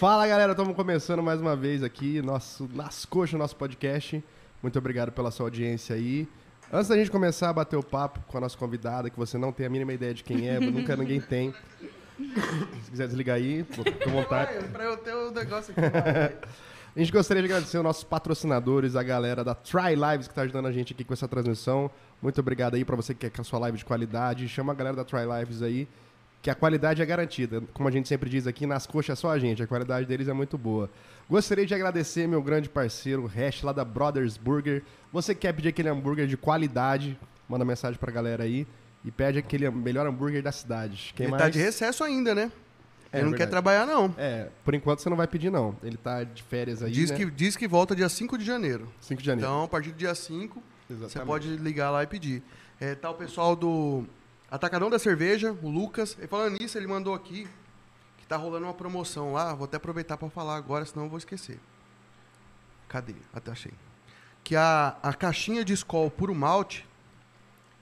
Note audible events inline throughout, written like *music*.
Fala galera, estamos começando mais uma vez aqui, nosso Nas Coxas, nosso podcast. Muito obrigado pela sua audiência aí. Antes da gente começar a bater o papo com a nossa convidada, que você não tem a mínima ideia de quem é, nunca ninguém tem. Se quiser desligar aí, fica à vontade. Pra eu ter o negócio aqui. *laughs* A gente gostaria de agradecer os nossos patrocinadores, a galera da Try Lives que está ajudando a gente aqui com essa transmissão. Muito obrigado aí para você que quer com a sua live de qualidade. Chama a galera da Try Lives aí, que a qualidade é garantida. Como a gente sempre diz aqui, nas coxas é só a gente, a qualidade deles é muito boa. Gostaria de agradecer meu grande parceiro, o Hash, lá da Brothers Burger. Você quer pedir aquele hambúrguer de qualidade, manda mensagem pra galera aí e pede aquele melhor hambúrguer da cidade. Quem Ele mais? tá de recesso ainda, né? É, Ele não verdade. quer trabalhar, não. É, por enquanto você não vai pedir não. Ele tá de férias aí, Diz, né? que, diz que volta dia 5 de janeiro. 5 de janeiro. Então, a partir do dia 5, você pode ligar lá e pedir. É, tá o pessoal do Atacadão da Cerveja, o Lucas. E falando nisso, ele mandou aqui que tá rolando uma promoção lá. Vou até aproveitar para falar agora, senão eu vou esquecer. Cadê? Até achei. Que a, a caixinha de Skol puro malte,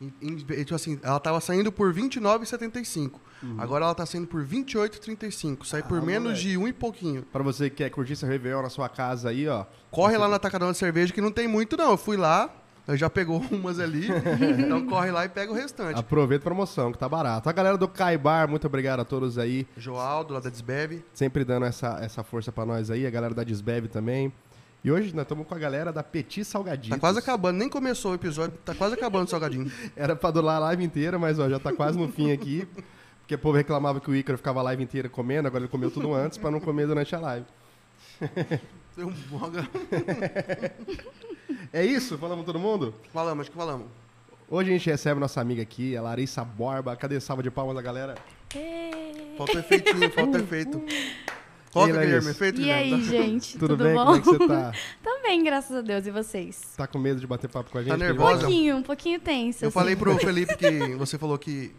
em- em- tipo assim, ela tava saindo por R$ 29,75. Agora ela tá saindo por R$ 28,35. Sai por Ah, menos moleque. de um e pouquinho. Pra você que quer curtir seu Réveillon na sua casa aí, ó. Corre lá no Atacadão da Cerveja, que não tem muito, não. Eu fui lá, já pegou *laughs* umas ali. então corre lá e pega o restante. Aproveita a promoção, que tá barato. A galera do Caibar, muito obrigado a todos aí. Joaldo, lá da Desbebe. Sempre dando essa, essa força pra nós aí. A galera da Disbev também. E hoje nós estamos com a galera da Petit Salgadinho. Tá quase acabando, nem começou o episódio, tá quase acabando o salgadinho. *laughs* Era pra durar a live inteira, mas ó, já tá quase no fim aqui. Porque o povo reclamava que o Ícaro ficava a live inteira comendo, agora ele comeu tudo antes pra não comer durante a live. *laughs* Deu um boga. *laughs* É isso? Falamos todo mundo? Falamos, acho que falamos. Hoje a gente recebe nossa amiga aqui, a Larissa Borba. Cadê salva de palmas da galera? Falta o efeitinho, falta efeito. *laughs* Coloca, Guilherme, efeito, E Guilherme. aí, gente? Tudo, Tudo, bem? bom? Como é que você tá? *laughs* Também, graças a Deus. E vocês? Tá com medo de bater papo com a gente? Tá Porque Um nervosa? pouquinho, um pouquinho tenso. Eu assim. falei pro Felipe que você falou que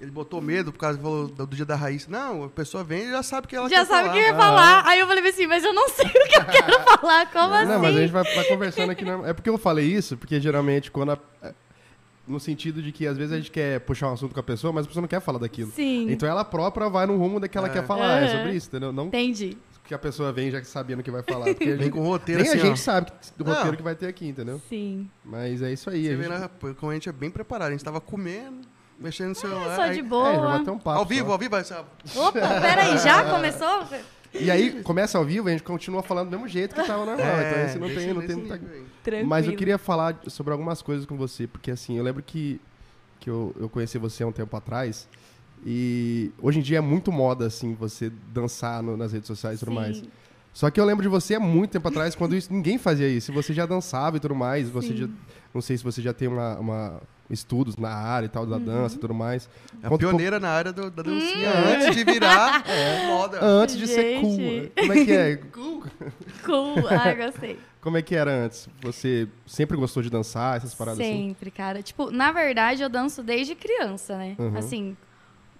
ele botou medo por causa falou do, do dia da raiz. Não, a pessoa vem e já sabe que ela Já quer sabe o que eu ia falar. Aí eu falei assim, mas eu não *laughs* sei o que eu quero falar. Como assim? Não, mas a gente vai, vai conversando aqui. Né? É porque eu falei isso, porque geralmente quando. a- é, no sentido de que às vezes a gente quer puxar um assunto com a pessoa, mas a pessoa não quer falar daquilo. Sim. Então ela própria vai no rumo da que ela É. quer falar. É Aham. sobre isso, entendeu? Não Entendi. que a pessoa vem já sabendo o que vai falar. Porque a Vem gente, com o roteiro nem assim, a gente ó. sabe do Não. roteiro que vai ter aqui, entendeu? Sim. Mas é isso aí. Você a vê, gente- né? Como a gente é bem preparado. A gente tava comendo, mexendo no celular. Só aí- de É, vai boa. bater um papo. Ao vivo, só. ao vivo. Essa... Opa, peraí, já começou? E aí, começa ao vivo, a gente continua falando do mesmo jeito que tava normal. então esse não É, tem, não tem muita aí. Tranquilo. Mas eu queria falar sobre algumas coisas com você, porque assim, eu lembro que, que eu, eu conheci você há um tempo atrás, e hoje em dia é muito moda, assim, você dançar no- nas redes sociais e tudo mais. Sim. Só que eu lembro de você há muito tempo atrás, quando isso, ninguém fazia isso. E você já dançava e tudo mais, você já, não sei se você já tem uma, uma- estudos na área e tal, da dança e tudo mais. Conta um pioneira na área do- da dancinha Hum. antes de virar *laughs* moda. pouco- Antes de ser cool. Gente. Como é que é? *laughs* Cool. Ai, gostei. *laughs* Como é que era antes? Você sempre gostou de dançar, essas paradas assim? Sempre, cara. Tipo, na verdade, eu danço desde criança, né? Uhum. Assim,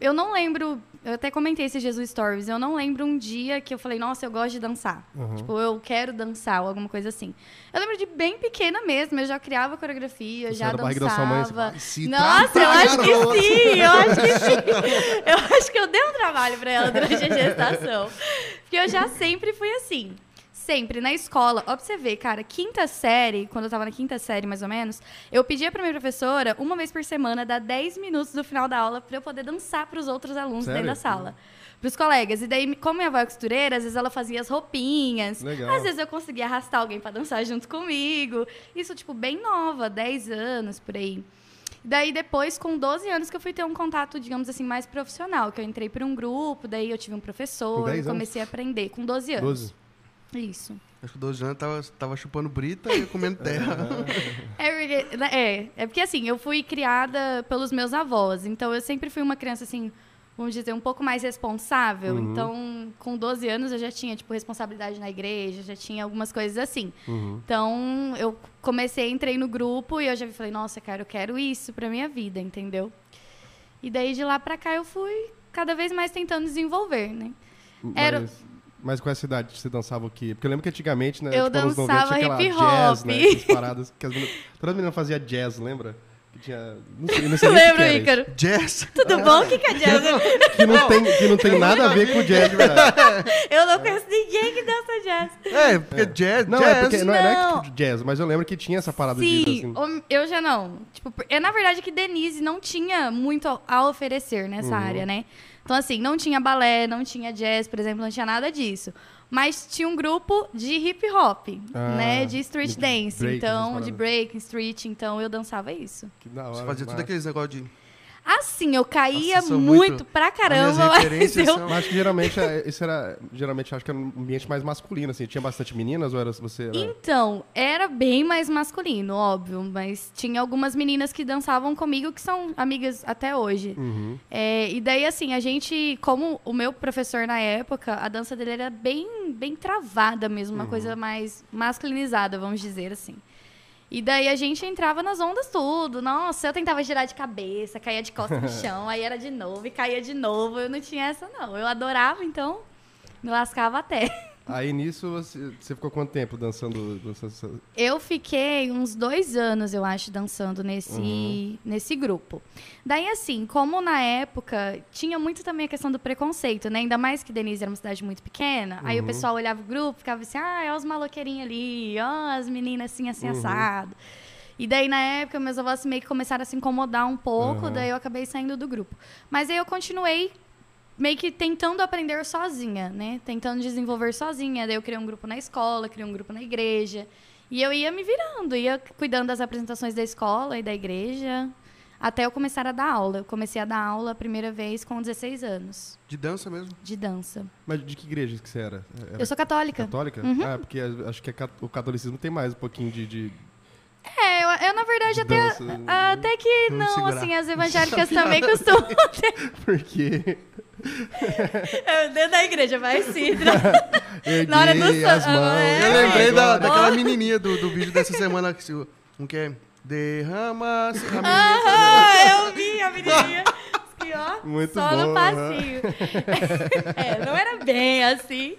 eu não lembro. Eu até comentei esses Jesus Stories. Eu não lembro um dia que eu falei, nossa, eu gosto de dançar. Uhum. Tipo, eu quero dançar ou alguma coisa assim. Eu lembro de bem pequena mesmo. Eu já criava coreografia, Você já era da sua mãe, dançava. se Nossa, eu acho que sim, eu acho que sim. Eu acho que eu dei um trabalho pra ela durante a gestação. Porque eu já sempre fui assim. Sempre, na escola. Ó, pra você ver, cara, quinta série, quando eu tava na quinta série, mais ou menos, eu pedia pra minha professora, uma vez por semana, dar 10 minutos do final da aula pra eu poder dançar pros outros alunos Sério? dentro da sala. Pros colegas. E daí, como minha avó é costureira, às vezes ela fazia as roupinhas. Legal. Às vezes eu conseguia arrastar alguém pra dançar junto comigo. Isso, tipo, bem nova, 10 anos, por aí. Daí, depois, com 12 anos, que eu fui ter um contato, digamos assim, mais profissional. Que eu entrei por um grupo, daí eu tive um professor, 10 anos? comecei a aprender. Com 12 anos. 12. Isso. Acho que 12 anos tava, tava chupando brita e comendo terra. *laughs* É porque, né, é, é porque assim, eu fui criada pelos meus avós, então eu sempre fui uma criança assim, vamos dizer, um pouco mais responsável. Uhum. Então, com 12 anos eu já tinha, tipo, responsabilidade na igreja, já tinha algumas coisas assim. Uhum. Então, eu comecei, entrei no grupo e eu já falei, nossa, cara, eu quero isso pra minha vida, entendeu? E daí de lá pra cá eu fui cada vez mais tentando desenvolver, né? Era- Mas, com essa idade você dançava o quê? Porque eu lembro que antigamente, né? Eu tipo, 90, dançava tinha aquela hip jazz, hop. né? Essas paradas. Que as meninas, todas as meninas faziam jazz, lembra? Que tinha. Não sei, não sei lembro. Ícaro. Jazz. Tudo bom? O que, que é jazz? *laughs* Que não tem, que não tem nada a ver com jazz, de verdade. *laughs* Eu não conheço ninguém que dança jazz. É, porque jazz, Não, jazz. é porque não, era Não. tipo jazz, mas eu lembro que tinha essa parada de Sim, assim. eu já não. Tipo, é na verdade que Denise não tinha muito a- a oferecer nessa Uhum. área, né? Então, assim, não tinha balé, não tinha jazz, por exemplo, não tinha nada disso. Mas tinha um grupo de hip hop, Ah, né? De street de dance. break, então, de break, street. Então, eu dançava isso. Que da hora. Você fazia tudo aqueles negócios de. Assim, eu caía Nossa, muito, muito- pra caramba, *laughs* mas eu... são- Mas que geralmente é- isso era. Geralmente acho que era um ambiente mais masculino, assim. Tinha bastante meninas ou era você. Era... Então, era bem mais masculino, óbvio, mas tinha algumas meninas que dançavam comigo que são amigas até hoje. Uhum. É, e daí, assim, a gente, como o meu professor na época, a dança dele era bem, bem travada mesmo, uma coisa mais masculinizada, vamos dizer assim. E daí a gente entrava nas ondas tudo. Nossa, eu tentava girar de cabeça, caía de costas no chão, aí era de novo e caía de novo. Eu não tinha essa, não. Eu adorava, então me lascava até. Aí nisso você, você ficou quanto tempo dançando? dançando- Eu fiquei uns dois anos, eu acho, dançando nesse, Uhum. nesse grupo. Daí, assim, como na época tinha muito também a questão do preconceito, né? Ainda mais que Denise era uma cidade muito pequena. Aí o Uhum. pessoal olhava o grupo, ficava assim, ah, é os maloqueirinhos ali, ó, as meninas assim, assim, Uhum. assado. E daí, na época, meus avós meio que começaram a se incomodar um pouco, Uhum. daí eu acabei saindo do grupo. Mas aí eu continuei meio que tentando aprender sozinha, né? Tentando desenvolver sozinha. Daí eu criei um grupo na escola, criei um grupo na igreja. E eu ia me virando, ia cuidando das apresentações da escola e da igreja, até eu começar a dar aula. Eu comecei a dar aula a primeira vez com 16 anos, De dança mesmo. de dança. Mas de que igreja que você era? Era Eu sou católica. católica? Uhum. Ah, porque acho que cat- o catolicismo tem mais um pouquinho de, de É, eu, eu, na verdade até, dança. até que não, segurar. assim, as *laughs* evangélicas também costumam ter. *laughs* Porque É, Dentro da igreja, vai sim. *laughs* Na hora do as mãos. é. Eu lembrei da, agora. daquela menininha do, do vídeo dessa semana, que se- um que é Derrama... se- a menina- Ah, eu vi a menininha. Aqui, ó. Muito só bom, no passinho. *laughs* é, não era bem assim.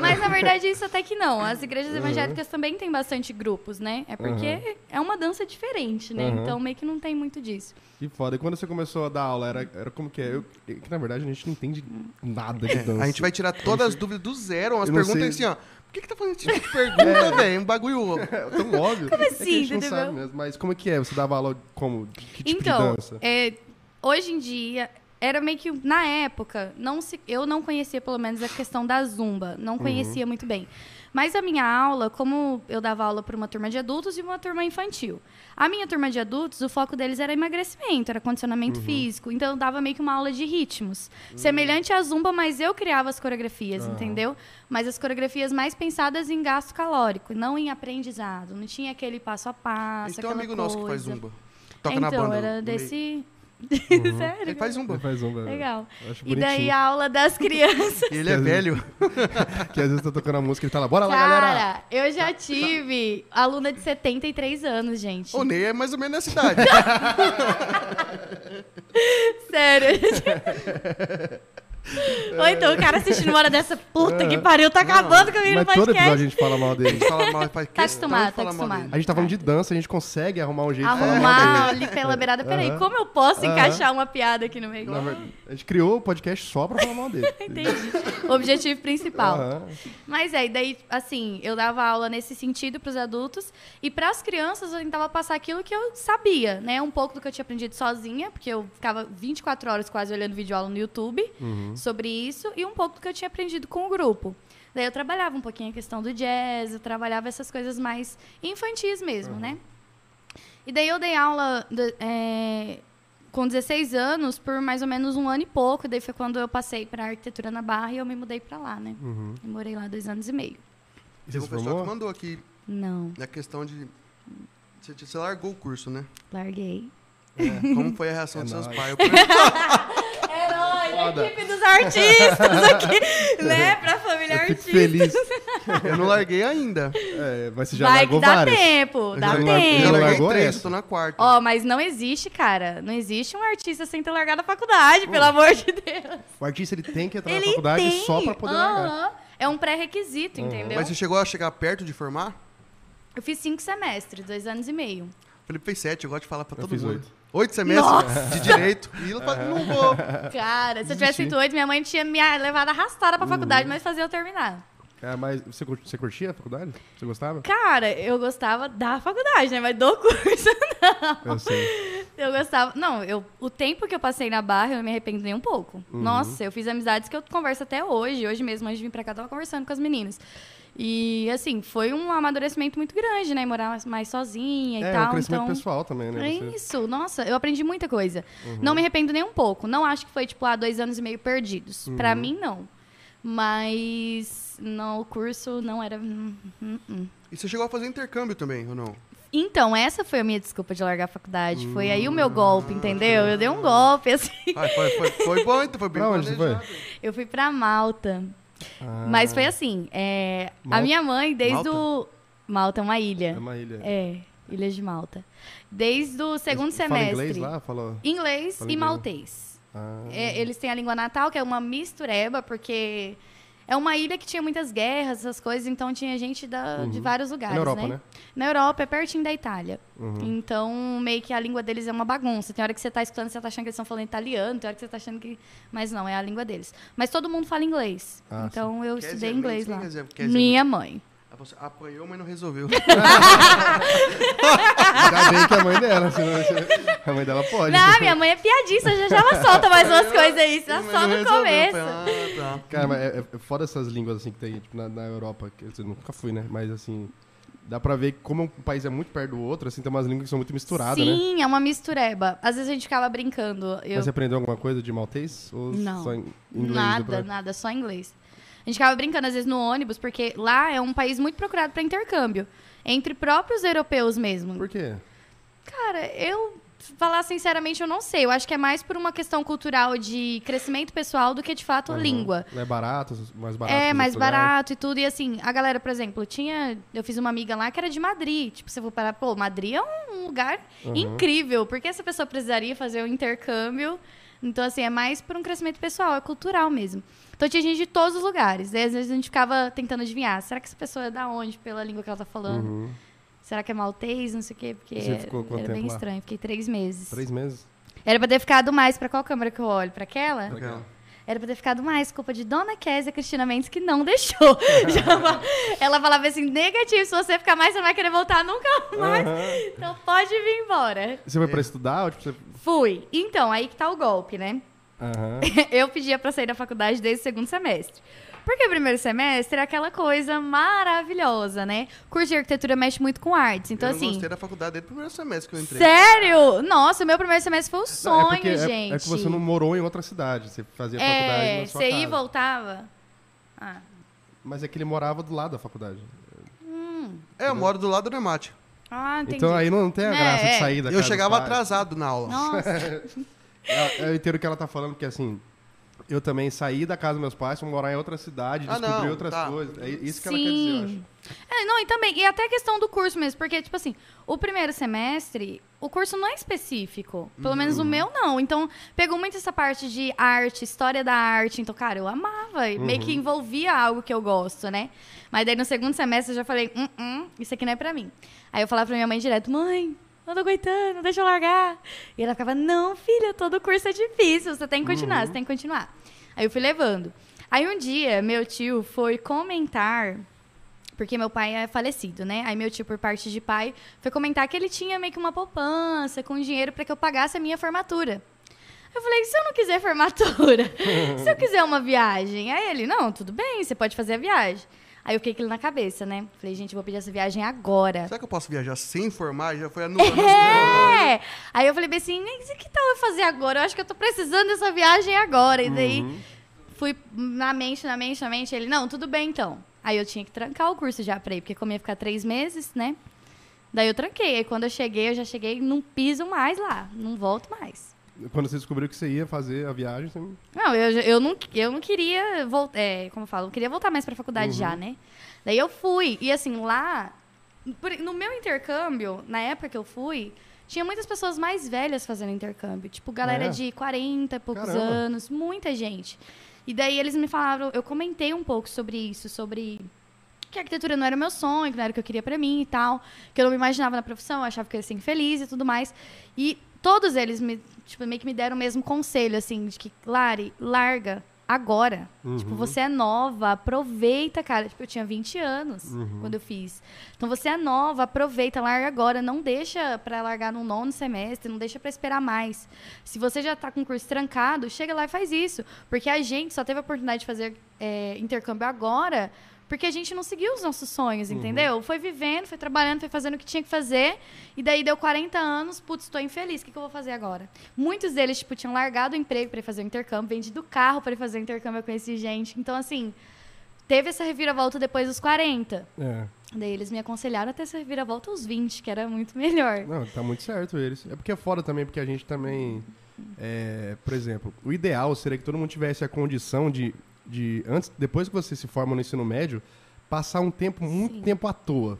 Mas, na verdade, isso até que não. As igrejas evangélicas também têm bastante grupos, né? É porque é uma dança diferente, né? Aham. Então, meio que não tem muito disso. Que foda. E quando você começou a dar aula, era, era como que é? Eu, que na verdade a gente não entende nada de dança. A gente vai tirar todas as dúvidas do zero, umas não perguntas sei. assim, ó. Por que, que tá fazendo esse tipo de pergunta, velho? Um bagulho. *laughs* É tão *laughs* óbvio. Como é que a assim, gente não entendeu? sabe mesmo. Mas como é que é? Você dava aula como? Que tipo então, de dança? é, hoje em dia, era meio que. Na época, não se, eu não conhecia, pelo menos, a questão da zumba. Não Uhum. conhecia muito bem. Mas a minha aula, como eu dava aula para uma turma de adultos e uma turma infantil. A minha turma de adultos, o foco deles era emagrecimento, era Uhum. condicionamento físico. Então eu dava meio que uma aula de ritmos. Semelhante à zumba, mas eu criava as coreografias, entendeu? Mas as coreografias mais pensadas em gasto calórico, não em aprendizado. Não tinha aquele passo a passo. um aquela amigo nosso que faz coisa. zumba. Toca então, na banda. era desse. Uhum. *laughs* Sério? Ele faz zumba. Você faz um, velho. Legal. E daí a aula das *laughs* crianças. E ele é velho. *laughs* Que às vezes tá tocando a música e ele tá lá, bora lá, galera! Cara, eu já tive aluna de 73 anos, gente. O Ney é mais ou menos nessa idade. Sério. Ou então o cara assistindo uma hora dessa puta que pariu, tá acabando comigo no Mas todo podcast. episódio a gente fala mal A dele. gente fala mal, faz Tá acostumado, tá acostumado. A gente tá falando de dança, a gente consegue arrumar um jeito de falar mal Arrumar ali pela beirada. Peraí, como eu posso encaixar uma piada aqui no meio? A gente criou o podcast só pra falar mal dele. *laughs* Entendi. O objetivo principal. Mas é, e daí, assim, eu dava aula nesse sentido para os adultos e para as crianças eu tentava passar aquilo que eu sabia, né? Um pouco do que eu tinha aprendido sozinha, porque eu ficava 24 horas quase olhando vídeo aula no YouTube Uhum. Sobre isso e um pouco do que eu tinha aprendido com o grupo. Daí eu trabalhava um pouquinho a questão do jazz, eu trabalhava essas coisas mais infantis mesmo, né? E daí eu dei aula de- é, com 16 anos por mais ou menos um ano e pouco. Daí foi quando eu passei para arquitetura na Barra e eu me mudei para lá, né? Uhum. Eu morei lá dois anos e meio. E um se pessoal que mandou aqui Não, na questão de. Você, você largou o curso, né? larguei. Como foi a *laughs* reação É dos seus nóis. pais? *laughs* Herói, Foda. equipe dos artistas aqui, *laughs* né? Pra família Eu fico artista. feliz. *laughs* Eu não larguei ainda. É, mas você já Vai largou que dá várias. tempo, dá já, larguei- eu já tempo. larguei- largou três, essa? tô na quarta. Ó, mas não existe, cara. Não existe um artista sem ter largado a faculdade, pelo amor de Deus. O artista ele tem que entrar na Ele faculdade tem. só pra poder largar. É um pré-requisito, entendeu? Mas você chegou a chegar perto de formar? Eu fiz cinco semestres, dois anos e meio. Felipe fez sete, eu gosto de falar pra Eu todo fiz mundo. oito. Oito semestres de direito. E ela fala, não vou. Cara, se eu tivesse feito oito, minha mãe tinha me levado arrastada pra faculdade, mas fazia eu terminar. É, mas você, você curtia a faculdade? Você gostava? Cara, eu gostava da faculdade, né? Mas do *laughs* curso, não. Eu sei. Eu gostava. Não, eu, o tempo que eu passei na barra, eu não me arrependo nem um pouco. Uhum. Nossa, eu fiz amizades que eu converso até hoje. Hoje mesmo, antes de vir pra cá, eu tava conversando com as meninas. E, assim, foi um amadurecimento muito grande, né? Morar mais- mais sozinha e É, tal. um crescimento então, pessoal também, né? É Você- Uhum. isso, nossa, eu aprendi muita coisa. Não me arrependo nem um pouco. Não acho que foi, tipo, há dois anos e meio perdidos. Uhum. Pra mim, não. Mas no curso não era. hum, hum, hum. E você chegou a fazer intercâmbio também, ou não? Então, essa foi a minha desculpa de largar a faculdade. Foi aí o Hum. meu golpe, entendeu? Eu dei um golpe, assim. Ah, foi, foi, foi bom, então foi *laughs* bem Pra onde planejado. Eu fui pra Malta. Ah, Mas foi assim, é, a minha mãe, desde Malta? o... Malta é uma ilha. É uma ilha. É, Ilha de Malta. Desde o segundo Fala semestre. inglês lá? Fala... Inglês Fala e inglês. maltês. Ah, É, eles têm a língua natal, que é uma mistureba, porque é uma ilha que tinha muitas guerras, essas coisas, então tinha gente da- de vários é lugares, na Europa, né? né? Na Europa, é pertinho da Itália. Uhum. Então, meio que a língua deles é uma bagunça. Tem hora que você tá escutando, você tá achando que eles estão falando italiano, tem hora que você tá achando que... Mas não, é a língua deles. Mas todo mundo fala inglês. Ah, então, eu Quer estudei dizer, inglês lá. quer dizer- quer dizer- Minha mãe. Você apanhou, mas não resolveu. *laughs* Ainda bem que a mãe dela, senão a mãe dela pode. Não, minha mãe é piadista, já, já ela solta mais umas coisas aí, só, só no resolveu. começo. Ah, tá. Cara, mas é, é foda essas línguas assim que tem tipo, na, na Europa. Que eu nunca fui, né? Mas assim, dá pra ver como um país é muito perto do outro, assim, tem umas línguas que são muito misturadas, né? Sim, é uma mistureba. Às vezes a gente ficava brincando. Eu... Mas você aprendeu alguma coisa de maltês? Ou Não. só inglês? nada, pra- nada, só inglês. A gente ficava brincando às vezes no ônibus, porque lá é um país muito procurado para intercâmbio. Entre próprios europeus mesmo. Por quê? Cara, eu falar sinceramente, eu não sei. Eu acho que é mais por uma questão cultural de crescimento pessoal do que de fato Aham. língua. É barato, mais barato. É, mais lugares? barato e tudo. E assim, a galera, por exemplo, tinha. Eu fiz uma amiga lá que era de Madrid. Tipo, você for parar, pô, Madrid é um lugar Uhum. incrível. Por que essa pessoa precisaria fazer um intercâmbio? Então, assim, é mais por um crescimento pessoal, é cultural mesmo. Então tinha gente de todos os lugares. Daí, às vezes a gente ficava tentando adivinhar. Será que essa pessoa é da onde, pela língua que ela tá falando? Uhum. Será que é maltês? Não sei o quê. Porque Você ficou quanto era bem lá? estranho. Fiquei três meses. Três meses? Era pra ter ficado mais. Pra qual câmera que eu olho? Pra aquela? Aquela. Era pra ter ficado mais, culpa de Dona Késia Cristina Mendes, que não deixou. *laughs* Ela falava assim, negativo, se você ficar mais, você não vai querer voltar nunca mais. Aham. Então pode vir embora. Você foi pra estudar? Ou, tipo, você... Fui. Então, aí que tá o golpe, né? Aham. *laughs* Eu pedia pra sair da faculdade desde o segundo semestre. Porque o primeiro semestre é aquela coisa maravilhosa, né? Curso de arquitetura mexe muito com artes. Então, eu não assim. gostei da faculdade desde o primeiro semestre que eu entrei. Sério? Nossa, meu primeiro semestre foi um Não, sonho, é porque, é- gente. É, que você não morou em outra cidade. Você fazia faculdade É, na sua você casa. ia e voltava. Ah. Mas é que ele morava do lado da faculdade. É, eu moro do lado do Nemate. Ah, entendi. Então aí não tem a É, graça é. de sair da Eu chegava atrasado na aula. Nossa. *laughs* É, Eu entendo o que ela tá falando, porque assim, eu também saí da casa dos meus pais, fui morar em outra cidade, Ah, descobri não, outras tá. coisas. É isso que ela quer dizer, eu acho. É, não, e também, e até a questão do curso mesmo, porque, tipo assim, o primeiro semestre, o curso não é específico. Pelo menos Uhum. o meu, não. Então, pegou muito essa parte de arte, história da arte. Então, cara, eu amava. e Meio Uhum. que envolvia algo que eu gosto, né? Mas daí no segundo semestre eu já falei, hum, hum, isso aqui não é pra mim. Aí eu falava pra minha mãe direto, mãe, não tô aguentando, deixa eu largar. E ela ficava, não, filha, todo curso é difícil, você tem que continuar, você tem que continuar. Aí eu fui levando. Aí um dia, meu tio foi comentar porque meu pai é falecido, né? Aí meu tio, por parte de pai, foi comentar que ele tinha meio que uma poupança com dinheiro para que eu pagasse a minha formatura. Eu falei, se eu não quiser formatura, *laughs* se eu quiser uma viagem? Aí ele, não, tudo bem, você pode fazer a viagem. Aí eu fiquei aquilo na cabeça, né? Falei, gente, vou pedir essa viagem agora. Será que eu posso viajar sem formar? Já foi anulando. *laughs* É! Aí eu falei bem assim, "Mas que tal eu fazer agora? Eu acho que eu tô precisando dessa viagem agora. E daí Uhum. fui na mente, na mente, na mente. Ele, não, tudo bem então. Aí eu tinha que trancar o curso já pra ir, porque como ia ficar três meses, né? Daí eu tranquei. Aí quando eu cheguei, eu já cheguei, não piso mais lá, não volto mais. Quando você descobriu que você ia fazer a viagem, você... Não, eu, eu, não, eu não queria voltar, é, como eu falo, eu queria voltar mais pra faculdade já, né? Daí eu fui, e assim, lá, no meu intercâmbio, na época que eu fui, tinha muitas pessoas mais velhas fazendo intercâmbio. Tipo, galera É? de 40 e poucos Caramba. anos, muita gente. E daí eles me falaram, eu comentei um pouco sobre isso, sobre que a arquitetura não era o meu sonho, que não era o que eu queria pra mim e tal, que eu não me imaginava na profissão, eu achava que eu ia ser infeliz e tudo mais. E todos eles me, tipo, meio que me deram o mesmo conselho, assim, de que, Lari, larga agora. Tipo, você é nova, aproveita, cara. Tipo, eu tinha 20 anos quando eu fiz. Então, você é nova, aproveita, larga agora. Não deixa pra largar no nono semestre, não deixa pra esperar mais. Se você já tá com o curso trancado, chega lá e faz isso. Porque a gente só teve a oportunidade de fazer é, intercâmbio agora porque a gente não seguiu os nossos sonhos, entendeu? Foi vivendo, foi trabalhando, foi fazendo o que tinha que fazer. E daí deu 40 anos, putz, estou infeliz. O que, que eu vou fazer agora? Muitos deles, tipo, tinham largado o emprego para fazer o intercâmbio, vendido carro para fazer o intercâmbio. Eu conheci gente. Então, assim, teve essa reviravolta depois dos 40. É. Daí eles me aconselharam a ter essa reviravolta aos 20, que era muito melhor. Não, tá muito certo eles. É porque é foda também, porque a gente também. é, por exemplo, o ideal seria que todo mundo tivesse a condição de, de. Antes, depois que você se forma no ensino médio, passar um tempo, muito Sim. tempo à toa.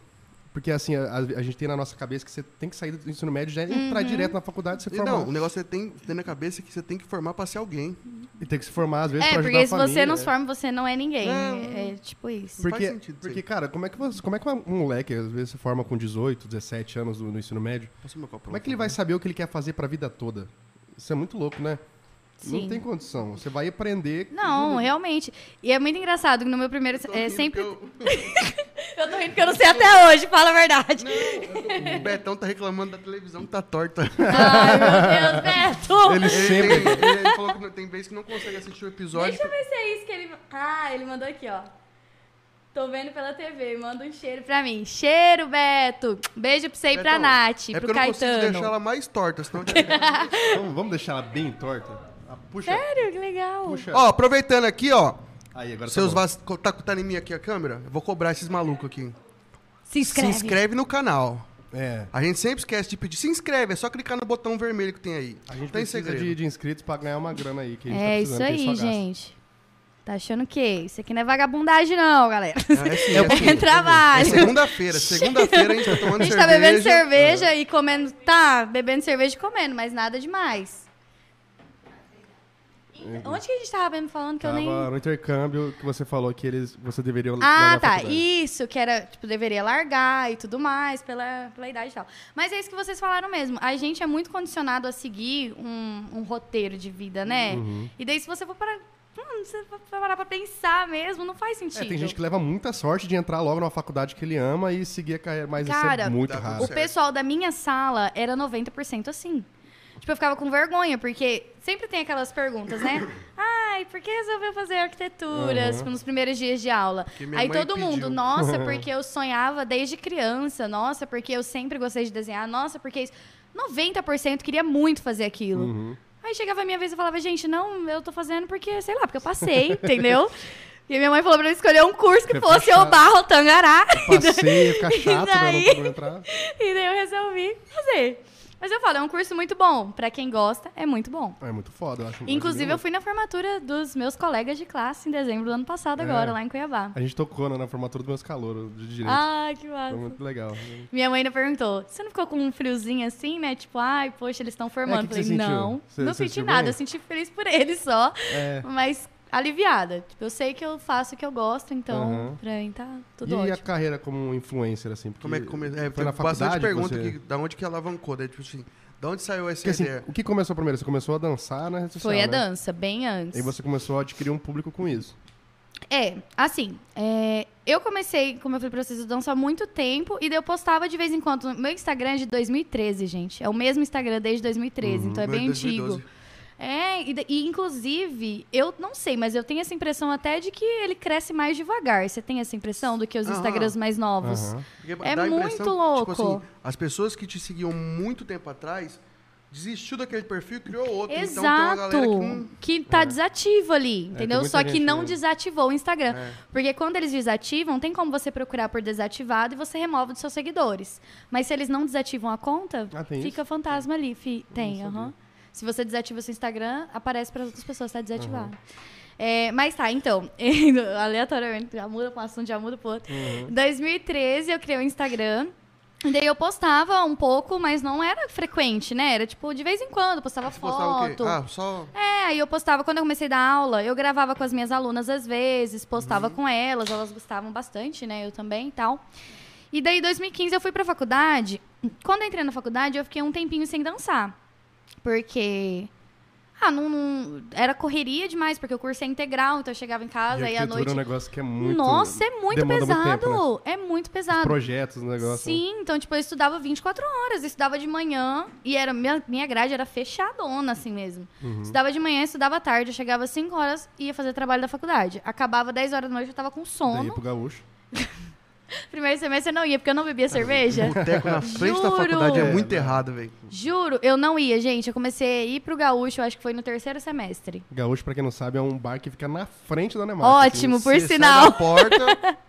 Porque assim, a, a gente tem na nossa cabeça que você tem que sair do ensino médio e já entrar Uhum. direto na faculdade e se E formar. não, o negócio que você tem, tem na cabeça é que você tem que formar pra ser alguém. E tem que se formar, às vezes, É, pra ajudar porque a se família. você não é. se forma, você não é ninguém. É, é tipo isso. Faz Porque, sentido isso porque cara, como é, que você, como é que um moleque, às vezes, se forma com 18, 17 anos no, no ensino médio, como é que ele vai saber o que ele quer fazer pra vida toda? Isso é muito louco, né? Não Sim. tem condição. Você vai aprender... Não, realmente. E é muito engraçado que no meu primeiro. Tô É, sempre. eu- *laughs* Eu tô rindo porque eu não sei até hoje, fala a verdade. O Betão tá reclamando da televisão que tá torta. Ai, meu Deus, Beto! Ele Ele, sempre... tem- ele falou que não- tem vezes que não consegue assistir o episódio. Deixa eu ver se é isso que ele. Ah, ele mandou aqui, ó. Tô vendo pela TV, manda um cheiro pra mim. Cheiro, Beto! Beijo pra você e pra Nath, é pro porque eu não consigo Caetano. deixar ela mais torta, senão... *laughs* vamos, vamos deixar ela bem torta? Ah, puxa, Sério, que legal. puxa. ó, aproveitando aqui, ó. Aí, agora Seus tá vas... Tá, tá em mim aqui a câmera? Eu vou cobrar esses malucos aqui. Se inscreve. Se inscreve no canal. É. A gente sempre esquece de pedir. Se inscreve, é só clicar no botão vermelho que tem aí. A gente não tem precisa segredo. de, de inscritos pra ganhar uma grana aí. Que a gente tá É precisando, isso que aí, gente. Tá achando o quê? Isso aqui não é vagabundagem, não, galera. Ah, é sim, é sim. É É trabalho. segunda-feira. Segunda-feira a gente tá *laughs* tomando A gente cerveja. tá bebendo cerveja e comendo. Tá, bebendo cerveja e comendo, mas nada demais. Onde que a gente tava mesmo falando que eu Tava nem. no intercâmbio que você falou que eles, você deveria Ah, tá. Isso, que era, tipo, deveria largar e tudo mais, pela, pela idade e tal. Mas é isso que vocês falaram mesmo. A gente é muito condicionado a seguir um, um roteiro de vida, né? Uhum. E daí, se você for parar. Hum, você for parar pra pensar mesmo, não faz sentido. É, tem gente que leva muita sorte de entrar logo numa faculdade que ele ama e seguir a carreira, mas isso Cara, é muito Tá raro. O pessoal da minha sala era 90% assim. Tipo, eu ficava com vergonha, porque sempre tem aquelas perguntas, né? *coughs* Ai, por que resolveu fazer arquitetura Uhum. tipo, nos primeiros dias de aula? Aí todo mundo, pediu. nossa, *laughs* porque eu sonhava desde criança, nossa, porque eu sempre gostei de desenhar, nossa, porque isso. 90% queria muito fazer aquilo. Uhum. Aí chegava a minha vez e falava, gente, não, eu tô fazendo porque, sei lá, porque eu passei, entendeu? *laughs* E a minha mãe falou pra eu escolher um curso que fosse o. Barro Tangará. Passei, ia ficar *laughs* chato, né? daí- Não entrar. E daí eu resolvi fazer. Mas eu falo, é um curso muito bom. Pra quem gosta, é muito bom. É muito foda, eu acho. Inclusive, eu fui na formatura dos meus colegas de classe em dezembro do ano passado, É. agora, lá em Cuiabá. A gente tocou né, na formatura dos meus calouros de direito. Ah, que Foi massa. muito legal. Minha mãe ainda perguntou: você não ficou com um friozinho assim, né? Tipo, ai, poxa, eles estão formando. É, que que eu falei, não, Você- não você senti nada, bem? eu senti feliz por eles só, É. mas aliviada. Tipo, eu sei que eu faço o que eu gosto, então, Aham. pra mim tá tudo E a ótimo. carreira como influencer, assim? Porque Como é que começou? É, foi na bastante faculdade pergunta que você... aqui. Da onde que alavancou? Daí, tipo assim, da onde saiu essa Porque, assim, ideia? o que começou primeiro? Você começou a dançar na rede social, Foi a né? dança, bem antes. E você começou a adquirir um público com isso. É, assim, é, eu comecei, como eu falei pra vocês, eu danço há muito tempo e daí eu postava de vez em quando. Meu Instagram é de 2013, gente. É o mesmo Instagram desde 2013, então é bem 2012. antigo. É, e, e, inclusive, eu não sei, mas eu tenho essa impressão até de que ele cresce mais devagar. Você tem essa impressão do que os. Instagrams mais novos? É muito louco. Tipo assim, as pessoas que te seguiam muito tempo atrás desistiu daquele perfil e criou outro. Então tem uma Exato. galera que não... que tá desativo ali, entendeu? muita Só que não né? desativou o Instagram. É. Porque quando eles desativam, tem como você procurar por desativado e você remove dos seus seguidores. Mas se eles não desativam a conta, Ah, fica fantasma ali. fi- tem, aham. Se você desativa o seu Instagram, aparece para outras pessoas, tá desativado. É, mas tá, então, *laughs* aleatoriamente, já muda para um assunto, já muda pro outro. Uhum. Em 2013, eu criei o Instagram. E daí eu postava um pouco, mas não era frequente, né? Era tipo, de vez em quando, postava Você postava foto. Ah, só. É, aí eu postava quando eu comecei a dar aula, eu gravava com as minhas alunas às vezes, Uhum. postava com elas, elas gostavam bastante, né? Eu também e tal. E daí, em 2015, eu fui pra faculdade. Quando eu entrei na faculdade, eu fiquei um tempinho sem dançar. Porque. Ah, não, não- era correria demais, porque o curso é integral, então eu chegava em casa e à noite. é um negócio que é muito... Nossa, é muito demanda muito pesado. tempo, né? É muito Os pesado. projetos, o negócio. né? Sim, então, tipo, eu estudava 24 horas. Eu estudava de manhã e era minha, minha grade era fechadona, assim mesmo. Uhum. Estudava de manhã, estudava à tarde. Eu chegava às 5 horas e ia fazer trabalho da faculdade. Acabava 10 horas da noite, eu tava com Daí sono. pro gaúcho. *laughs* Primeiro semestre eu não ia, porque eu não bebia cerveja. Boteco na frente da Juro. faculdade é muito errado, velho. Juro, eu não ia, gente. Eu comecei a ir pro gaúcho, eu acho que foi no terceiro semestre. Gaúcho, pra quem não sabe, é um bar que fica na frente da Neymar. Ótimo, por Você sai sinal. da porta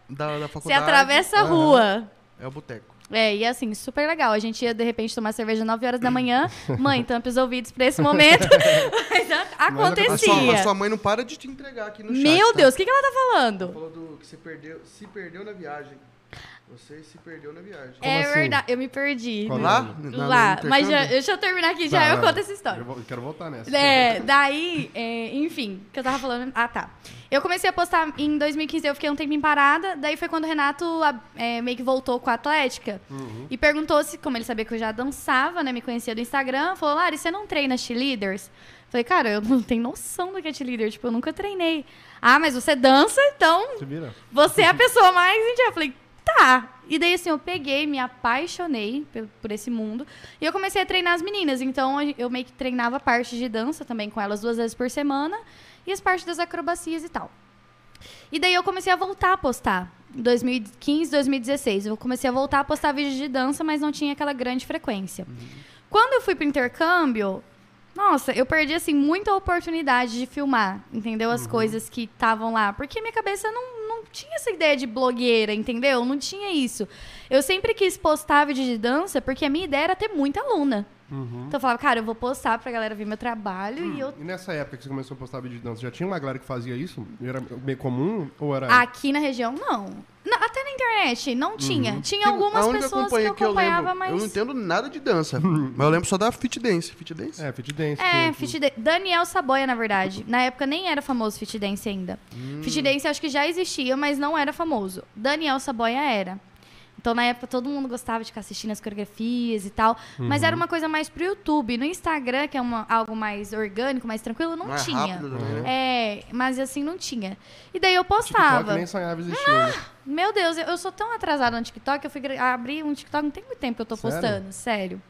da, da *laughs* Você faculdade. atravessa a rua. É o boteco. É, e assim, super legal. A gente ia, de repente, tomar cerveja às 9 horas da *laughs* manhã. Mãe, tampa os ouvidos pra esse momento. *laughs* Mas a- A acontecia. sua, a sua mãe não para de te entregar aqui no chat. Meu tá? Deus, o que, que ela tá falando? Falou do que você perdeu, se perdeu na viagem. Você se perdeu na viagem. é assim? verdade, eu me perdi. Qual Lá? Lá, mas já, deixa eu terminar aqui, já Tá, eu conto essa história. Eu vou- quero voltar nessa. É, daí, é, enfim, que eu tava falando. Ah, tá. Eu comecei a postar em 2015, eu fiquei um tempo em parada. Daí foi quando o Renato é, meio que voltou com a Atlética Uhum. e perguntou se, como ele sabia que eu já dançava, né? Me conhecia do Instagram, falou: Lari, você não treina cheerleaders? Falei, cara, eu não tenho noção do que é cheerleader, tipo, eu nunca treinei. Ah, mas você dança, então você é a pessoa mais. Eu falei, tá. E daí, assim, eu peguei, me apaixonei por, por esse mundo. E eu comecei a treinar as meninas. Então, eu meio que treinava parte de dança também com elas duas vezes por semana. E as partes das acrobacias e tal. E daí, eu comecei a voltar a postar. Em 2015, 2016. Eu comecei a voltar a postar vídeos de dança, mas não tinha aquela grande frequência. Quando eu fui pro intercâmbio, nossa, eu perdi, assim, muita oportunidade de filmar, entendeu? As coisas que estavam lá. Porque minha cabeça não tinha essa ideia de blogueira, entendeu? Não tinha isso. Eu sempre quis postar vídeo de dança porque a minha ideia era ter muita aluna. Uhum. Então eu falava, cara, eu vou postar pra galera ver meu trabalho e eu. E nessa época que você começou a postar vídeo de dança, já tinha uma galera que fazia isso? Era meio comum? Ou era... Aqui na região, não. Na- até na internet, não tinha. Tinha Que- algumas pessoas que eu companhia que eu acompanhava, lembro, mas. eu não entendo nada de dança, mas eu lembro só da Fit Dance. Fit Dance? É, fit dance. É, tinha- Fit Dance. Daniel Saboia, na verdade. Na época nem era famoso Fit Dance ainda. Hum. Fit Dance acho que já existia, mas não era famoso. Daniel Saboia era. Então, na época, todo mundo gostava de ficar assistindo as coreografias e tal. Mas Uhum. era uma coisa mais pro YouTube. No Instagram, que é uma- algo mais orgânico, mais tranquilo, não Mais tinha. rápido né? É, mas assim, não tinha. E daí eu TikTok postava. nem sonhava existir. né? Meu Deus, eu, eu sou tão atrasada no TikTok, eu fui abrir um TikTok, não tem muito tempo que eu tô Sério? postando, sério.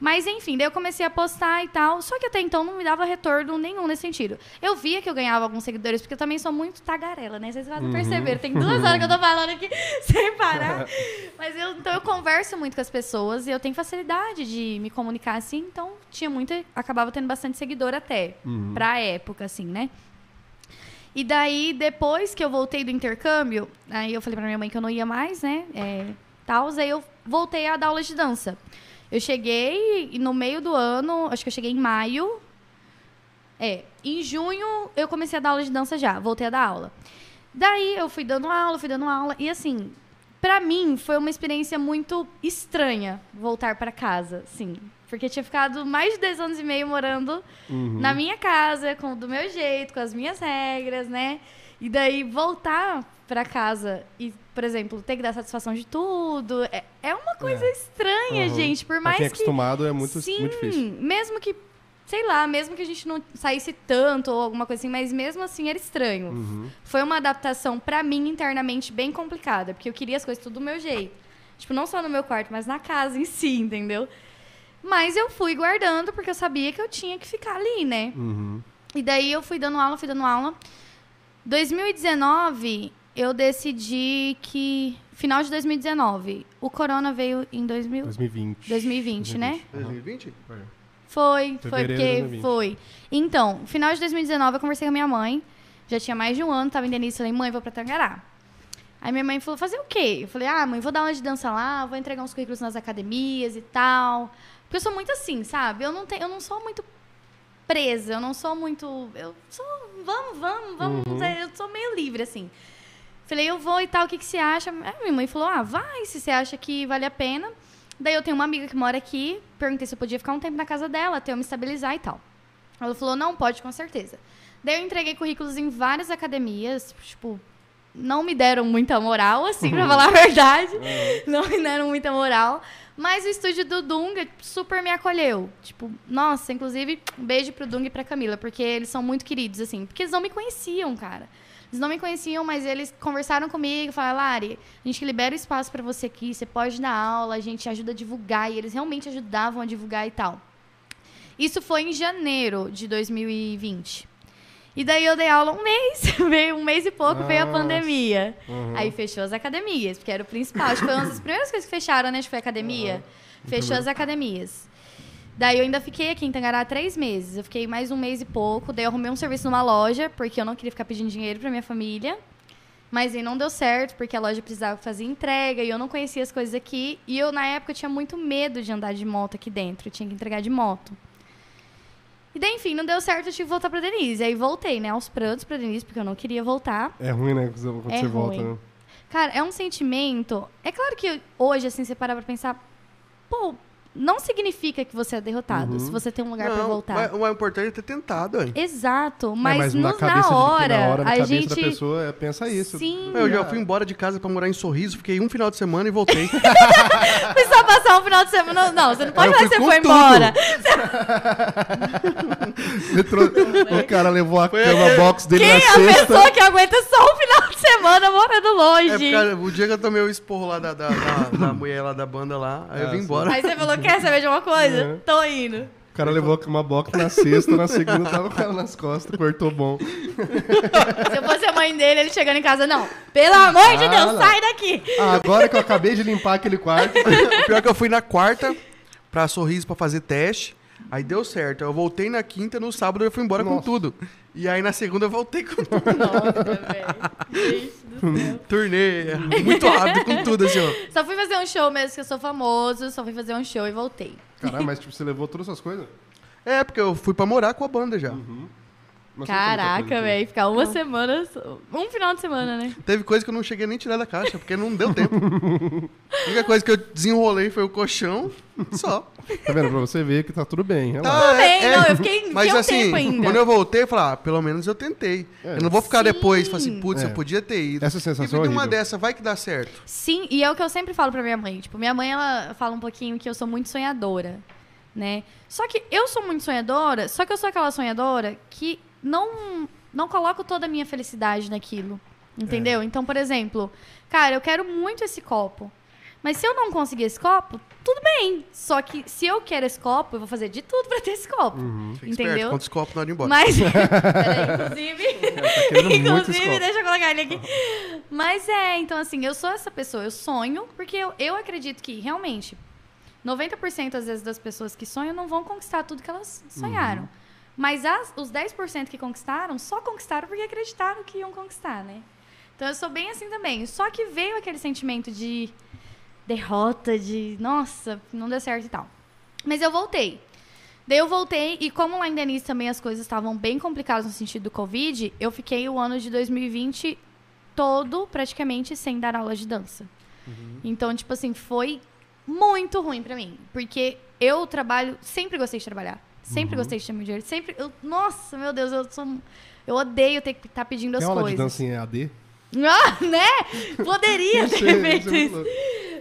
Mas enfim, daí eu comecei a postar e tal, só que até então não me dava retorno nenhum nesse sentido. Eu via que eu ganhava alguns seguidores, porque eu também sou muito tagarela, né? Vocês podem perceber, tem duas horas que eu tô falando aqui *laughs* sem parar. *laughs* Mas eu, então eu converso muito com as pessoas e eu tenho facilidade de me comunicar assim, então tinha muita, acabava tendo bastante seguidor até, Uhum. pra época, assim, né? E daí, depois que eu voltei do intercâmbio, aí eu falei pra minha mãe que eu não ia mais, né? É, tals, aí eu voltei a dar aula de dança. Eu cheguei e no meio do ano, acho que eu cheguei em maio. É, em junho eu comecei a dar aula de dança já, voltei a dar aula. Daí eu fui dando aula, fui dando aula e assim, pra mim foi uma experiência muito estranha voltar pra casa, sim, porque tinha ficado mais de 10 anos e meio morando Uhum. na minha casa, com do meu jeito, com as minhas regras, né? E daí voltar pra casa e, por exemplo, ter que dar satisfação de tudo, é, é uma coisa É. estranha, Uhum. gente. Por Pra mais quem é que. acostumado é muito, Sim, muito difícil. mesmo que, sei lá, mesmo que a gente não saísse tanto ou alguma coisa assim, mas mesmo assim era estranho. Uhum. Foi uma adaptação pra mim internamente bem complicada, porque eu queria as coisas tudo do meu jeito. Tipo, não só no meu quarto, mas na casa em si, entendeu? Mas eu fui guardando porque eu sabia que eu tinha que ficar ali, né? Uhum. E daí eu fui dando aula, fui dando aula. 2019, eu decidi que. Final de 2019. O corona veio em 2000, 2020. 2020, né? 2020? Foi. Foi, foi Fevereiro porque 2020. foi. Então, final de 2019 eu conversei com a minha mãe. Já tinha mais de um ano, tava entendendo isso. Falei, mãe, vou pra Tangará. Aí minha mãe falou, fazer o quê? Eu falei, ah, mãe, vou dar aula de dança lá, vou entregar uns currículos nas academias e tal. Porque eu sou muito assim, sabe? Eu não, tenho, eu não sou muito presa, eu não sou muito. Eu sou. Vamos, vamos, vamos. Uhum. Eu sou meio livre, assim. Falei, eu vou e tal, o que, que você acha? Aí minha mãe falou, ah, vai, se você acha que vale a pena. Daí eu tenho uma amiga que mora aqui, perguntei se eu podia ficar um tempo na casa dela, até eu me estabilizar e tal. Ela falou, não, pode, com certeza. Daí eu entreguei currículos em várias academias, tipo, não me deram muita moral, assim, pra *laughs* falar a verdade. Não me deram muita moral. Mas o estúdio do Dunga super me acolheu. Tipo, nossa, inclusive, um beijo pro Dunga e pra Camila, porque eles são muito queridos, assim. Porque eles não me conheciam, cara. Eles não me conheciam, mas eles conversaram comigo, falaram, Lari, a gente libera o espaço para você aqui, você pode dar aula, a gente ajuda a divulgar. E eles realmente ajudavam a divulgar e tal. Isso foi em janeiro de 2020. E daí eu dei aula um mês, *laughs* veio um mês e pouco, veio a Nossa. pandemia. Uhum. Aí fechou as academias, porque era o principal. Acho que foi uma das primeiras coisas que fecharam, né? Acho que foi a academia. Fechou as academias. Daí eu ainda fiquei aqui em Tangará três meses. Eu fiquei mais um mês e pouco. Daí eu arrumei um serviço numa loja, porque eu não queria ficar pedindo dinheiro pra minha família. Mas aí não deu certo, porque a loja precisava fazer entrega e eu não conhecia as coisas aqui. E eu, na época, tinha muito medo de andar de moto aqui dentro. Eu tinha que entregar de moto. E daí, enfim, não deu certo, eu tive que voltar pra Denise. Aí voltei, né, aos prantos pra Denise, porque eu não queria voltar. É ruim, né? Quando É você volta, ruim. né? Cara, é um sentimento. É claro que hoje, assim, você parar pra pensar, pô, não significa que você é derrotado, Uhum. se você tem um lugar pra Não, voltar. mas O mais importante é ter tentado, hein? Exato, É, mas, na no- cabeça na, de- hora, na hora, na a cabeça gente. da pessoa, é, pensa isso. Sim. Eu já fui embora de casa pra morar em Sorriso, fiquei um final de semana e voltei. *laughs* Só passar um final de semana. Não, você não pode falar que você foi tudo. embora. *laughs* O cara levou a cama box dele Quem na é a sexta. pessoa que aguenta só um final de semana morando É, longe? cara, o dia que eu tomei o esporro lá da, da, da- da mulher lá da banda lá, aí eu Ah, vim sim. embora. Aí você falou, quer saber de uma coisa? É. Tô indo. O cara levou a cama box na sexta, na segunda tava com ela nas costas, cortou bom. Se eu fosse a mãe dele, ele chegando em casa, não. Pelo amor de Ah, Deus, não. sai daqui. Ah, agora que eu acabei de limpar aquele quarto. O pior é que eu fui na quarta pra Sorriso pra fazer teste. Aí deu certo. Eu voltei na quinta, no sábado eu fui embora com Nossa. tudo. E aí na segunda eu voltei com tudo. Nossa, velho. Gente do céu. *laughs* Turnê muito rápido com tudo, assim, ó. Só fui fazer um show mesmo, que eu sou famoso. Só fui fazer um show e voltei. Caralho, mas tipo, você levou todas essas coisas? É, porque eu fui pra morar com a banda já. Mas não Caraca, velho. Ficar uma semana... Um final de semana, né? Teve coisa que eu não cheguei nem a tirar da caixa, porque não deu tempo. A única coisa que eu desenrolei foi o colchão, só. Tá vendo? Pra você ver que tá tudo bem. relaxa. Tá, Tudo bem, não, eu fiquei- Mas um assim, tempo ainda. quando eu voltei, eu falei, ah, pelo menos eu tentei. É. Eu não vou ficar Sim. depois, falar assim, putz, É. eu podia ter ido. Essa sensação e é uma dessa, vai que dá certo. Sim, e é o que eu sempre falo pra minha mãe. Tipo, minha mãe, ela fala um pouquinho que eu sou muito sonhadora, né? Só que eu sou muito sonhadora, só que eu sou aquela sonhadora que não, não coloco toda a minha felicidade naquilo, entendeu? É. Então, por exemplo, cara, eu quero muito esse copo. Mas se eu não conseguir esse copo, tudo bem. Só que se eu quero esse copo, eu vou fazer de tudo pra ter esse copo. Uhum. Fica esperto, Entendeu? quantos copos não embora. Mas. Peraí, *laughs* inclusive. Tá Inclusive, deixa eu colocar ele aqui. Mas é, então assim, eu sou essa pessoa, eu sonho, porque eu, eu acredito que realmente 90% às vezes das pessoas que sonham não vão conquistar tudo que elas sonharam. Mas as, os 10% que conquistaram, só conquistaram porque acreditaram que iam conquistar, né? Então eu sou bem assim também. Só que veio aquele sentimento de derrota, de nossa, não deu certo e tal. Mas eu voltei. Daí eu voltei e como lá em Denise também as coisas estavam bem complicadas no sentido do Covid, eu fiquei o ano de 2020 todo praticamente sem dar aula de dança. Então, tipo assim, foi muito ruim pra mim. Porque eu trabalho, sempre gostei de trabalhar. Sempre gostei de ter meu dinheiro. Sempre. Eu, nossa, meu Deus, eu sou. Eu odeio ter que estar pedindo Tem as aula de coisas. dança em EAD? Ah, *laughs* né? Poderia ter sei, feito você isso.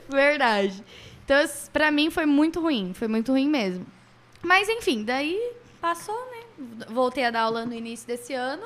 Verdade. Então, pra mim foi muito ruim, foi muito ruim mesmo. Mas enfim, daí passou, né? Voltei a dar aula no início desse ano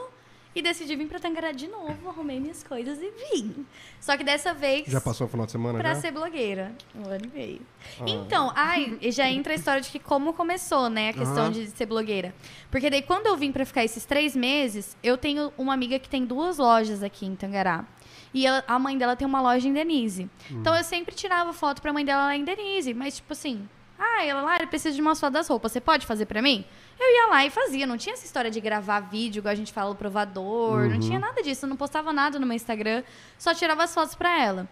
e decidi vir pra Tangará de novo, arrumei minhas coisas e vim. Só que dessa vez Já passou o final de semana pra já? ser blogueira. Um ano e meio. Ah. Então, ai, já entra a história de que como começou, né, a questão de ser blogueira. Porque daí, quando eu vim pra ficar esses três meses, eu tenho uma amiga que tem duas lojas aqui em Tangará. E ela- a mãe dela tem uma loja em Denise. Então, eu sempre tirava foto pra mãe dela lá em Denise. Mas, tipo assim, ah, ela lá, eu preciso de uma foto das roupas. Você pode fazer pra mim? Eu ia lá e fazia. Não tinha essa história de gravar vídeo, igual a gente fala, o provador. Não tinha nada disso. Eu não postava nada no meu Instagram. Só tirava as fotos pra ela.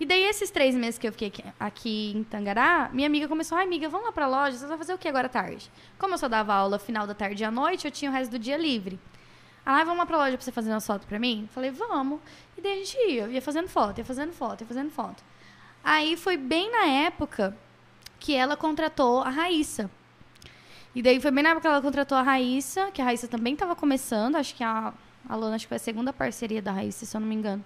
E daí, esses três meses que eu fiquei aqui, aqui em Tangará, minha amiga começou, ai, amiga, vamos lá pra loja, você vai fazer o que agora à tarde? Como eu só dava aula final da tarde e à noite, eu tinha o resto do dia livre. Ah, vamos lá pra loja pra você fazer uma foto pra mim? Falei, vamos. E daí a gente ia, ia fazendo foto, ia fazendo foto, ia fazendo foto. Aí foi bem na época que ela contratou a Raíssa. E daí foi bem na época que ela contratou a Raíssa, que a Raíssa também estava começando, acho que a, a Lana acho que foi a segunda parceria da Raíssa, se eu não me engano.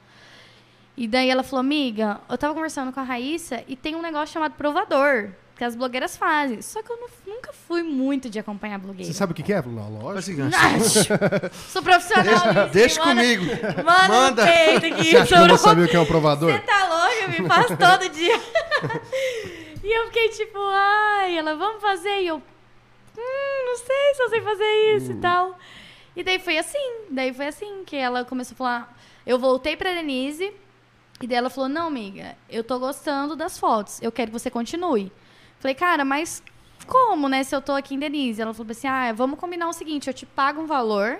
E daí ela falou, amiga, eu tava conversando com a Raíssa e tem um negócio chamado provador, que as blogueiras fazem. Só que eu não- nunca fui muito de acompanhar blogueira. Você sabe o que que é? Não, lógico. Sou profissional Deixa comigo. Manda, Manda. no peito aqui. Você acha que eu não sabia o que é um provador? Você tá louca? Me faz todo dia. *laughs* e eu fiquei tipo, ai, ela, vamos fazer? E eu, hum, não sei se eu sei fazer isso e tal. E daí foi assim, daí foi assim que ela começou a falar. Eu voltei pra Denise e daí ela falou: Não, amiga, eu tô gostando das fotos, eu quero que você continue. Falei, cara, mas como, né, se eu tô aqui em Denise? Ela falou assim: Ah, vamos combinar o seguinte, eu te pago um valor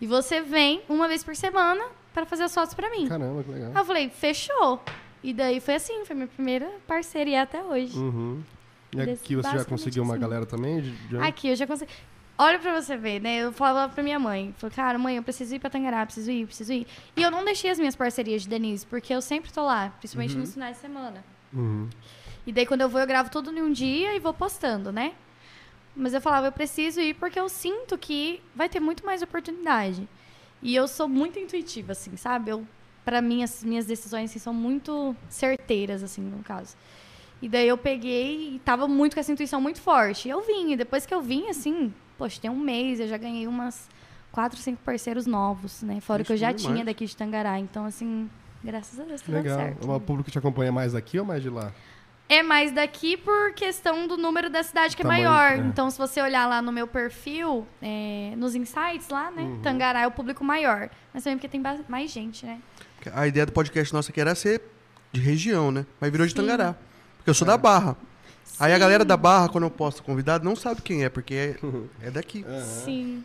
e você vem uma vez por semana pra fazer as fotos pra mim. Caramba, que legal. Aí eu falei, fechou. E daí foi assim, foi minha primeira parceria até hoje. Uhum. E aqui você já conseguiu uma assim. galera também? de- Aqui eu já consegui. Olha pra você ver, né? Eu falava pra minha mãe. Falei, cara, mãe, eu preciso ir pra Tangará, preciso ir, preciso ir. E eu não deixei as minhas parcerias de Denise, porque eu sempre tô lá, principalmente nos finais de semana. Uhum. E daí quando eu vou, eu gravo tudo em um dia e vou postando, né? Mas eu falava, eu preciso ir porque eu sinto que vai ter muito mais oportunidade. E eu sou muito intuitiva, assim, sabe? Eu, pra mim, as minhas decisões assim, são muito certeiras, assim, no caso. E daí eu peguei e tava muito com essa intuição muito forte. E eu vim, e depois que eu vim, assim, poxa, tem um mês, eu já ganhei umas quatro, cinco parceiros novos, né? Fora o que eu já demais. tinha daqui de Tangará. Então, assim, graças a Deus, tá Legal. certo. O público te acompanha mais daqui ou mais de lá? É mais daqui por questão do número da cidade que é Tamanho, maior. é. Então, se você olhar lá no meu perfil, é, nos insights lá, né? Uhum. Tangará é o público maior. Mas também porque tem mais gente, né? A ideia do podcast nossa aqui era ser de região, né? Mas virou de Sim. Tangará. Porque eu sou da Barra. Aí a Sim. galera da Barra, quando eu posto convidado, não sabe quem é, porque é, *laughs* é daqui. Sim.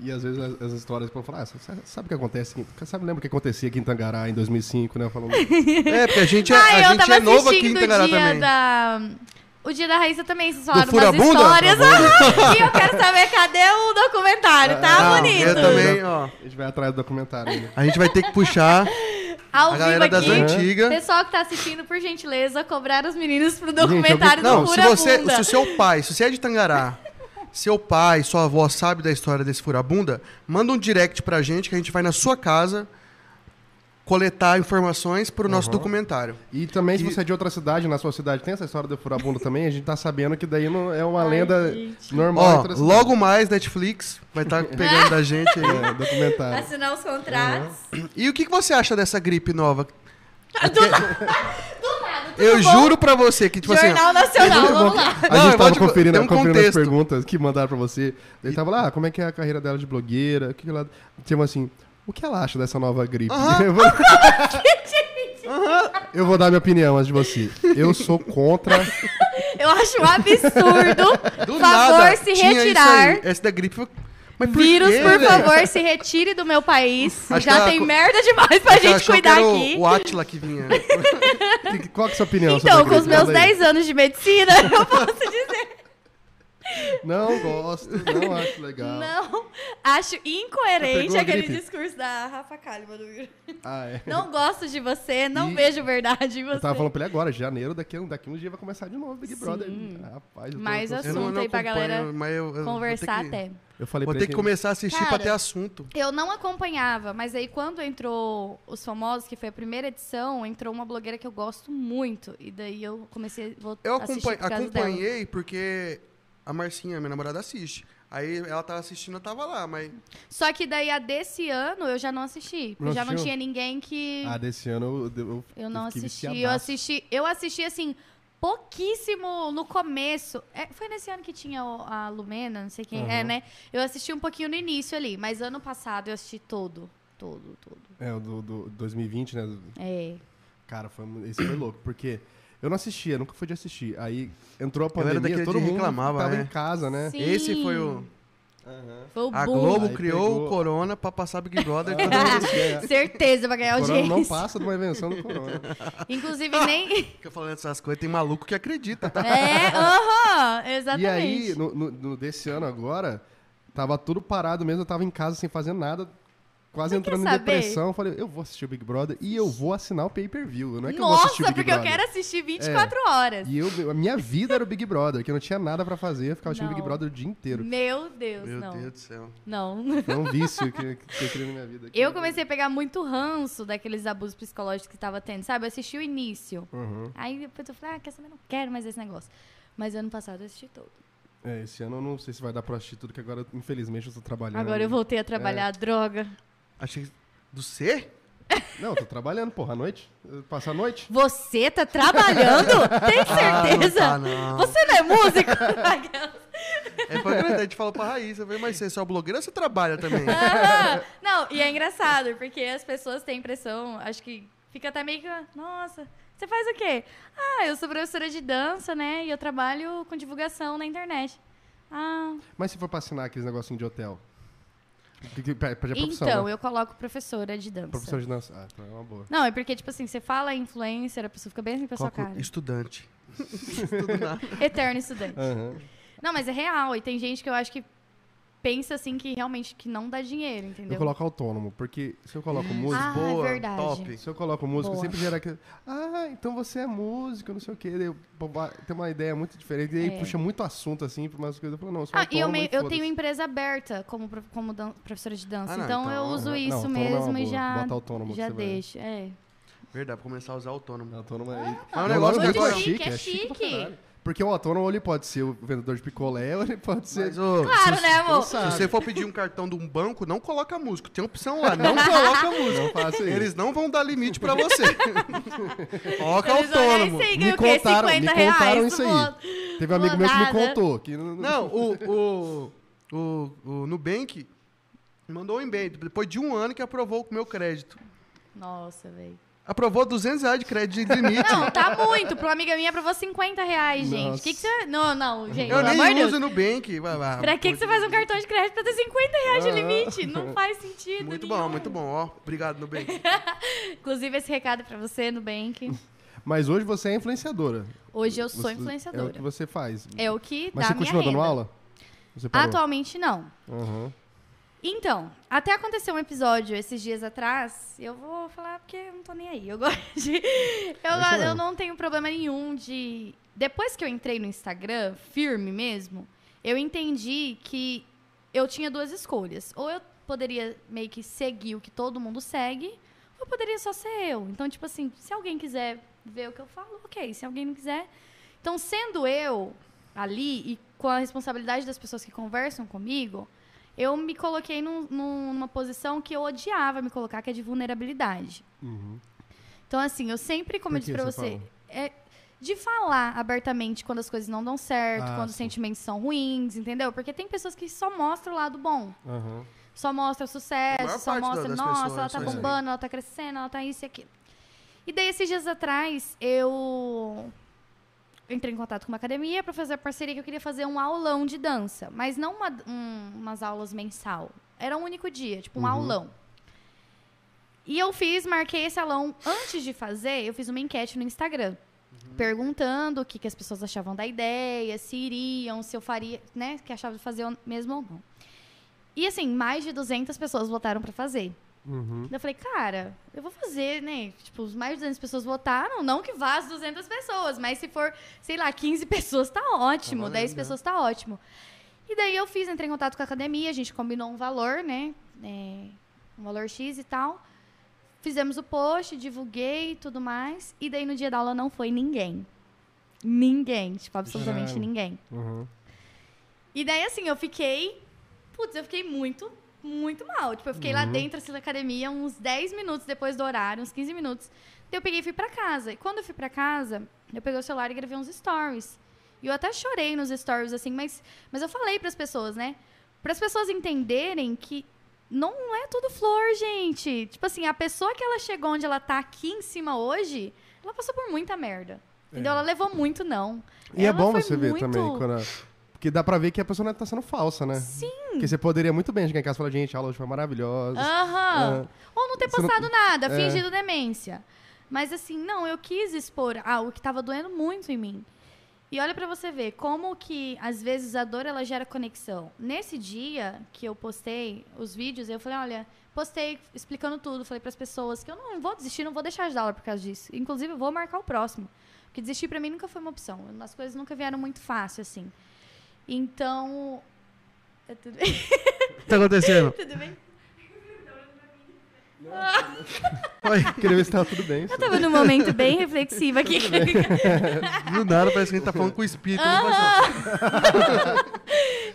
E às vezes as, as histórias vão falar, ah, sabe, o que acontece? Sabe, lembra o que acontecia aqui em Tangará em 2005, né? Falando, *laughs* É, porque a gente é, Ah, a eu gente é novo aqui em Tangará dia também. da... O dia da Raíssa também, vocês falaram umas Furabunda? histórias. *laughs* e eu quero saber cadê o documentário, tá Não, bonito? Eu também, ó. a gente vai atrás do documentário ainda. A gente vai ter que puxar Ao a galera vivo das aqui. antigas. Pessoal que tá assistindo, por gentileza, cobrar os meninos pro documentário Não, do se você, Furabunda. se o seu pai, se você é de Tangará, seu pai, sua avó sabe da história desse furabunda, manda um direct pra gente que a gente vai na sua casa coletar informações pro nosso Uhum. documentário. E também, se E- você é de outra cidade, na sua cidade tem essa história do furabundo também, a gente tá sabendo que daí não é uma Ai, lenda gente. normal. Ó, logo mais Netflix vai estar *laughs* pegando da gente aí. É, documentário. Assinar os contratos. E o que, que você acha dessa gripe nova? Do nada, tudo Eu bom? juro pra você que, tipo assim, Jornal Nacional, Muito bom vamos lá. A Não, gente eu tava te- conferindo, um conferindo as perguntas que mandaram pra você. Ele tava lá, ah, como é que é a carreira dela de blogueira? O que que ela... Tipo assim, o que ela acha dessa nova gripe? Aham. *laughs* Eu, vou... *laughs* Eu vou dar minha opinião antes de você. Eu sou contra. Eu acho um absurdo. do favor, nada se tinha retirar. Isso aí. Essa da gripe foi... Mas por Vírus, quê, por velho? favor, se retire do meu país. Acho Já tem co- merda demais pra Ela gente cuidar que era o- aqui. O Atila que vinha. *laughs* Que- Qual que é a sua opinião Então, sobre com os meus Manda aí. 10 anos de medicina, eu posso dizer. Não gosto, não acho legal. Não. Acho incoerente a aquele gripe? discurso da Rafa Kalimann. do- Ah, é. Não gosto de você, não E- vejo verdade em você. Eu tava falando pra ele agora, janeiro, daqui, a- daqui uns dias vai começar de novo Big Sim. Brother. Rapaz, eu tô, Mais tô- assunto aí pra galera mas eu, eu Conversar que, até. Eu falei Vou pra ter que começar a assistir pra Cara, ter assunto. Eu não acompanhava, mas aí quando entrou Os Famosos, que foi a primeira edição, entrou uma blogueira que eu gosto muito. E daí eu comecei vou Eu assistir acompanhei, por causa dela. acompanhei porque a Marcinha, minha namorada, assiste. Aí ela tava assistindo, eu tava lá, mas. Só que daí a desse ano eu já não assisti. Não já não tinha ninguém que Ah, desse ano eu, eu, eu não fiquei assisti. Eu assisti, eu assisti assim pouquíssimo no começo. É, foi nesse ano que tinha o- a Lumena, não sei quem é, Aham. né? Eu assisti um pouquinho no início ali, mas ano passado eu assisti todo, todo, todo. É, o do, do 2020, né? É. Cara, foi, esse foi louco, porque eu não assistia, nunca fui de assistir. Aí entrou a Eu era pandemia, todo mundo reclamava, tava né? em casa, né? Sim. Esse foi o. Foi o A boom. Globo Aí criou pegou- o Corona pra passar Big Brother. *laughs* É, Certeza pra ganhar o corona audiência. não passa de uma invenção do corona. Inclusive, nem. *laughs* Fica falando essas coisas, tem maluco que acredita, tá? É, aham, exatamente. E aí, no, no- no- desse ano agora, Tava tudo parado mesmo, eu tava em casa sem fazer nada, quase entrando em depressão. Eu falei, eu vou assistir o Big Brother e eu vou assinar o pay-per-view. Não é que eu vou assistir o Nossa, Big porque eu Brother. É. quero assistir 24 horas. E eu, a minha vida era o Big Brother, que eu não tinha nada pra fazer, eu ficava assistindo Não. Big Brother o dia inteiro. Meu Deus, Meu não. Deus do céu. Não. Foi um vício *laughs* que, que eu criei na minha vida. Eu comecei a pegar muito ranço daqueles abusos psicológicos que tava tendo, sabe? Eu assisti o início. Uhum. Aí depois eu falei, ah, quer saber? Não quero mais esse negócio. Mas ano passado eu assisti todo. É, esse ano eu não sei se vai dar pra assistir tudo, que agora, infelizmente, eu tô trabalhando. Agora eu voltei a É. trabalhar, droga. Achei. Do C? Não, eu tô trabalhando, porra, à noite. Eu passo a noite. Você tá trabalhando? Tem certeza? Ah, não tá, não. Você não é músico? *laughs* É pra grande, a gente falou pra Raíssa, falei, mas você é só blogueira ou você trabalha também? *laughs* Não, e é engraçado, porque as pessoas têm a impressão, acho que fica até meio que, nossa, você faz o quê? Ah, eu sou professora de dança, né? E eu trabalho com divulgação na internet. Ah, Mas se for pra assinar aqueles negocinhos de hotel? Que, que, pede a profissão, então, né? eu coloco professora de dança. Professor de dança. Ah, então é uma boa. Não, é porque, tipo assim, você fala influencer, a pessoa fica bem assim pra sua Coloco cara. estudante. *laughs* Estudo nada. Eterno estudante. Aham. Não, mas é real. E tem gente que eu acho que pensa assim que realmente que não dá dinheiro, entendeu? Eu coloco autônomo, porque se eu coloco músico, Ah, boa, é verdade. top. se eu coloco músico, Boa. sempre gera aquele. Ah, então você é músico, não sei o quê. Eu- tem uma ideia muito diferente. E aí É. puxa muito assunto assim pra umas coisas. Eu falo, não, eu sou Ah, e eu, autônomo me- e eu tenho empresa aberta como, como dan- professora de dança. Ah, não, então, então, eu uso Não, isso autônomo é mesmo e boa. já, Bota autônomo que já deixo. É. Verdade, vou começar a usar autônomo. Autônomo é. Mas Não, o negócio não, que muito chique, é pra chique. Porque o autônomo ele pode ser o vendedor de picolé ou ele pode ser. Mas, ô, Claro, se, né, amor? se você for pedir um cartão de um banco, não coloca músico. Tem opção lá, não coloca músico. Não. Eles não vão dar limite pra você. *laughs* coloca Eles autônomo. sei, Me contaram- me 50 contaram reais. isso aí. Teve um amigo meu que me contou. Que não, Não, o, o, o, o Nubank mandou um e-mail depois de um ano que aprovou o meu crédito. Nossa, velho. Aprovou 200 reais de crédito de limite. Não, tá muito. Pra uma amiga minha aprovou 50 reais, gente. Nossa. Que que você... Não, não, gente. Eu nem Deus. uso Nubank. Vai, vai. Pra que, que você faz um cartão de crédito pra ter 50 reais de Ah. limite? Não faz sentido Muito nenhum. bom, muito bom. Ó, obrigado, Nubank. *laughs* Inclusive, esse recado é pra você, Nubank. Mas hoje você é influenciadora. Hoje eu sou Você- É influenciadora. o que você faz. É o que Mas dá você minha continua dando renda. aula? Você parou? Atualmente, não. Aham. Então, até aconteceu um episódio esses dias atrás. Eu vou falar porque eu não tô nem aí. Eu *laughs* gosto de. Eu, eu não tenho problema nenhum de. Depois que eu entrei no Instagram, firme mesmo, eu entendi que eu tinha duas escolhas. Ou eu poderia meio que seguir o que todo mundo segue, ou poderia só ser eu. Então, tipo assim, se alguém quiser ver o que eu falo, ok. Se alguém não quiser. Então, sendo eu ali e com a responsabilidade das pessoas que conversam comigo, eu me coloquei num- num- numa posição que eu odiava me colocar, que é de vulnerabilidade. Uhum. Então, assim, eu sempre, como Por eu disse pra você é de falar abertamente quando as coisas não dão certo, Ah, quando os sim. sentimentos são ruins, entendeu? Porque tem pessoas que só mostram o lado bom. Aham. Só mostra o sucesso, só da- mostra, das nossa, pessoas ela tá são assim. bombando, ela tá crescendo, ela tá isso e aquilo. E daí, esses dias atrás, eu entrei em contato com uma academia para fazer a parceria que eu queria fazer um aulão de dança. Mas não uma- um- umas aulas mensal. Era um único dia, tipo um Uhum. aulão. E eu fiz, marquei esse aulão. Antes de fazer, eu fiz uma enquete no Instagram. Perguntando o que, que as pessoas achavam da ideia, se iriam, se eu faria, né? Que achavam de fazer mesmo ou não. E assim, mais de 200 pessoas votaram pra fazer. Uhum. Eu falei, cara, eu vou fazer, né? Tipo, os mais de 200 pessoas votaram, não que vá as 200 pessoas, mas se for, sei lá, 15 *laughs* pessoas, tá ótimo. valendo, 10 né? pessoas, tá ótimo. E daí eu fiz, entrei em contato com a academia, a gente combinou um valor, né? É, um valor X e tal. Fizemos o post, divulguei e tudo mais. E daí no dia da aula não foi ninguém. Ninguém, tipo, absolutamente ninguém. Uhum. E daí, assim, eu fiquei. Putz, eu fiquei muito, muito mal. Tipo, eu fiquei lá Uhum. dentro assim, da academia uns 10 minutos depois do horário, uns 15 minutos. Daí eu peguei e fui pra casa. E quando eu fui pra casa, eu peguei o celular e gravei uns stories. E eu até chorei nos stories, assim, mas, mas eu falei pras pessoas, né? Para as pessoas entenderem que não é tudo flor, gente. Tipo assim, a pessoa que ela chegou onde ela tá aqui em cima hoje, ela passou por muita merda. Entendeu? É. Ela levou muito não. E é Ela bom foi você ver muito- também. Quando a- Porque dá pra ver que a pessoa não tá sendo falsa, né? Sim. Porque você poderia muito bem chegar em casa e falar, gente, a aula hoje foi maravilhosa. Aham. Ou não ter Você não- postado nada, É. fingido demência. Mas assim, não, eu quis expor algo que tava doendo muito em mim. E olha pra você ver como que às vezes a dor ela gera conexão. Nesse dia que eu postei os vídeos, eu falei, olha, postei explicando tudo, falei pras pessoas que eu não vou desistir, não vou deixar de dar aula por causa disso. Inclusive, eu vou marcar o próximo. Porque desistir pra mim nunca foi uma opção. As coisas nunca vieram muito fácil assim. Então, é tudo bem? O *laughs* que tá acontecendo? *laughs* tudo bem? Oi. Queria ver se tava tudo bem. Eu tava num momento bem reflexivo aqui. *laughs* Do nada parece que a gente tá falando com o espírito.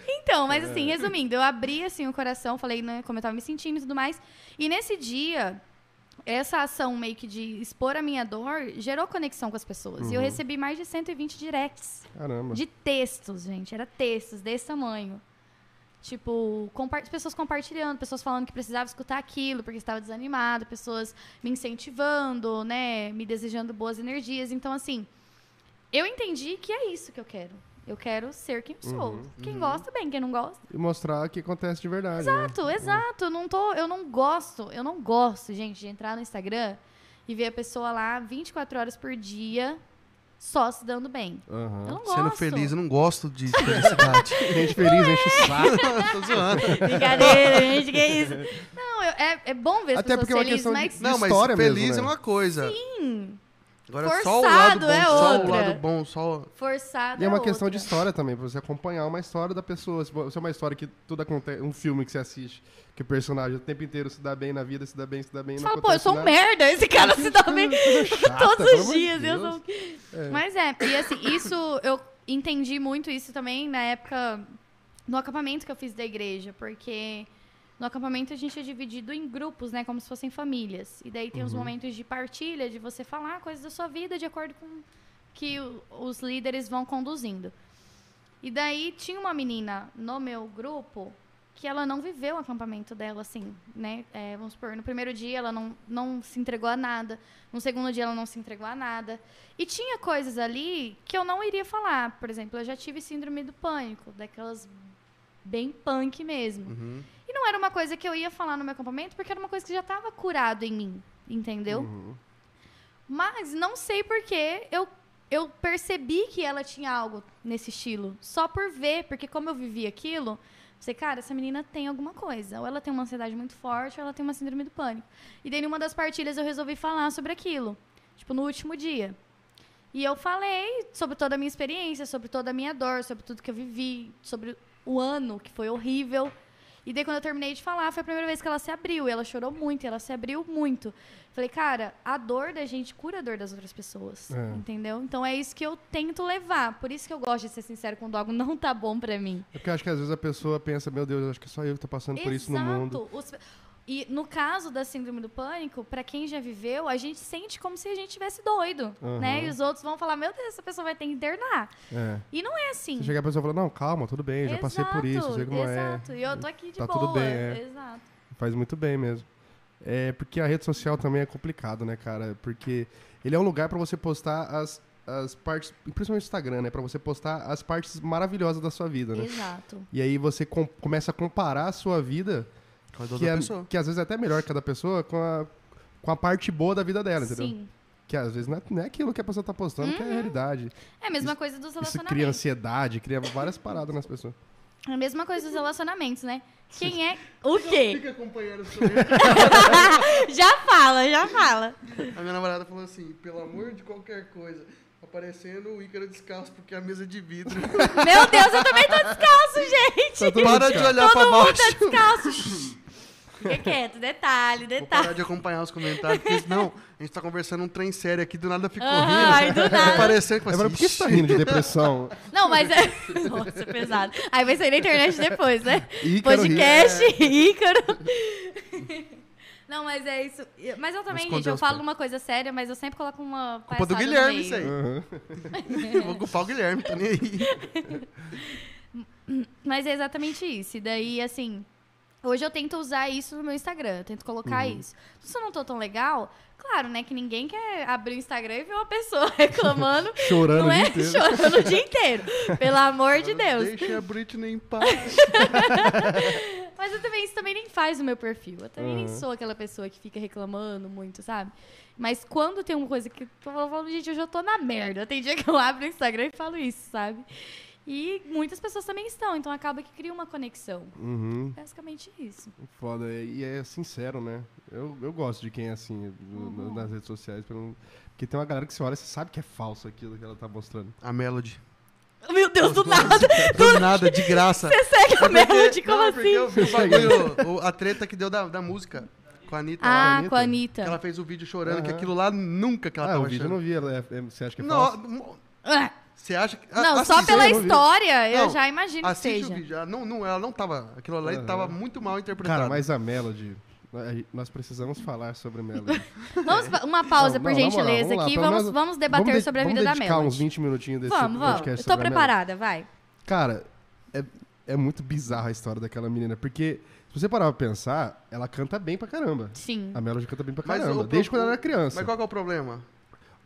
Então, mas assim, resumindo, eu abri assim o coração, falei né, como eu tava me sentindo e tudo mais. E nesse dia, essa ação meio que de expor a minha dor gerou conexão com as pessoas. E eu recebi mais de 120 directs Caramba. de textos, gente. Era textos desse tamanho. Tipo, compa- pessoas compartilhando, pessoas falando que precisava escutar aquilo porque estava desanimado, pessoas me incentivando, né? Me desejando boas energias. Então, assim, eu entendi que é isso que eu quero. Eu quero ser quem eu sou. Quem gosta, bem. Quem não gosta, E mostrar o que acontece de verdade. né? Exato, exato. Eu não tô, eu não gosto, eu não gosto, gente, de entrar no Instagram e ver a pessoa lá 24 horas por dia só se dando bem. Aham. Eu não gosto. Sendo feliz, eu não gosto de *laughs* felicidade. Gente feliz, enche o saco. *laughs* Tô zoando. Brincadeira, gente, que isso? Não, eu- é, é bom ver as Até pessoas porque é uma felizes, questão de- mas Não, mas história feliz mesmo, né? é uma coisa. sim, Agora só o Forçado lado bom, é só o outra. lado bom, só... forçado E é uma outra. questão de história também, pra você acompanhar uma história da pessoa. Se você é uma história que tudo acontece, um filme que você assiste, que o personagem o tempo inteiro se dá bem na vida, se dá bem, se dá bem, Você não fala, pô, eu sou um merda, esse *laughs* cara se dá bem chata, *laughs* todos os dias. Eu sou... Mas é, e assim, isso eu entendi muito isso também na época no acampamento que eu fiz da igreja, porque no acampamento a gente é dividido em grupos, né, como se fossem famílias. E daí tem os momentos de partilha, de você falar coisas da sua vida de acordo com que o- os líderes vão conduzindo. E daí tinha uma menina no meu grupo que ela não viveu o acampamento dela, assim, né? É, vamos supor, no primeiro dia ela não, não se entregou a nada, no segundo dia ela não se entregou a nada. E tinha coisas ali que eu não iria falar. Por exemplo, eu já tive síndrome do pânico, daquelas bem punk mesmo. Uhum. E não era uma coisa que eu ia falar no meu acampamento, porque era uma coisa que já estava curado em mim, entendeu? Uhum. Mas não sei porquê eu, eu percebi que ela tinha algo nesse estilo. Só por ver, porque como eu vivi aquilo, você, cara, essa menina tem alguma coisa. Ou ela tem uma ansiedade muito forte, ou ela tem uma síndrome do pânico. E daí, numa das partilhas, eu resolvi falar sobre aquilo. Tipo, no último dia. E eu falei sobre toda a minha experiência, sobre toda a minha dor, sobre tudo que eu vivi, sobre o ano, que foi horrível. E daí, quando eu terminei de falar, foi a primeira vez que ela se abriu. E ela chorou muito, e ela se abriu muito. Falei, cara, a dor da gente cura a dor das outras pessoas. É. Entendeu? Então é isso que eu tento levar. Por isso que eu gosto de ser sincero quando algo não tá bom pra mim. É porque eu acho que às vezes a pessoa pensa, meu Deus, acho que só eu que tô passando por isso no mundo. Os- E no caso da síndrome do pânico, pra quem já viveu, a gente sente como se a gente tivesse doido, Aham. né? E os outros vão falar, meu Deus, essa pessoa vai ter que internar. É. E não é assim. Você chega a pessoa e fala, não, calma, tudo bem, já passei por isso, Exato, sei como Exato. é. E eu tô aqui de Tá boa. tudo bem, é. Exato. Faz muito bem mesmo. É porque a rede social também é complicado, né, cara? Porque ele é um lugar pra você postar as, as partes, principalmente o Instagram, né? Pra você postar as partes maravilhosas da sua vida, né? Exato. E aí você com- começa a comparar a sua vida, que, da é, pessoa. que às vezes é até melhor que a da pessoa, com a, com a parte boa da vida dela, entendeu? Sim. Que às vezes não é, não é aquilo que a pessoa tá postando, que é a realidade. É a mesma coisa dos Isso relacionamentos. cria ansiedade, cria várias paradas nas pessoas. É a mesma coisa dos relacionamentos, né? Quem é. O quê? Fica acompanhando *laughs* isso já fala, já fala. A minha namorada falou assim, pelo amor de qualquer coisa, aparecendo o Ícaro descalço porque a mesa é de vidro. Meu Deus, eu também tô descalço, *laughs* gente. Tá todo Para de olhar pra Todo mundo baixo. tá descalço. *laughs* Fica quieto, detalhe, Vou detalhe. parar de acompanhar os comentários, porque senão a gente tá conversando um trem sério aqui, do nada fica Aham, aí do rindo. nada. Parecendo que Agora, assim, por que você tá rindo de *laughs* depressão? Não, mas é. *laughs* Nossa, pesado. Aí vai sair na internet depois, né? Ícaro. Podcast, *laughs* Ícaro. Não, mas é isso. Mas eu também, gente, eu falo pés. uma coisa séria, mas eu sempre coloco uma Culpa do Guilherme meio. isso aí. Aham. Vou culpar o Guilherme, tá nem aí. Mas é exatamente isso. E daí, assim, hoje eu tento usar isso no meu Instagram, eu tento colocar Uhum. isso. Se eu não tô tão legal, claro, né, que ninguém quer abrir o Instagram e ver uma pessoa *laughs* reclamando, Chorando não o dia é? inteiro. *laughs* Chorando o dia inteiro. Pelo amor de Deus. Deixa a Britney em paz. *laughs* Mas eu também, isso também nem faz o meu perfil. Eu também nem Uhum. sou aquela pessoa que fica reclamando muito, sabe? Mas quando tem uma coisa que eu falo, gente, eu já tô na merda. Tem dia que eu abro o Instagram e falo isso, sabe? E muitas pessoas também estão, então acaba que cria uma conexão. Uhum. Basicamente isso. Foda. E é sincero, né? Eu, eu gosto de quem é assim Uhum. nas redes sociais. Porque tem uma galera que você olha e você sabe que é falso aquilo que ela tá mostrando. A Melody. Meu Deus, do nada! *laughs* Do nada, de graça. Você segue a Melody, como não, é assim? eu vi o bagulho, o- a treta que deu da, da música com a Anitta. Ah, Anitta? com a Anitta. Que ela fez o vídeo chorando, que Aham. aquilo lá nunca que ela ah, tava o vídeo eu achando. não vi. ela é- é- você acha que é falso? Não, Ah, você acha que. Não, a- só assiste, pela eu história, eu Não, já imagino que seja. o vídeo. Ela não, não, ela não tava. Aquilo lá Aham. tava muito mal interpretado. Cara, mas a Melody... nós- Nós precisamos falar sobre a Melody. *laughs* Vamos, uma pausa, Não, por não, na moral, gentileza, vamos lá, aqui. Vamos, menos- vamos debater Vamos de- sobre a vamos vida da dedicar uns Melody. 20 minutinhos desse Vamos, vamos. podcast Melody. preparada, vai. Cara, é, é muito bizarra a história daquela menina, porque se você parar pra pensar, ela canta bem pra caramba. Sim. A Melody canta bem pra caramba, desde quando ela era criança. Mas qual que é o problema?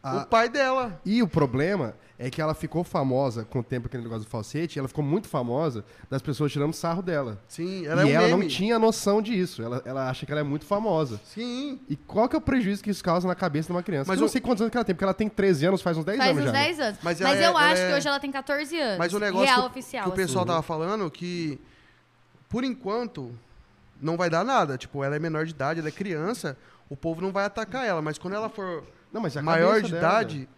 A- O pai dela. E o problema é que ela ficou famosa com o tempo aquele negócio do falsete, ela ficou muito famosa das pessoas tirando sarro dela. Sim, ela e é um ela meme. não tinha noção disso. Ela, ela acha que ela é muito famosa. Sim. E qual que é o prejuízo que isso causa na cabeça de uma criança? Mas eu não sei quantos anos que ela tem, porque ela tem 13 anos, faz uns 10 Faz anos uns já. né? 10 anos. Mas Mas, é- eu acho ela que é- hoje ela tem 14 anos. Mas o negócio Real que, o- oficial. que o pessoal assim. tava falando que, por enquanto, não vai dar nada. Tipo, ela é menor de idade, ela é criança, o povo não vai atacar ela. Mas quando ela for Não, mas é a maior de dela. idade,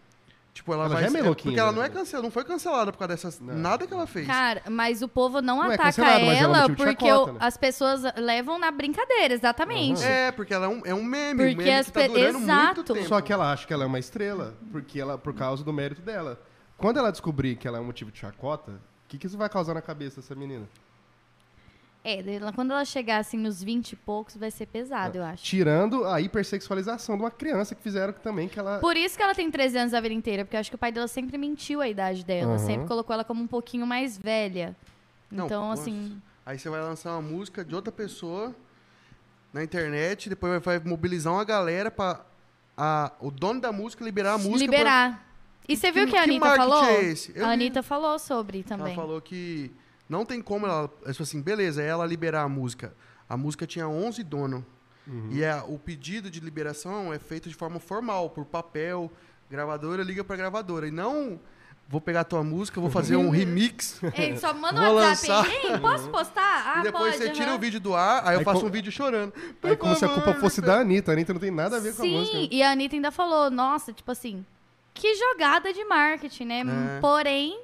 tipo, ela, Ela vai já é meio ser- louquinha, Porque ela né? não é cancelada, não foi cancelada por causa dessas. Não. Nada que ela fez. Cara, mas o povo não, Não é ataca ela é ela porque chacota, o- né? as pessoas levam na brincadeira, exatamente. É, porque ela é um, é um meme, um Porque meme as que tá pe- durando Exato. muito tempo. Só que ela acha que ela é uma estrela, porque ela, por causa do mérito dela. Quando ela descobrir que ela é um motivo de chacota, o que, que isso vai causar na cabeça dessa menina? É, ela- quando ela chegar assim nos 20 e poucos, vai ser pesado, eu acho. Tirando a hipersexualização de uma criança que fizeram também que ela. Por isso que ela tem 13 anos a vida inteira, porque eu acho que o pai dela sempre mentiu a idade dela, Aham. sempre colocou ela como um pouquinho mais velha. Não, Então, nossa. assim, Aí você vai lançar uma música de outra pessoa na internet, depois vai mobilizar uma galera pra a, o dono da música liberar a música. pra- liberar. E você viu Que- que a que Anitta falou? é a vi. Anitta falou sobre Ela também. falou que não tem como ela. ela falou assim, beleza, é ela liberar a música. A música tinha 11 donos. Uhum. E é, o pedido de liberação é feito de forma formal, por papel. Gravadora liga pra gravadora. E não. Vou pegar a tua música, vou fazer um remix. *laughs* Ei, só manda *laughs* um WhatsApp lançar. aí. Ei, posso postar? Ah, e depois pode. você tira aham. o vídeo do ar, aí eu Aí faço co- um vídeo chorando. Aí como se a culpa fosse da Anitta. A Anitta não tem nada a ver com a Sim, música. e a Anitta ainda falou, nossa, tipo assim, que jogada de marketing, né? É. Porém,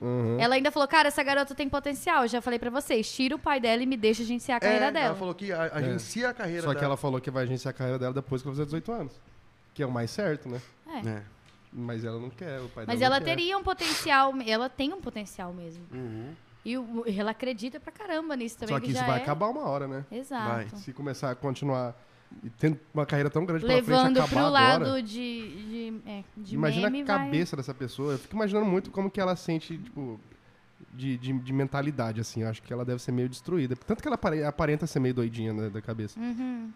Uhum. ela ainda falou, cara, essa garota tem potencial. Eu já falei pra vocês, tira o pai dela e me deixa agenciar a carreira É, dela. Ela falou que a- agencia a carreira Só que dela. ela falou que vai agenciar a carreira dela depois que ela fizer 18 anos. Que é o mais certo, né? É. É. Mas ela não quer, o pai Mas dela ela teria um potencial, ela tem um potencial mesmo. Uhum. E o- ela acredita pra caramba nisso também. Só que isso já vai é... acabar uma hora, né? Exato. Vai. Se começar a continuar e tendo uma carreira tão grande pela frente Levando acabar pro agora. lado de, de, é, de imagina meme, a vai- cabeça dessa pessoa. Eu fico imaginando muito como que ela sente, tipo, de, de, de mentalidade, assim. Eu acho que ela deve ser meio destruída. Tanto que ela apare- aparenta ser meio doidinha né, da cabeça. Uhum.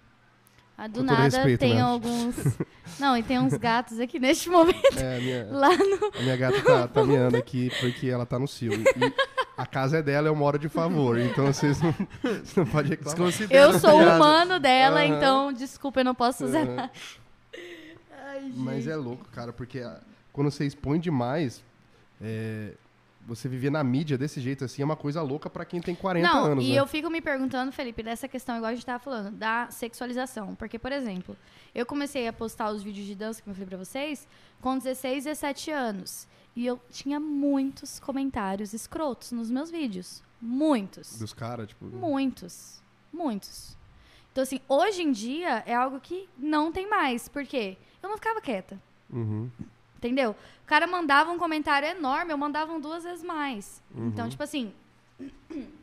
Ah, do nada respeito, tem né? alguns. *laughs* Não, e tem uns gatos aqui neste momento. É, a minha, *laughs* Lá no. a minha gata tá, tá miando aqui porque ela tá no cio. E, e a casa é dela, eu moro de favor. Então vocês não, *laughs* vocês não podem reclamar. Eu sou piada. humano dela, Aham. então, desculpa, eu não posso fazer Aham. nada. Ai, Mas é louco, cara, porque quando você expõe demais, é, você viver na mídia desse jeito assim é uma coisa louca pra quem tem 40 não, anos, e né? eu fico me perguntando, Felipe, dessa questão, igual a gente tava falando, da sexualização. Porque, por exemplo, eu comecei a postar os vídeos de dança, como eu falei pra vocês, com 16, 17 anos. E eu tinha muitos comentários escrotos nos meus vídeos. Muitos. Dos caras, tipo... Muitos. Muitos. Então, assim, hoje em dia é algo que não tem mais. Por quê? Eu não ficava quieta. Uhum. Entendeu? O cara mandava um comentário enorme, eu mandava um duas vezes mais. Uhum. Então, tipo assim. *clears throat*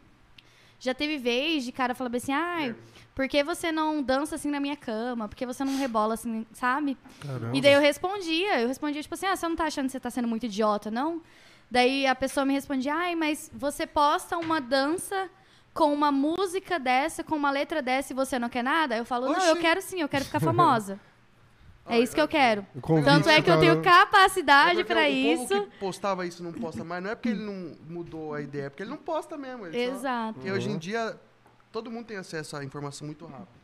Já teve vez de cara falar assim, ai, por que você não dança assim na minha cama? Por que você não rebola assim, sabe? Caramba. E daí eu respondia, eu respondia, tipo assim, ah, você não tá achando que você tá sendo muito idiota, não? Daí a pessoa me respondia, ai, mas você posta uma dança com uma música dessa, com uma letra dessa e você não quer nada? Eu falo, não, eu Oxi. quero sim, eu quero ficar famosa. *laughs* é isso que eu quero. O Tanto é que eu tá- tenho É capacidade pra o isso. povo que postava isso não posta mais, não é porque ele não mudou a ideia, é porque ele não posta mesmo. Ele só- Exato. Porque hoje em dia todo mundo tem acesso à informação muito rápido.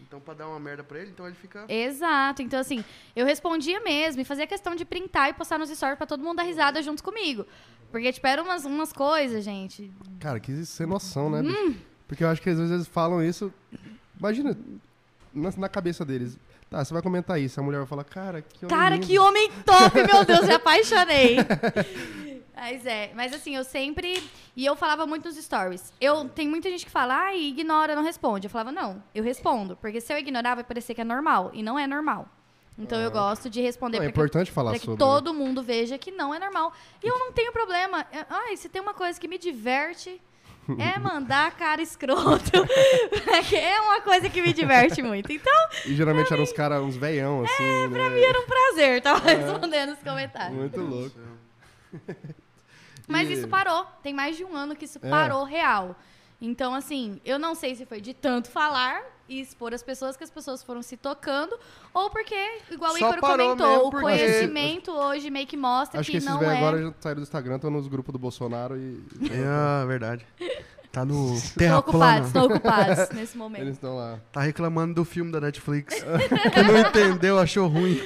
Então, pra dar uma merda pra ele, então ele fica. Exato. Então, assim, eu respondia mesmo e fazia questão de printar e postar nos stories pra todo mundo dar risada junto comigo. Porque, tipo, eram umas, umas coisas, gente. Cara, que sem noção, né? Hum. Porque eu acho que às vezes eles falam isso. Imagina, na, na cabeça deles. Tá, você vai comentar isso. A mulher vai falar, cara, que homem Cara, lindo." que homem top, meu Deus, *laughs* me apaixonei. Mas é, mas assim, eu sempre. E eu falava muito nos stories. Eu tem muita gente que fala, ai, ignora, não responde. Eu falava, não, eu respondo. Porque se eu ignorar, vai parecer que é normal. E não é normal. Então eu gosto de responder Não, é importante falar para que sobre. todo mundo veja que não é normal. E eu não tenho problema. Ai, se tem uma coisa que me diverte, é mandar cara escroto. *laughs* É uma coisa que me diverte muito. Então, E geralmente eram uns caras, uns veião, assim. É, pra mim era um prazer estar respondendo os comentários. Muito louco. *laughs* Mas E- isso parou. Tem mais de um ano que isso É. parou real. Então, assim, eu não sei se foi de tanto falar e expor as pessoas que as pessoas foram se tocando, ou porque, igual o Ícaro comentou, o conhecimento hoje meio que mostra Acho que que, esses não é. agora já saíram do Instagram, estão nos grupos do Bolsonaro e É, *laughs* verdade. Tá no Estão Terra ocupados, Plana. estão ocupados *laughs* nesse momento. eles estão lá. Tá reclamando do filme da Netflix. *laughs* que não entendeu, achou ruim.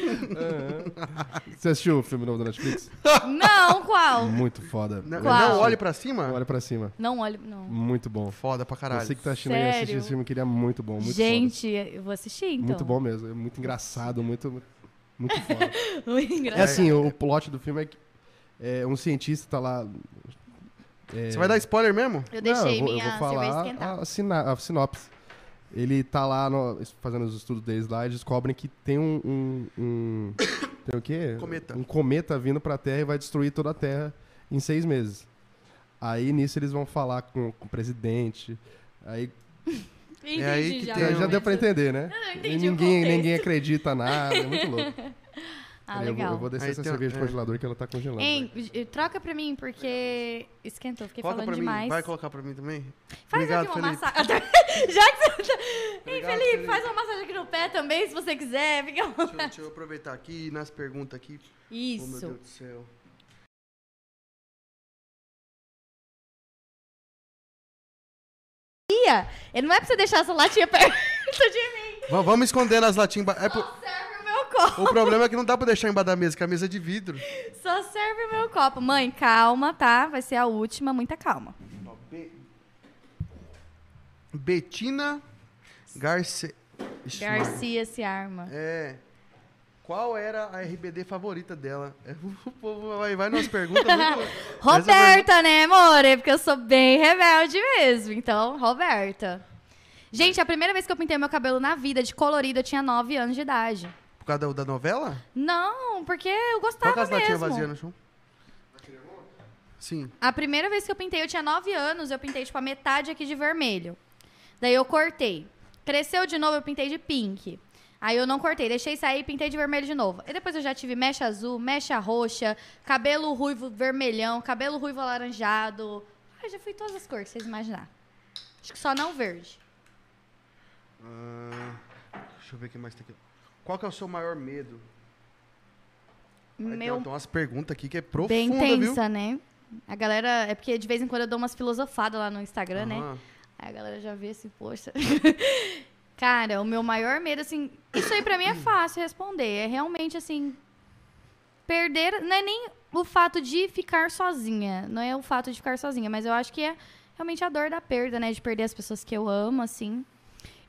Você assistiu o filme novo da Netflix? Não, qual? Muito foda. Não, Qual? não olhe pra cima? Olha pra cima. Não olho, não. Muito bom. Foda pra caralho. Você que tá assistindo aí, assistir Sério? esse filme, que ele é muito bom. Muito Gente, eu vou assistir foda. então. Muito bom mesmo. É muito engraçado, muito, muito foda. *laughs* Muito É engraçado. assim, o, o plot do filme é que é, um cientista tá lá. É, Você vai dar spoiler mesmo? Eu Não, deixei eu vou, minha eu vou cerveja falar esquentar. a, sina- a sinopse. Ele tá lá no- fazendo os estudos deles lá e descobrem que tem um, um- um- *coughs* tem o quê? Cometa. Um cometa vindo pra Terra e vai destruir toda a Terra em seis meses. Aí nisso eles vão falar com, com o presidente. Aí *laughs* Entendi É aí que já. tem já, deu pra entender, né? Eu E entendi ninguém, ninguém acredita nada. É muito louco. *laughs* Ah, eu, vou, legal. eu vou descer Aí essa tem- cerveja do é. congelador que ela tá congelando. Hein, j- troca pra mim, porque esquentou. Fiquei Coloca falando pra demais. mim. Vai colocar pra mim também? Faz Obrigado, aqui uma Felipe. massagem. *laughs* Já que você tá... Hein, Obrigado, Felipe, Felipe. faz uma massagem aqui no pé também, se você quiser. Fica à Deixa eu, vontade. deixa eu aproveitar aqui nas perguntas aqui. Oh, meu Isso. Deus do céu. Ia, Ele não é pra você deixar essa latinha perto de mim. Va- Vamos esconder nas latinhas. É o meu copo. O problema é que não dá pra deixar embaixo da mesa, que a mesa é de vidro. Só serve o meu copo. Mãe, calma, tá? Vai ser a última, muita calma. Be- Betina Garcia. Ixi. Garcia se arma. É. Qual era a RBD favorita dela? É, *laughs* O povo vai, vai nas perguntas muito. *laughs* Roberta, né, amor? É porque eu sou bem rebelde mesmo. Então, Roberta. Gente, a primeira vez que eu pintei meu cabelo na vida de colorido, eu tinha 9 anos de idade. Causa da, da novela? Não, porque eu gostava Coloca as latinhas mesmo. vazias no chão. Sim. A primeira vez que eu pintei, eu tinha 9 anos, eu pintei tipo a metade aqui de vermelho. Daí eu cortei. Cresceu de novo, eu pintei de pink. Aí eu não cortei, deixei sair e pintei de vermelho de novo. E depois eu já tive mecha azul, mecha roxa, cabelo ruivo vermelhão, cabelo ruivo alaranjado. Ah, já fui todas as cores, que vocês imaginar. Acho que só não verde. Ah, deixa eu ver o que mais tem aqui. Qual que é o seu maior medo? Meu tem umas perguntas aqui que é profunda, bem viu? tensa, né? A galera. É porque de vez em quando eu dou umas filosofadas lá no Instagram, né? Aí a galera já vê assim, poxa. *laughs* Cara, o meu maior medo, assim. Isso aí pra mim é fácil responder. É realmente assim. Perder. Não é nem o fato de ficar sozinha. Não é o fato de ficar sozinha, mas eu acho que é realmente a dor da perda, né? De perder as pessoas que eu amo, assim.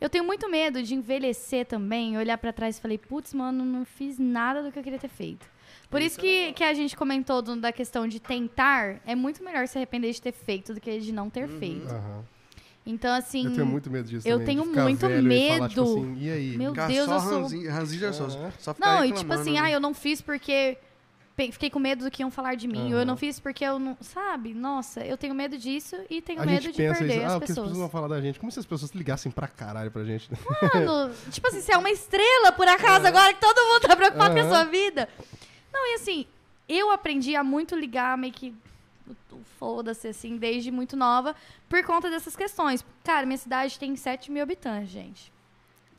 Eu tenho muito medo de envelhecer também, olhar pra trás e falei, putz, mano, não fiz nada do que eu queria ter feito. Por isso que, que a gente comentou do- da questão de tentar, é muito melhor se arrepender de ter feito do que de não ter feito. Aham. Então, assim. Eu tenho muito medo disso eu também, tenho muito velho e falar, tipo medo. assim, e aí? Meu Ficar Deus, só eu sou. ranzi- ranzinza só. Aham. Só ficar Não, e tipo assim, né? ah, eu não fiz porque fiquei com medo do que iam falar de mim. Ou eu não fiz porque eu não. Sabe? Nossa, eu tenho medo disso e tenho A medo de perder isso, as ah, que as pessoas. pessoas vão falar da gente? Como se as pessoas ligassem pra caralho pra gente. né? Mano, *laughs* tipo assim, você é uma estrela, por acaso, agora que todo mundo tá preocupado com a sua vida. Não, e assim, eu aprendi a muito ligar meio que foda-se, assim, desde muito nova, por conta dessas questões. Cara, minha cidade tem 7 mil habitantes, gente.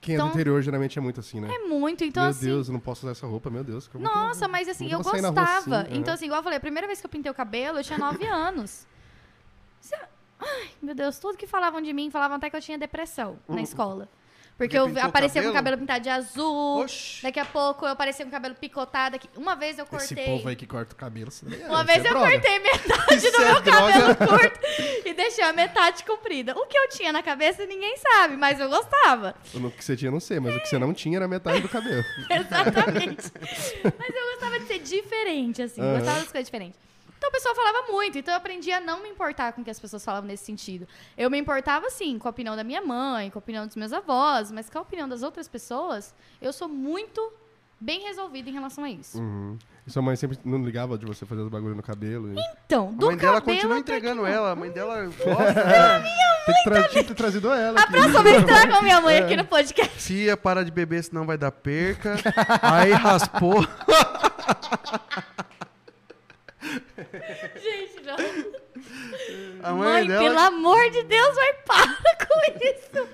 Quem é Então- do interior geralmente é muito assim, né? É muito, então meu assim. Deus, eu não posso usar essa roupa, meu Deus. Nossa, mas assim, eu gostava. assim? Então, Aham. assim, igual eu falei, a primeira vez que eu pintei o cabelo, eu tinha 9 *laughs* anos. Ai, meu Deus, tudo que falavam de mim, falavam até que eu tinha depressão Uhum. na escola. Porque eu aparecia com o cabelo? cabelo pintado de azul. Oxi. Daqui a pouco eu aparecia com o cabelo picotado aqui. Uma vez eu cortei. Esse povo aí que corta o cabelo. é- Uma vez é eu droga. cortei metade *laughs* Isso do é meu droga. cabelo curto e deixei a metade comprida. O que eu tinha na cabeça ninguém sabe, mas eu gostava. O que você tinha, não sei, mas o que você não tinha era metade do cabelo. *laughs* Exatamente. *laughs* Mas eu gostava de ser diferente, assim. Aham. Gostava das coisas diferentes. Então o pessoal falava muito, então eu aprendi a não me importar com o que as pessoas falavam nesse sentido. Eu me importava, sim, com a opinião da minha mãe, com a opinião dos meus avós, mas com a opinião das outras pessoas, eu sou muito bem resolvida em relação a isso. Uhum. E sua mãe sempre não ligava de você fazer os bagulho no cabelo? E... Então, do A mãe dela cabelo continua entregando ela. A mãe dela gosta. Tem que tra tinha que ter trazido ela. A aqui. próxima vez traga a minha mãe É. aqui no podcast. Tia, para de beber, senão vai dar perca. Aí raspou. *laughs* *laughs* Gente, não. A mãe, Mãe, dela. pelo amor de Deus, vai para com isso.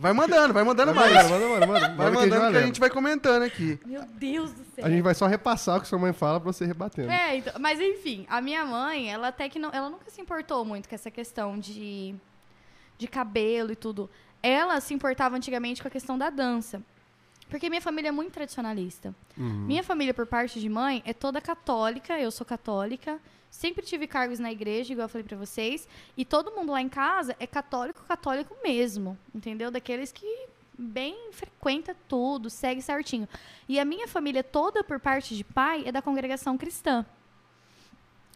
Vai mandando, vai mandando Vai mais. mandando, manda, manda, manda. Vai Manda que a mandando que a gente vai comentando aqui. Meu Deus do céu. A gente vai só repassar o que sua mãe fala pra você rebatendo. É, então, mas enfim, a minha mãe, ela até que não, ela nunca se importou muito com essa questão de, de cabelo e tudo. Ela se importava antigamente com a questão da dança. Porque minha família é muito tradicionalista. Uhum. Minha família, por parte de mãe, é toda católica, eu sou católica. Sempre tive cargos na igreja, igual eu falei pra vocês. E todo mundo lá em casa é católico, católico mesmo. Entendeu? Daqueles que bem frequenta tudo, segue certinho. E a minha família toda, por parte de pai, é da congregação cristã.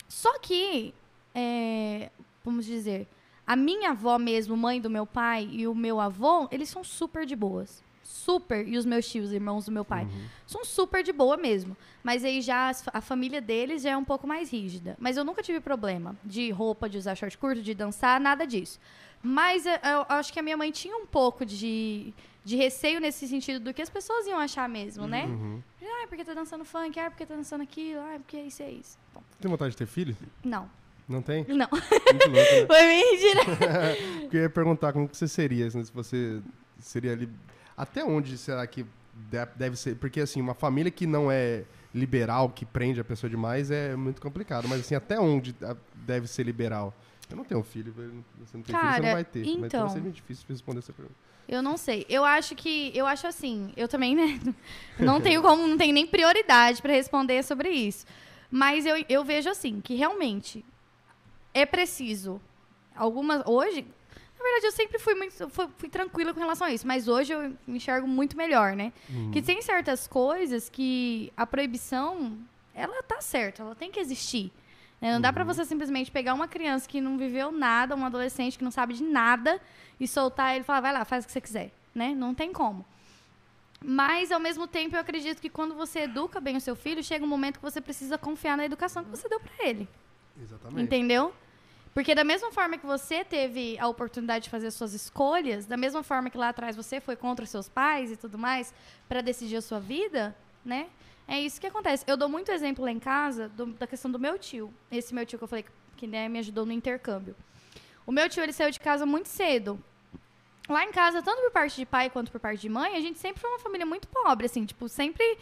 Só que, é, vamos dizer, a minha avó mesmo, mãe do meu pai, e o meu avô, eles são super de boas. Super. E os meus tios, irmãos do meu pai. São super de boa mesmo. Mas aí já a família deles já é um pouco mais rígida. Mas eu nunca tive problema de roupa, de usar short curto, de dançar, nada disso. Mas eu, eu acho que a minha mãe tinha um pouco de, de receio nesse sentido do que as pessoas iam achar mesmo, né? Uhum. Ah, porque tá dançando funk, ah, porque tá dançando aquilo, ah, porque isso é isso. Bom, Tem vontade de ter filho? não. Não tem? *laughs* Não. Muito louco, né? *laughs* Foi mentira. *laughs* Porque eu ia perguntar como que você seria, assim, se você seria ali... Até onde será que de- deve ser? Porque, assim, uma família que não é liberal, que prende a pessoa demais, é muito complicado. Mas, assim, até onde ah, deve ser liberal? Eu não tenho filho, você não tem filho, você Cara, não vai ter. Mas então então- vai ser muito difícil responder essa pergunta. Eu não sei. Eu acho que. Eu acho assim. Eu também, né? *laughs* Não tenho como, não tenho nem prioridade pra responder sobre isso. Mas eu, eu vejo assim, que realmente é preciso. Algumas. Hoje. Na verdade, eu sempre fui muito. Fui, fui tranquila com relação a isso. Mas hoje eu me enxergo muito melhor, né? Que tem certas coisas que a proibição. Ela tá certa, ela tem que existir. né? Não dá pra você simplesmente pegar uma criança que não viveu nada, um adolescente que não sabe de nada, e soltar ele e falar, vai lá, faz o que você quiser. Né? Não tem como. Mas, ao mesmo tempo, eu acredito que quando você educa bem o seu filho, chega um momento que você precisa confiar na educação que você deu pra ele. Exatamente. Entendeu? Porque da mesma forma que você teve a oportunidade de fazer as suas escolhas, da mesma forma que lá atrás você foi contra os seus pais e tudo mais pra decidir a sua vida, né? É isso que acontece. Eu dou muito exemplo lá em casa do- da questão do meu tio. Esse meu tio que eu falei que, que né, me ajudou no intercâmbio. O meu tio, ele saiu de casa muito cedo. Lá em casa, tanto por parte de pai quanto por parte de mãe, a gente sempre foi uma família muito pobre, assim, tipo, sempre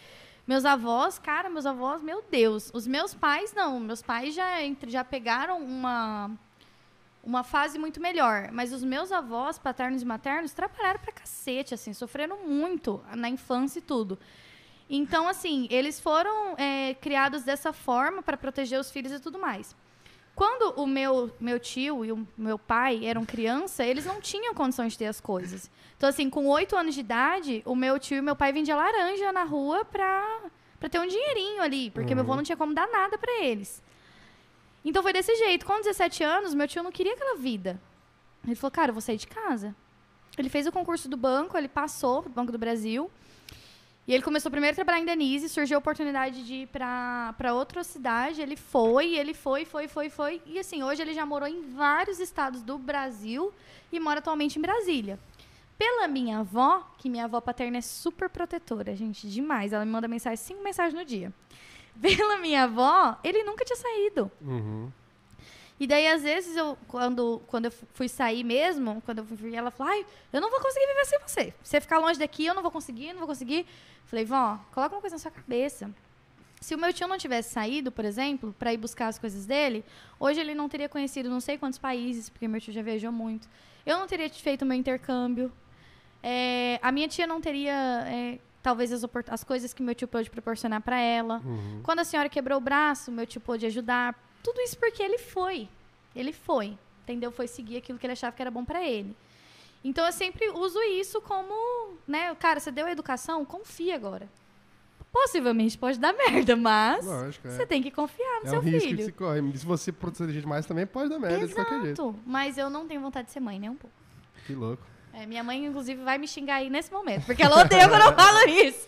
meus avós, cara, meus avós, meu Deus. Os meus pais não, meus pais já já pegaram uma uma fase muito melhor, mas os meus avós, paternos e maternos, trabalharam pra cacete, assim, sofreram muito na infância e tudo. Então, assim, eles foram é, criados dessa forma para proteger os filhos e tudo mais. Quando o meu, meu tio e o meu pai eram criança, eles não tinham condições de ter as coisas. Então, assim, com oito anos de idade, o meu tio e meu pai vendiam laranja na rua pra, pra ter um dinheirinho ali, porque meu avô não tinha como dar nada pra eles. Então foi desse jeito. Com 17 anos, meu tio não queria aquela vida. Ele falou, cara, eu vou sair de casa. Ele fez o concurso do banco, ele passou pro Banco do Brasil. E ele começou primeiro a trabalhar em Denise, surgiu a oportunidade de ir pra outra cidade. Ele foi, ele foi, foi, foi, foi. E assim, hoje ele já morou em vários estados do Brasil e mora atualmente em Brasília. Pela minha avó, que minha avó paterna é super protetora, gente, demais. Ela me manda mensagem, cinco mensagens no dia. Pela minha avó, ele nunca tinha saído. Uhum. E daí, às vezes, eu, quando, quando eu fui sair mesmo, quando eu fui, ela falou, ai, eu não vou conseguir viver sem você. Se você ficar longe daqui, eu não vou conseguir, não vou conseguir. Falei, vó, coloca uma coisa na sua cabeça. Se o meu tio não tivesse saído, por exemplo, para ir buscar as coisas dele, hoje ele não teria conhecido não sei quantos países, porque meu tio já viajou muito. Eu não teria feito meu intercâmbio. É, a minha tia não teria, é, talvez, as, as coisas que meu tio pôde proporcionar para ela. Uhum. Quando a senhora quebrou o braço, meu tio pôde ajudar. Tudo isso porque ele foi. Ele foi. Entendeu? Foi seguir aquilo que ele achava que era bom para ele. Então eu sempre uso isso como, né, cara, você deu a educação, confia agora. Possivelmente pode dar merda, mas Lógico, é. você tem que confiar no É seu um risco que filho. se corre. Se você proteger demais também, pode dar merda de qualquer jeito. Exato. Mas eu não tenho vontade de ser mãe, nem um pouco. Que louco. É, minha mãe, inclusive, vai me xingar aí nesse momento, porque ela odeia quando eu falo isso.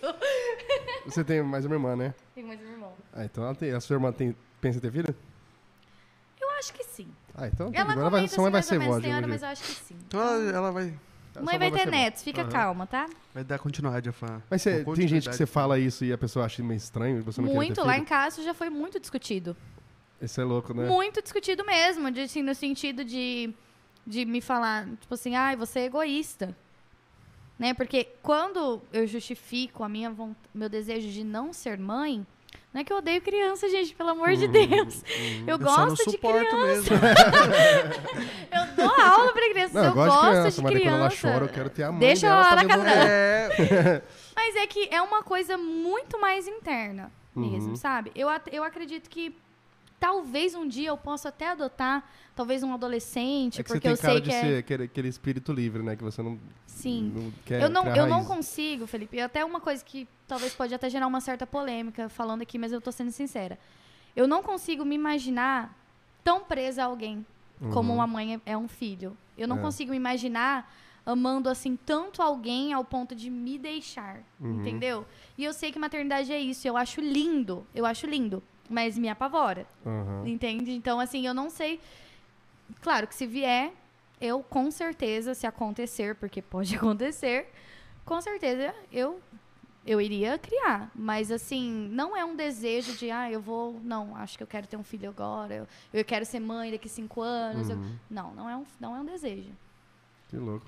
Você tem mais uma irmã, né? Tem mais um irmão. Ah, então ela tem, a sua irmã tem, pensa em ter filho? Eu acho que sim. Ah, então Ela ela vai, sua mãe vai mais ou ser vó menos, de tem hora, algum mas eu acho que sim. Então ela, ela vai, Sua Mãe vai ter netos, fica Aham. calma, tá? vai dar continuidade a fã. Mas Com tem gente que você fala isso e a pessoa acha meio estranho e você não Muito. filho? Lá em casa já foi muito discutido. Isso é louco, né? Muito discutido mesmo, de, assim, no sentido de, de me falar, tipo assim, ai, você é egoísta. Né? Porque quando eu justifico a minha vont- meu desejo de não ser mãe, não é que eu odeio criança, gente, pelo amor Uhum, de Deus. Eu, Eu não gosto de criança. *laughs* Eu dou aula pra crianças, Não, eu, eu gosto de criança, de mas daí quando ela criança. chora, eu quero ter a mãe Deixa dela ela na casa É, Mas é que é uma coisa muito mais interna mesmo, Uhum. sabe? Eu, eu acredito que talvez um dia eu possa até adotar, talvez um adolescente, É que você porque tem eu cara sei de que é... ser aquele, espírito livre, né? Que você não, Sim. não quer eu não, eu não raiz. consigo, Felipe. Até uma coisa que talvez pode até gerar uma certa polêmica falando aqui, mas eu tô sendo sincera. Eu não consigo me imaginar tão presa a alguém como Uhum. uma mãe é é um filho. Eu não É. consigo me imaginar amando assim tanto alguém ao ponto de me deixar, Uhum. entendeu? E eu sei que maternidade é isso, eu acho lindo, eu acho lindo, mas me apavora, Aham. entende? Então assim, eu não sei. Claro que se vier, eu com certeza, se acontecer, porque pode *laughs* acontecer, com certeza eu eu iria criar, mas assim, não é um desejo de, ah, eu vou, não, acho que eu quero ter um filho agora, eu, eu quero ser mãe daqui cinco anos. eu- Uhum. não, não é um, não é um desejo. Que louco.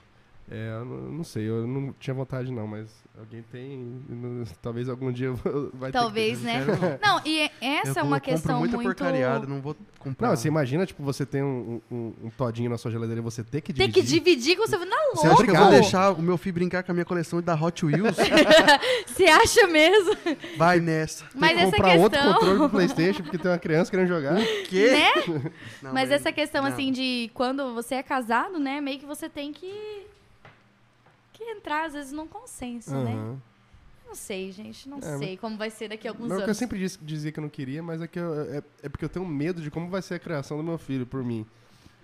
É, eu não, sei, eu não tinha vontade não, mas alguém tem. *laughs* Talvez algum dia vai Talvez, ter né? quero *laughs* Não, e essa é eu uma compro questão muita muito porcariada, não vou que... comprar. Não, você imagina, tipo, você tem um, um, um todinho na sua geladeira e você ter que dividir. que dividir com o seu filho. Não, Você acha que eu vou deixar o meu filho brincar com a minha coleção da Hot Wheels? *laughs* Você acha mesmo? Vai nessa. Tem Mas que essa comprar outro questão- controle pro Playstation porque tem uma criança querendo jogar. Quê? Né? Não, Mas essa questão, não. assim, de quando você é casado, né? Meio que você tem que. Entrar, às vezes, num consenso, né? Aham. Não sei, gente. Não É, sei como vai ser daqui a alguns Não, é que eu anos. sempre disse- dizia que eu não queria, mas é que eu- é, é porque eu tenho medo de como vai ser a criação do meu filho por mim.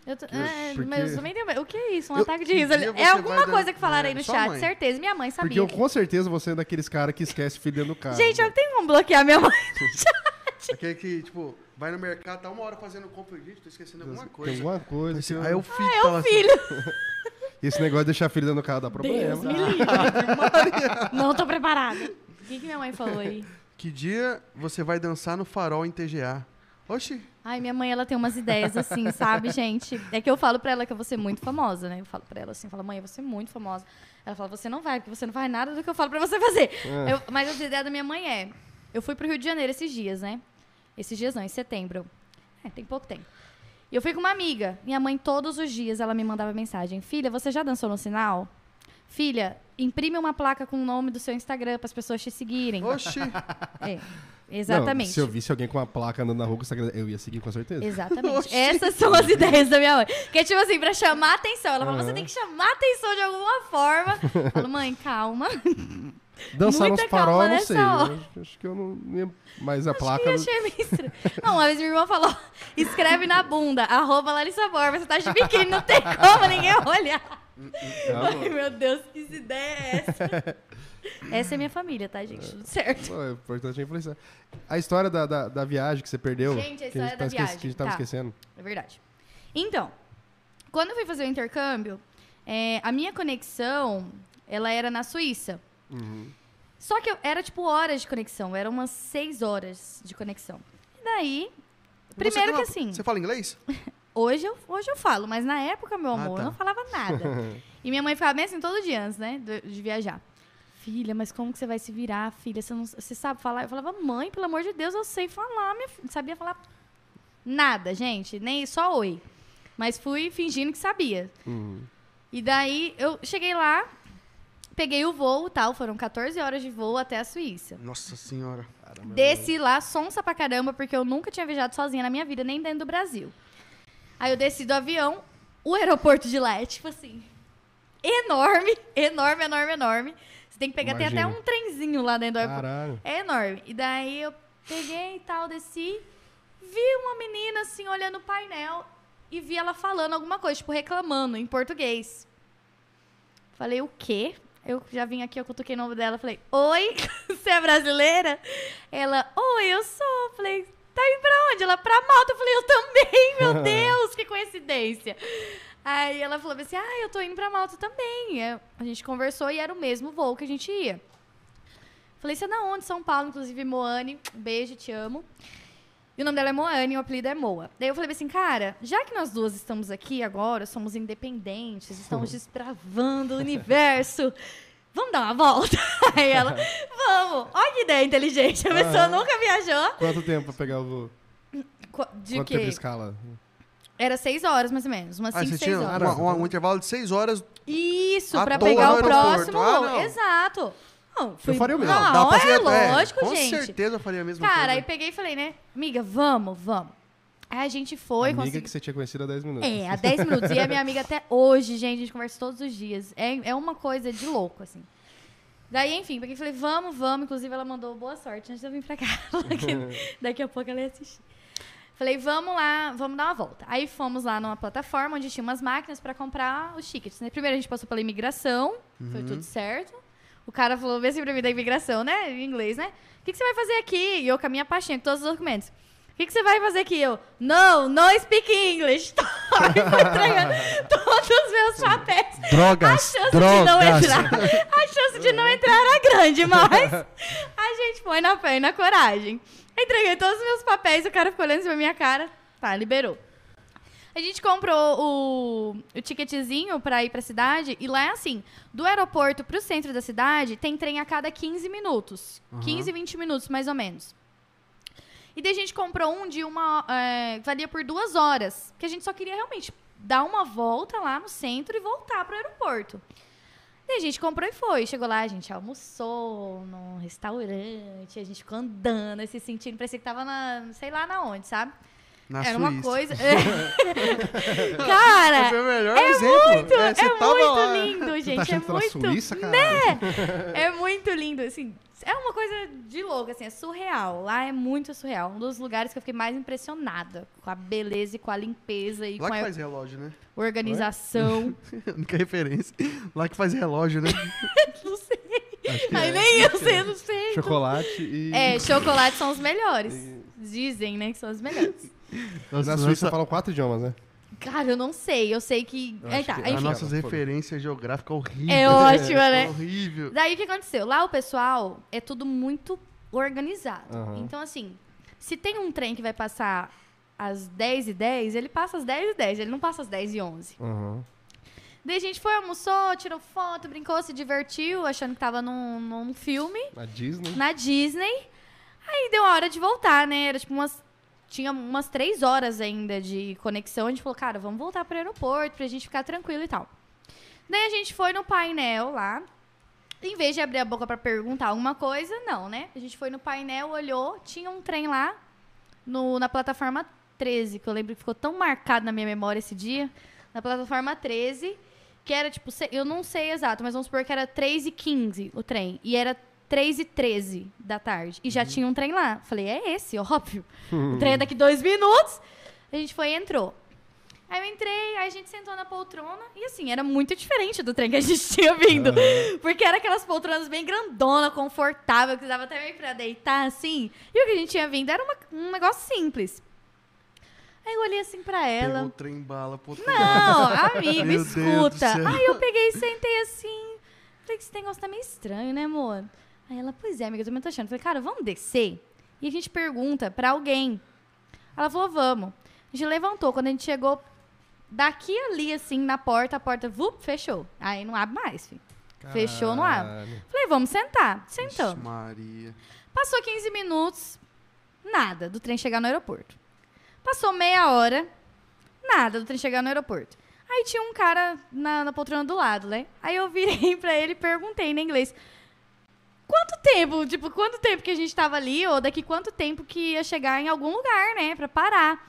Eu tô- que- é, porque- mas eu também tenho medo. O que é isso? Um Eu- ataque de riso. você É alguma vai dar- coisa que falaram aí É, no sua chat, mãe. certeza. Minha mãe sabia. Porque eu que- com certeza vou ser daqueles caras que esquece o filho dentro do carro. Gente, eu tenho como bloquear minha mãe. Aquele *laughs* que, tipo, vai no mercado, tá uma hora fazendo compra. Gente, tô esquecendo alguma Tem coisa. alguma coisa. Aí, eu- aí o filho É o assim, filho. E *laughs* esse negócio de deixar filho dentro do carro dá problema. Deus me livre. *laughs* Não tô preparada. O que, que minha mãe falou aí? que dia você vai dançar no farol em TGA? Oxi, Ai, minha mãe, ela tem umas ideias assim, sabe, *laughs* gente? É que eu falo pra ela que eu vou ser muito famosa, né? Eu falo pra ela assim, falo, mãe, eu vou ser muito famosa. Ela fala, você não vai, porque você não faz nada do que eu falo pra você fazer. É. Eu- mas a ideia da minha mãe é, eu fui pro Rio de Janeiro esses dias, né? Esses dias não, em setembro. É, tem pouco tempo. E eu fui com uma amiga. Minha mãe, todos os dias, ela me mandava mensagem. Filha, você já dançou no sinal? Filha, imprime uma placa com o nome do seu Instagram para as pessoas te seguirem. oxi. É, Não, exatamente. se eu visse alguém com uma placa andando na rua, eu ia seguir com certeza. Exatamente. Oxi. Essas são as ideias da minha mãe. Que é tipo assim, pra chamar atenção. Ela fala, Aham. você tem que chamar atenção de alguma forma. Eu falo, mãe, calma. *laughs* Dançar Muita nos farol, não sei. acho, acho que eu não ia. Mas a placa. Eu achei meio estranho. Não, uma vez minha irmã falou, escreve na bunda, arroba Larissa Borba, você tá de biquíni, não tem como ninguém olhar. Ai, meu Deus, que ideia é essa? *laughs* Essa é minha família, tá, gente? Tudo certo. Pô, é importante influenciar. A história da, da, da viagem que você perdeu. Gente, a que gente história tá da esque- viagem, Que a gente tava tá. esquecendo. É verdade. Então, quando eu fui fazer o intercâmbio, é, a minha conexão, ela era na Suíça. Uhum. Só que eu- era tipo horas de conexão, eram umas seis horas de conexão. E daí, primeiro que assim, Você fala inglês? *laughs* hoje eu, hoje eu falo, mas na época, meu Ah, amor, tá. eu não falava nada. *laughs* e minha mãe ficava bem assim todo dia antes, né, de, de viajar. Filha, mas como que você vai se virar, filha? Você, não, você sabe falar? Eu falava, mãe, pelo amor de Deus, eu sei falar, minha filha. Não sabia falar nada, gente, nem só oi. Mas fui fingindo que sabia. Uhum. E daí eu cheguei lá, peguei o voo e tal, foram 14 horas de voo até a Suíça. Nossa senhora. Caramba, Desci lá, sonsa pra caramba, porque eu nunca tinha viajado sozinha na minha vida, nem dentro do Brasil. Aí eu desci do avião, o aeroporto de lá é tipo assim, enorme, enorme, enorme, enorme. Você tem que pegar, tem até um trenzinho lá dentro do aeroporto. É enorme. E daí eu peguei e tal, desci, vi uma menina assim olhando o painel e vi ela falando alguma coisa, tipo reclamando em português. Falei, o quê? Eu já vim aqui, eu cutuquei o nome dela, falei, oi, *laughs* você é brasileira? Ela, oi, eu sou. Falei, tá indo pra onde? Ela, pra Malta. Eu falei, eu também, meu *laughs* Deus, que coincidência. Aí ela falou assim, ah, eu tô indo pra Malta também. É, A gente conversou e era o mesmo voo que a gente ia. Falei, você é da onde? São Paulo, inclusive, Moane. Beijo, te amo. E o nome dela é Moane, o apelido é Moa. Daí eu falei assim, cara, já que nós duas estamos aqui agora, somos independentes, estamos *laughs* desbravando o universo, vamos dar uma volta? *laughs* Aí ela, vamos. Olha que ideia inteligente, a pessoa nunca viajou. Quanto tempo pra pegar o voo? De Quanto tempo de quê? escala? Era seis horas, mais ou menos. Umas Ah, cinco, seis horas. uma- uma- um intervalo de seis horas. Isso, pra pegar o próximo Ah. Exato. Não, fui... faria o mesmo. Não, Dá pra é lógico, com gente. certeza eu faria a mesma Cara, aí coisa. peguei e falei, né? Amiga, vamos, vamos. Aí a gente foi, Amiga consegui... que você tinha conhecido há 10 minutos. É, há 10 minutos. E é minha amiga até hoje, gente. A gente conversa todos os dias. É, é uma coisa de louco, assim. Daí, enfim, peguei e falei, vamos, vamos. Inclusive, ela mandou boa sorte antes de eu vir pra cá. *laughs* *laughs* Daqui a pouco ela ia assistir. Falei, vamos lá, vamos dar uma volta. Aí fomos lá numa plataforma onde tinha umas máquinas pra comprar os tickets. Né? Primeiro a gente passou pela imigração, foi tudo certo. O cara falou, vê assim pra mim da imigração, né? Em inglês, né? O que, que você vai fazer aqui? E eu com a minha pastinha, com todos os documentos. O que, que você vai fazer aqui? Eu, não, não speak English. *laughs* Foi entregando todos os meus papéis. A Drogas, chance de não entrar. A chance de não entrar era grande, mas a gente foi na fé e na coragem. Entreguei todos os meus papéis, o cara ficou olhando pra minha cara. Tá, liberou. A gente comprou o, o ticketzinho pra ir pra cidade e lá é assim: do aeroporto pro centro da cidade tem trem a cada 15 minutos. 15, 20 minutos, mais ou menos. E daí a gente comprou um de uma. É, valia por duas horas. Que a gente só queria realmente dar uma volta lá no centro e voltar pro aeroporto. Daí a gente comprou e foi. Chegou lá, a gente almoçou num restaurante, a gente ficou andando, se sentindo, parecia que tava na. sei lá na onde, sabe? Na Era Suíça. uma coisa. *laughs* *laughs* Cara, Foi o melhor é exemplo. muito, É, é, muito lá. lindo, Você gente. tá é tá muito. Suíça, cara? É muito lindo, assim. É uma coisa de louco, assim, é surreal. Lá é muito surreal. Um dos lugares que eu fiquei mais impressionada com a beleza e com a limpeza e Lá com que a faz relógio, né? organização. Única *laughs* referência. Lá que faz relógio, né? *laughs* não sei. Acho que Ai, é. nem eu sei, eu não sei. Chocolate e... É, *laughs* chocolates são os melhores. Dizem, né, que são os melhores. Na Suíça falam quatro idiomas, né? Cara, eu não sei. Eu sei que. Eu É, tá, que- enfim. As nossas referências geográficas horríveis. É ótimo, né? *laughs* Horrível. Daí o que aconteceu? Lá o pessoal é tudo muito organizado. Aham. Então, assim, se tem um trem que vai passar às 10 e 10, ele passa às 10 e 10, ele não passa às 10 e 11. Uhum. Daí a gente foi, almoçou, tirou foto, brincou, se divertiu, achando que tava num, num filme A Disney. na Disney. Aí deu a hora de voltar, né? Era tipo umas. Tinha umas três horas ainda de conexão. A gente falou, cara, vamos voltar pro aeroporto pra gente ficar tranquilo e tal. Daí a gente foi no painel lá. Em vez de abrir a boca pra perguntar alguma coisa, não, né? A gente foi no painel, olhou, tinha um trem lá no, na plataforma 13, que eu lembro que ficou tão marcado na minha memória esse dia. Na plataforma 13, que era tipo, eu não sei exato, mas vamos supor que era 3 e 15 o trem. E era 3 e 13 da tarde. E já tinha um trem lá. Falei, é esse, óbvio. O trem é daqui dois minutos. A gente foi e entrou. Aí eu entrei, aí a gente sentou na poltrona. E assim, era muito diferente do trem que a gente *laughs* tinha vindo. Porque era aquelas poltronas bem grandona, confortável, que dava até meio pra deitar, assim. E o que a gente tinha vindo era uma- um negócio simples. Aí eu olhei assim pra Pegou ela. o trem bala pro Não, *laughs* amigo, escuta. Aí eu peguei e sentei assim. Falei que esse negócio tá meio estranho, né, amor? Aí ela, pois é, amiga, eu também tô achando. Falei, cara, vamos descer? E a gente pergunta pra alguém. Ela falou, vamos. A gente levantou. Quando a gente chegou daqui ali, assim, na porta, a porta, vup, fechou. Aí não abre mais, filho. Fechou no ar. Caralho. Falei, vamos sentar. Ixi, Sentamos. Maria. Passou 15 minutos, nada do trem chegar no aeroporto. Passou meia hora, nada do trem chegar no aeroporto. Aí tinha um cara na, na poltrona do lado, né? Aí eu virei *laughs* pra ele e perguntei em inglês. Quanto tempo, tipo, quanto tempo que a gente tava ali, ou daqui quanto tempo que ia chegar em algum lugar, né, pra parar.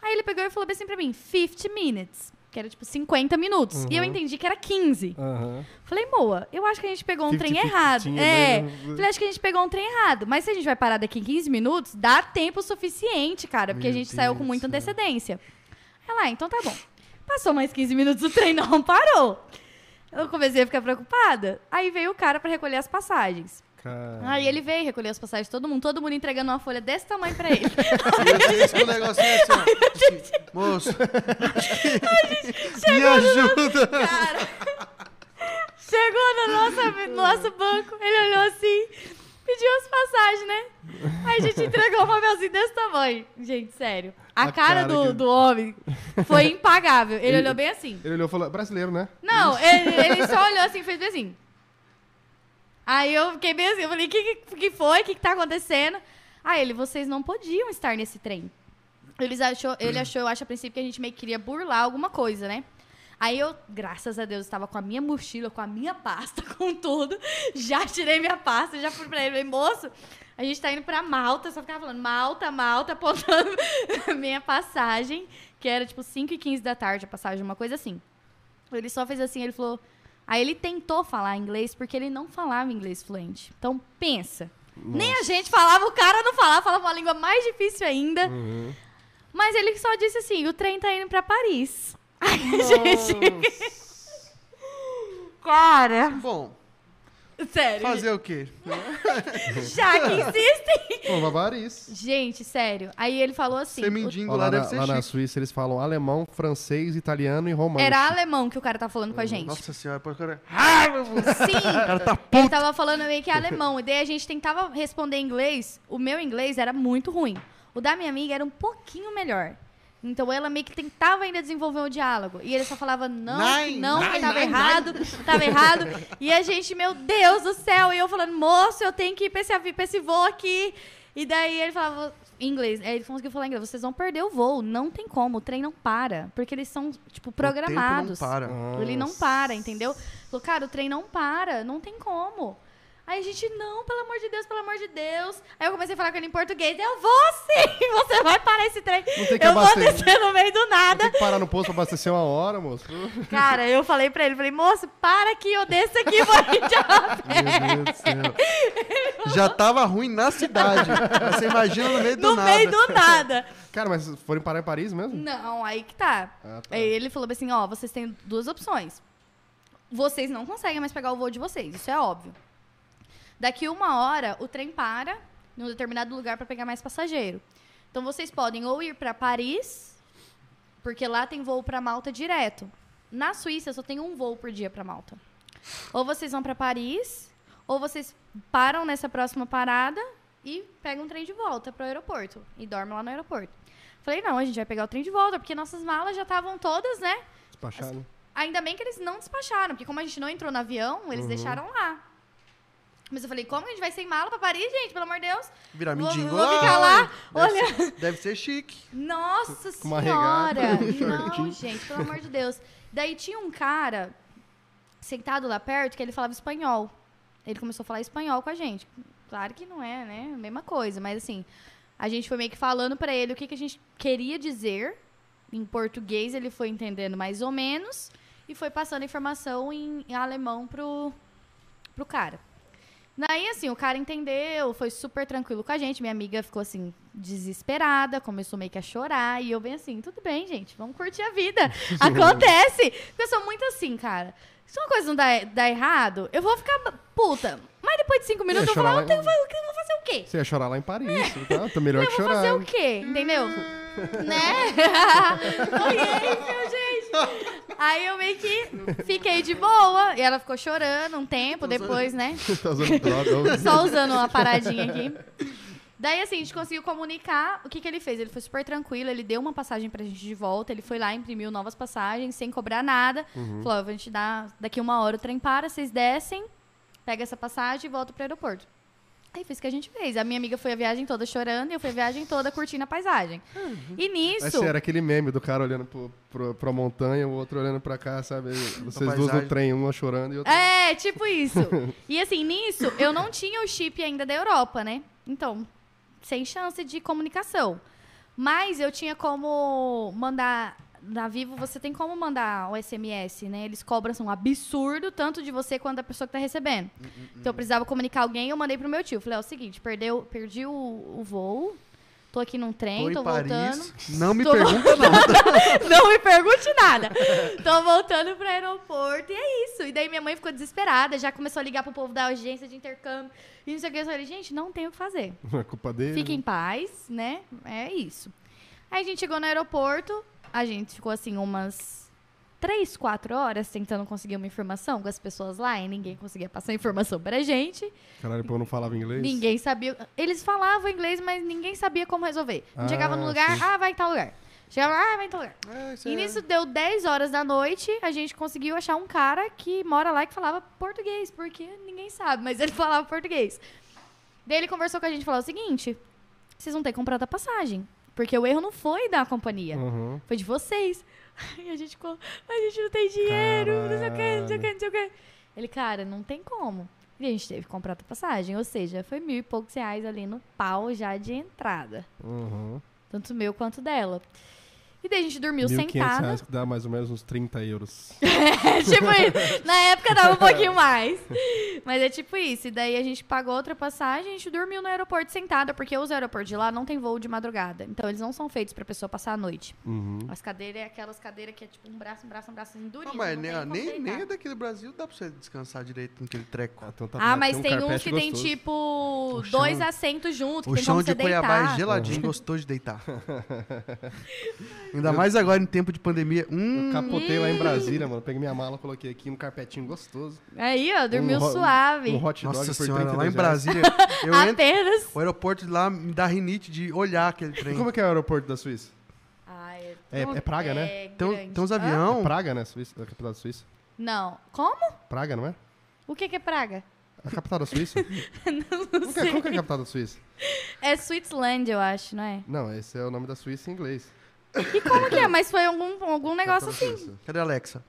Aí ele pegou e falou assim pra mim, 50 minutes, que era tipo 50 minutos. E eu Uhum. entendi que era 15. Aham. Falei, Moa, eu acho que a gente pegou um 50, trem 50 errado. tinha, É. né? Falei, acho que a gente pegou um trem errado. Mas se a gente vai parar daqui em 15 minutos, dá tempo suficiente, cara. Porque Meu a gente saiu Deus com muita antecedência. Ela, ah, então tá bom. Passou mais 15 minutos, o trem não parou. Eu comecei a ficar preocupada. Aí veio o cara pra recolher as passagens. Cara. Aí ele veio recolher as passagens de todo mundo, todo mundo entregando uma folha desse tamanho pra ele. *laughs* É assim, Moço. Me ajuda. Cara, chegou no nosso, no nosso banco, ele olhou assim, pediu as passagens, né? Aí a gente entregou um papelzinho desse tamanho. Gente, sério. A, A cara, cara do, que- do homem foi impagável. Ele Ele- olhou bem assim. Ele olhou e falou, brasileiro, né? Não, ele, ele *laughs* só olhou assim e fez bem assim. Aí eu fiquei bem assim, eu falei, o que, que, que foi? O que, que tá acontecendo? Aí ele, vocês não podiam estar nesse trem. Eles achou, ele achou, eu acho, a princípio, que a gente meio que queria burlar alguma coisa, né? Aí eu, graças a Deus, estava com a minha mochila, com a minha pasta, *laughs* com tudo. Já tirei minha pasta, já fui pra ele. Falei, moço, a gente tá indo pra Malta. Só ficava falando, Malta, Malta, apontando *laughs* minha passagem, que era tipo 5 e 15 da tarde a passagem, uma coisa assim. Ele só fez assim, ele falou... Aí ele tentou falar inglês porque ele não falava inglês fluente. Então, pensa. Nem a gente falava, o cara não falava, falava uma língua mais difícil ainda. Uhum. Mas ele só disse assim, o trem tá indo pra Paris. *laughs* Ai, gente, *laughs* cara, Bom, sério, fazer o quê? *laughs* já que insistem. Pô, Bavaris. Gente, sério. Aí ele falou assim, Ser o- lá lá deve na, ser lá na chique. Suíça eles falam alemão, francês, italiano e romano. era alemão que o cara tá falando com a gente. Nossa senhora, pode cara. Sim. *laughs* O cara tá Ele puto. tava falando meio que alemão. E daí a gente tentava responder em inglês. O meu inglês era muito ruim. O da minha amiga era um pouquinho melhor. Então ela meio que tentava ainda desenvolver o diálogo. E ele só falava não, Nein, não, nein, tava nein, errado, *laughs* tava errado. E a gente, meu Deus do céu. E eu falando, moço, eu tenho que ir pra esse, pra esse voo aqui. E daí ele falava inglês. Aí ele conseguiu falar inglês. Vocês vão perder o voo. Não tem como. O trem não para. Porque eles são, tipo, programados. O tempo não para. Ele não para, entendeu? Falou, cara, o trem não para, não tem como. Aí a gente, não, pelo amor de Deus, pelo amor de Deus. Aí eu comecei a falar com ele em português. Eu vou sim, *laughs* você vai parar esse trem. Não tem que Eu vou abastecer. descer no meio do nada. Tem que parar no posto pra abastecer uma hora, moço. Cara, eu falei pra ele, falei, moço, para aqui, eu desço aqui e vou *laughs* a. Já tava ruim na cidade. Você imagina no meio do No nada. meio do nada. Cara, mas foram parar em Paris mesmo? Não, aí que tá. Ah, tá. Aí ele falou assim, ó, vocês têm duas opções. Vocês não conseguem mais pegar o voo de vocês, isso é óbvio. Daqui uma hora, o trem para em um determinado lugar para pegar mais passageiro. Então vocês podem ou ir para Paris, porque lá tem voo para Malta direto. Na Suíça só tem um voo por dia para Malta. Ou vocês vão para Paris, ou vocês param nessa próxima parada e pegam um trem de volta para o aeroporto e dormem lá no aeroporto. Falei, não, a gente vai pegar o trem de volta, porque nossas malas já estavam todas, né? Despachado. Ainda bem que eles não despacharam, porque como a gente não entrou no avião, eles deixaram lá. Mas eu falei, como a gente vai sem mala pra Paris, gente? Pelo amor de Deus. Virar Vou- mendigo vou ficar lá, Deve olha. ser- deve ser chique. Nossa Com uma senhora! regata, *laughs* um Não, gente, pelo amor de Deus. Daí tinha um cara sentado lá perto que ele falava espanhol. Ele começou a falar espanhol com a gente. Claro que não é, né? A mesma coisa, mas assim, a gente foi meio que falando pra ele o que, que a gente queria dizer. Em português ele foi entendendo mais ou menos e foi passando informação em, em alemão pro, pro cara. Daí, assim, o cara entendeu, foi super tranquilo com a gente. Minha amiga ficou, assim, desesperada, começou meio que a chorar. E eu bem assim, tudo bem, gente, vamos curtir a vida. *laughs* Acontece. Porque eu sou muito assim, cara. Se uma coisa não dá, dá errado, eu vou ficar puta. Mas depois de cinco minutos eu vou falar, lá eu tenho, eu vou fazer o quê? Você ia chorar lá em Paris. Tá, tá melhor Eu que vou chorar. fazer o quê? Entendeu? *laughs* né? *laughs* Foi isso, gente. Aí eu meio que fiquei de boa. E ela ficou chorando um tempo depois, né? *laughs* tá usando droga. Só usando uma paradinha aqui. Daí, assim, a gente conseguiu comunicar. O que, que ele fez? Ele foi super tranquilo, ele deu uma passagem pra gente de volta, ele foi lá, imprimiu novas passagens, sem cobrar nada. Uhum. Falou, "Ó, vou te dar daqui uma hora o trem para, vocês descem, pega essa passagem e volta pro aeroporto. Aí foi isso que a gente fez. A minha amiga foi a viagem toda chorando e eu fui a viagem toda curtindo a paisagem. E nisso. Esse era aquele meme do cara olhando pro, pro, pra montanha, o outro olhando pra cá, sabe? Vocês duas no trem, uma chorando e outra. É, tipo isso. e assim, nisso, eu não tinha o chip ainda da Europa, né? Então, sem chance de comunicação. Mas eu tinha como mandar. Na Vivo, você tem como mandar o SMS, né? Eles cobram assim, um absurdo, tanto de você quanto da pessoa que tá recebendo. Então eu precisava comunicar alguém, eu mandei pro meu tio. Falei, é o seguinte, perdeu, perdi o, o voo, tô aqui num trem, Tô tô, Paris. voltando. Não me Tô- pergunta nada. *laughs* Não me pergunte nada. Tô voltando pro aeroporto e é isso. E daí minha mãe ficou desesperada, já começou a ligar pro povo da agência de intercâmbio. E não sei o que. Eu falei, gente, não tem o que fazer. É culpa dele. Fique em paz, né? É isso. Aí a gente chegou no aeroporto, a gente ficou assim umas três, quatro horas tentando conseguir uma informação com as pessoas lá e ninguém conseguia passar informação pra gente. Caralho, o povo não falava inglês? Ninguém sabia. Eles falavam inglês, mas ninguém sabia como resolver. Ah, chegava no lugar, sim. ah, vai em tal lugar. Chegava, ah, vai em tal lugar. É, isso E é- nisso deu 10 horas da noite, a gente conseguiu achar um cara que mora lá e que falava português, porque ninguém sabe, mas ele *laughs* falava português. Daí ele conversou com a gente e falou o seguinte: vocês vão ter que comprar a passagem. Porque o erro não foi da companhia, Uhum. foi de vocês. E a gente ficou, a gente não tem dinheiro, não sei o que, não sei o que, não sei o que. Ele, cara, não tem como. E a gente teve que comprar a passagem, ou seja, foi mil e poucos reais ali no pau já de entrada. Uhum. Tanto meu quanto dela. E daí a gente dormiu 1.500 sentada. reais que dá mais ou menos uns 30 euros. *laughs* É tipo isso. Na época dava um pouquinho mais. Mas é tipo isso. E daí a gente pagou outra passagem e a gente dormiu no aeroporto sentada, porque os aeroportos de lá não tem voo de madrugada. Então eles não são feitos pra pessoa passar a noite. Uhum. As cadeiras é aquelas cadeiras que é tipo um braço, um braço, um braço assim, durinho. Não, mas nem, tem como nem, nem daqui do Brasil dá pra você descansar direito naquele treco. então tá- Ah, mas um tem uns carpete que tem gostoso. tipo O chão- dois assentos juntos, que O tem chão como de você Cuiabá deitar. é geladinho, gostou de deitar. *laughs* Ainda mais agora em tempo de pandemia. Hum, Eu capotei lá em Brasília, mano. Peguei minha mala, coloquei aqui um carpetinho gostoso. Aí, ó, dormiu Um suave. Um hot dog nossa por senhora, 32 lá em. Brasília, *laughs* eu entro, Apenas. o aeroporto de lá me dá rinite de olhar aquele trem. Como é que é o aeroporto da Suíça? Ai, É- tão- é Praga, né? é Tem, grande. tem uns Hã? É avião. Praga, né? Suíça, a capital da Suíça. Não. Como? Praga, não é? O que que é praga? A capital da Suíça? *laughs* Não Como que, é, como que é a capital da Suíça? É Switzerland, eu acho, não é? Não, esse é o nome da Suíça em inglês. E como que é? *laughs* Mas foi algum, algum negócio da assim. Suíça. Cadê a Alexa?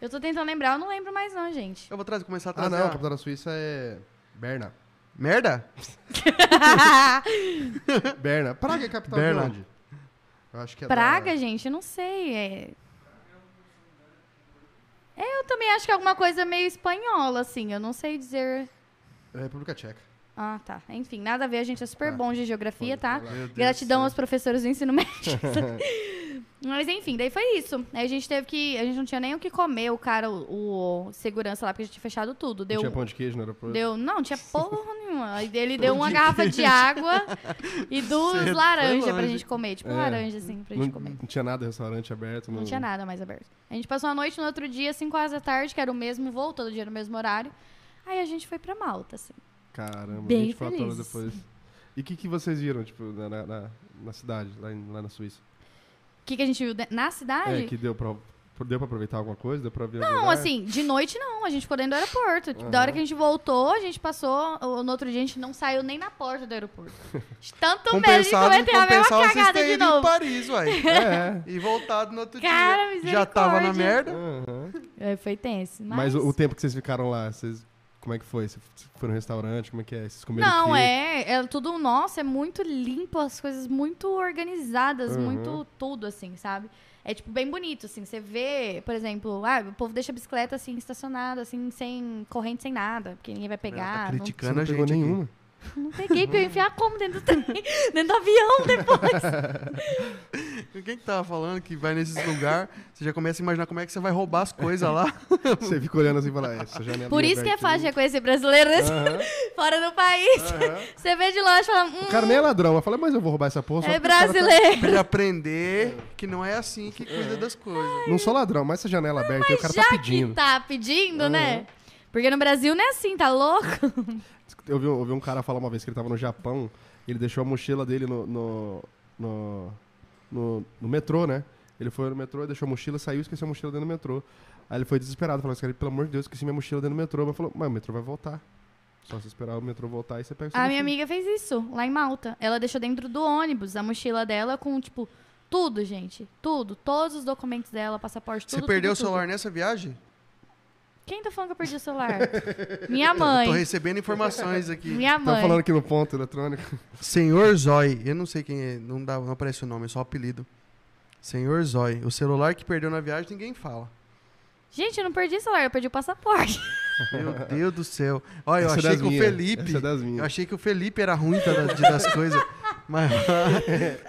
Eu tô tentando lembrar, eu não lembro mais não, gente. Eu vou trazer, começar a Ah, trazer. não, a a- capital da Suíça é Berna. Merda? *laughs* Berna. Praga é capital Berna. de onde? Eu acho que é Praga, da... gente, eu não sei. É... É, eu também acho que é alguma coisa meio espanhola, assim. Eu não sei dizer. é República Tcheca. Ah, tá. Enfim, nada a ver, a gente é super Tá. bom de geografia, tá? Gratidão aos professores do ensino médio. *laughs* *laughs* Mas enfim, daí foi isso. Aí a gente teve que. A gente não tinha nem o que comer, o cara, o, o segurança lá, porque a gente tinha fechado tudo. Não Deu, tinha pão de queijo no aeroporto? deu. Não, tinha *laughs* porra nenhuma. Aí ele deu uma garrafa de água e duas Cê laranjas pra gente comer. Tipo, É. laranja, assim, pra Não, gente comer. não tinha nada, restaurante aberto. Não tinha nada mais aberto. A gente passou a noite no outro dia, 5 horas da tarde, que era o mesmo voo, todo dia no mesmo horário. Aí a gente foi pra Malta, assim. Caramba, Bem 24 horas felizes. depois. E o que, que vocês viram, tipo, na, na, na- cidade, lá, em- lá na Suíça? O que, que a gente viu na cidade? É, que deu pra, deu pra aproveitar alguma coisa? Deu pra ver Não, assim, de noite não. A gente ficou dentro do aeroporto. Da Aham. hora que a gente voltou, a gente passou. No outro dia a gente não saiu nem na porta do aeroporto. Tanto medo de Compensado, cometer a mesma compensado vocês cagada de ido em novo. Paris, uai. É. E voltado no outro Cara, dia. Já tava na merda. Aham. É, foi tenso. Mas, Mas o, o tempo que vocês ficaram lá, vocês, como é que foi? Vocês foram no restaurante? Como é que é? Vocês comeram o Não, quê? é, é tudo, nossa, é muito limpo, as coisas muito organizadas, Uhum. muito tudo, assim, sabe? É, tipo, bem bonito, assim, você vê, por exemplo, ah, o povo deixa a bicicleta, assim, estacionada, assim, sem corrente, sem nada, porque ninguém vai Tá pegar. não, Você criticando não a pegou gente. aqui. Não peguei, porque eu ia enfiar como dentro do trem, *laughs* dentro do avião depois. *laughs* Quem que tava falando que vai nesses lugares, você já começa a imaginar como é que você vai roubar as coisas lá. *laughs* Você fica olhando assim e fala, "É, essa janela Por isso que é fácil reconhecer brasileiro nesse- fora do país. Você vê de longe e fala, hum, O cara nem é ladrão. Eu falei, mas eu vou roubar essa porra. é tá- brasileiro. pra ele aprender que não é assim que cuida das coisas. Não sou ladrão, mas essa janela aberta aí o cara Já tá que pedindo. tá pedindo, né? Porque no Brasil não é assim, tá louco? Eu vi, eu vi um cara falar uma vez que ele tava no Japão Ele deixou a mochila dele no, no, no, no, no metrô, né? Ele foi no metrô, deixou a mochila, saiu e esqueceu a mochila dentro do metrô. Aí ele foi desesperado, falou assim, pelo amor de Deus, esqueci minha mochila dentro do metrô. Mas falou, mas o metrô vai voltar. Só você esperar o metrô voltar e você pega A minha mochila. amiga fez isso, lá em Malta. Ela deixou dentro do ônibus a mochila dela com, tipo, tudo, gente. Tudo. Todos os documentos dela, passaporte, tudo. Você perdeu tudo, o celular tudo. nessa viagem? Quem tá falando que eu perdi o celular? *laughs* minha mãe. Tô recebendo informações aqui. Minha mãe. falando aqui no ponto eletrônico. *laughs* Senhor Zói, eu não sei quem é, não, dá, não aparece o nome, é só o apelido. Senhor Zói, o celular que perdeu na viagem ninguém fala. Gente, eu não perdi o celular, eu perdi o passaporte. *laughs* Meu Deus do céu. Olha, eu Essa é achei das que o Felipe. essa é das Eu achei que o Felipe era ruim da- de- das coisas. Mas